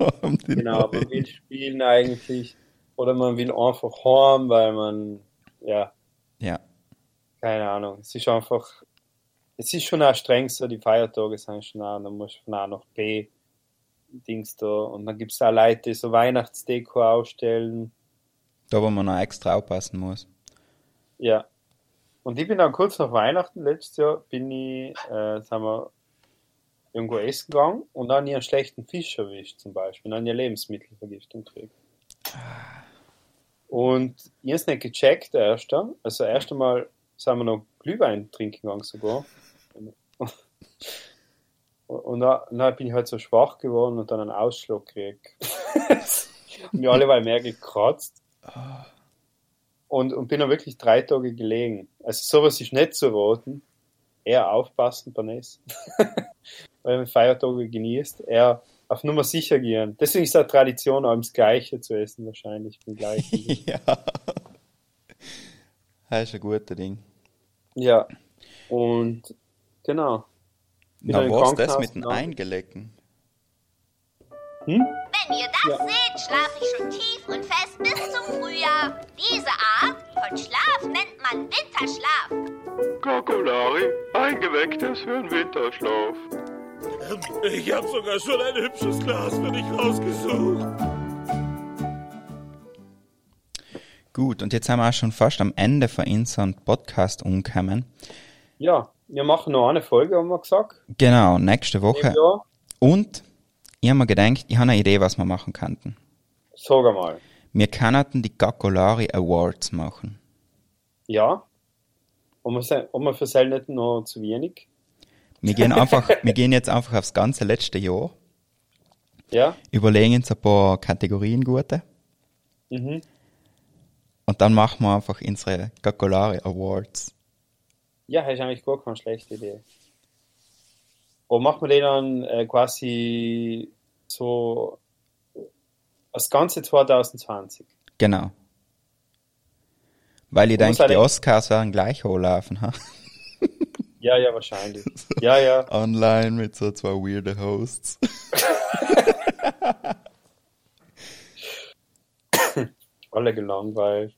Speaker 3: Die
Speaker 4: Genau, man
Speaker 3: neuen.
Speaker 4: will spielen eigentlich. Oder man will einfach heim, weil man, ja,
Speaker 3: Ja.
Speaker 4: keine Ahnung. Es ist einfach, es ist schon auch streng so, die Feiertage sind schon auch, dann musst du von A nach B Dings da. Und dann gibt es auch Leute, die so Weihnachtsdeko ausstellen.
Speaker 3: Da, wo man noch extra aufpassen muss.
Speaker 4: Ja. Und ich bin dann kurz nach Weihnachten letztes Jahr, bin ich, äh, sind wir irgendwo essen gegangen und dann einen schlechten Fisch erwischt zum Beispiel, dann nie Lebensmittelvergiftung gekriegt. Und ich hab's nicht gecheckt, der erste. Also erst einmal sind wir noch Glühwein trinken gegangen sogar. Und dann, dann bin ich halt so schwach geworden und dann einen Ausschlag gekriegt. und wir alle waren mehr gekratzt. Und, und bin dann wirklich drei Tage gelegen. Also sowas ist nicht zu raten. Eher aufpassen beim Essen. Weil man Feiertage genießt. Eher auf Nummer sicher gehen. Deswegen ist es eine Tradition, allem das Gleiche zu essen wahrscheinlich. Beim Gleichen.
Speaker 3: ja. Das ist ein guter Ding.
Speaker 4: ja. Und genau. Wieder
Speaker 3: Na,
Speaker 4: im
Speaker 3: was das mit dem. Eingelecken?
Speaker 4: Hm?
Speaker 5: Wenn ihr das
Speaker 4: Ja.
Speaker 5: seht, schlafe ich schon tief und fest bis zum Frühjahr. Diese Art von Schlaf nennt man Winterschlaf.
Speaker 6: Kokolari, eingewecktes für einen Winterschlaf.
Speaker 7: Ich habe sogar schon ein hübsches Glas für dich rausgesucht.
Speaker 3: Gut, und jetzt sind wir auch schon fast am Ende von unserem Podcast umgekommen.
Speaker 4: Ja, wir machen noch eine Folge, haben wir gesagt.
Speaker 3: Genau, nächste Woche. Und ich habe mir gedacht, ich habe eine Idee, was wir machen könnten.
Speaker 4: Sag einmal.
Speaker 3: Wir könnten die Gakolari Awards machen.
Speaker 4: Ja. Und wir, sind, und wir versellen nicht noch zu wenig.
Speaker 3: Wir gehen einfach, wir gehen jetzt einfach aufs ganze letzte Jahr,
Speaker 4: Ja.
Speaker 3: überlegen uns ein paar Kategorien gute
Speaker 4: Mhm.
Speaker 3: und dann machen wir einfach unsere Gakolari Awards.
Speaker 4: Ja, das ist eigentlich gar keine schlechte Idee. Und machen wir den dann äh, quasi so das ganze 2020.
Speaker 3: Genau. Weil ich denke, die Oscars werden gleich hochlaufen, ha?
Speaker 4: Ja, ja, wahrscheinlich. Ja, ja.
Speaker 3: Online mit so zwei weirde Hosts.
Speaker 4: Alle gelangweilt.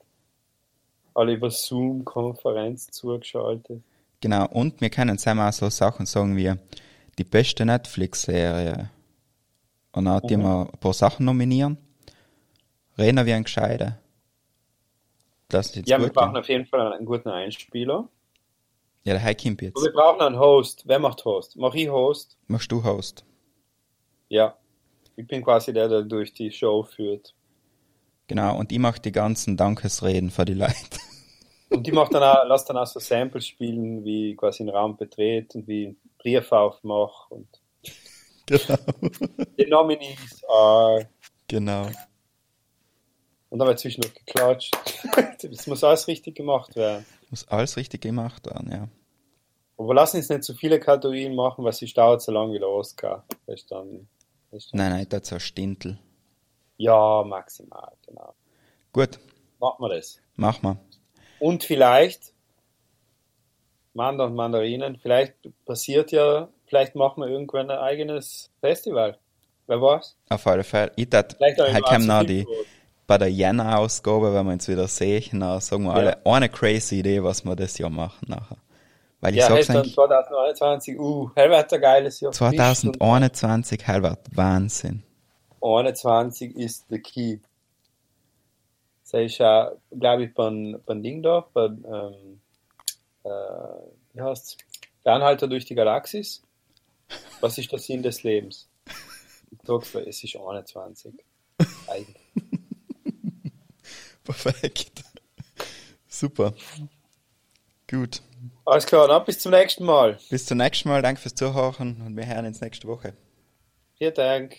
Speaker 4: Alle über Zoom-Konferenz zugeschaltet.
Speaker 3: Genau, und wir können zusammen auch so Sachen sagen wie die beste Netflix-Serie. Und auch die wir ein paar Sachen nominieren. Reden wir ein Gescheide. Das ist jetzt
Speaker 4: Ja, wir brauchen
Speaker 3: gehen.
Speaker 4: auf jeden Fall einen guten Einspieler.
Speaker 3: Ja, der High Kimp jetzt.
Speaker 4: Und wir brauchen einen Host. Wer macht Host? Mach ich Host?
Speaker 3: Machst du Host?
Speaker 4: Ja. Ich bin quasi der, der durch die Show führt.
Speaker 3: Genau, und ich mach die ganzen Dankesreden für die Leute.
Speaker 4: Und die macht dann auch, lasst dann auch so Samples spielen, wie quasi einen Raum betreten und wie einen Brief aufmache und
Speaker 3: genau.
Speaker 4: die Nominees are.
Speaker 3: genau.
Speaker 4: Und dann wird zwischendurch geklatscht. das muss alles richtig gemacht werden.
Speaker 3: Muss alles richtig gemacht werden, ja.
Speaker 4: Aber lassen uns nicht zu viele Kategorien machen, weil sie dauert so lange wie der Oscar. Ist dann,
Speaker 3: Nein, nein, das ist so ein Stintel.
Speaker 4: Ja, maximal, genau.
Speaker 3: Gut,
Speaker 4: Machen wir das.
Speaker 3: mach mal.
Speaker 4: Und vielleicht, Manda und Mandarinen, vielleicht passiert ja, vielleicht machen wir irgendwann ein eigenes Festival. Wer weiß?
Speaker 3: Auf alle Fälle. Ich tat,
Speaker 4: Vielleicht auch
Speaker 3: halt
Speaker 4: im
Speaker 3: kam noch die, bei der Jänner-Ausgabe, wenn wir uns wieder sehen, dann sagen wir
Speaker 4: Ja.
Speaker 3: alle, eine crazy Idee, was wir das Jahr machen nachher. Weil ich
Speaker 4: Ja,
Speaker 3: sag's eigentlich,
Speaker 4: 2021, uh, hell wird ein geiles Jahr.
Speaker 3: 2021 halt wird Wahnsinn.
Speaker 4: 21 ist the key. Das ist ja, glaube ich, beim, beim Ding da, beim, ähm, äh, wie heißt's? Der Anhalter durch die Galaxis. Was ist der Sinn des Lebens? Ich sag's dir, es ist 21. Eigentlich.
Speaker 3: Perfekt. Super. Gut.
Speaker 4: Alles klar, dann bis zum nächsten Mal.
Speaker 3: Bis zum nächsten Mal. Danke fürs Zuhören und wir hören uns nächste Woche.
Speaker 4: Vielen Dank.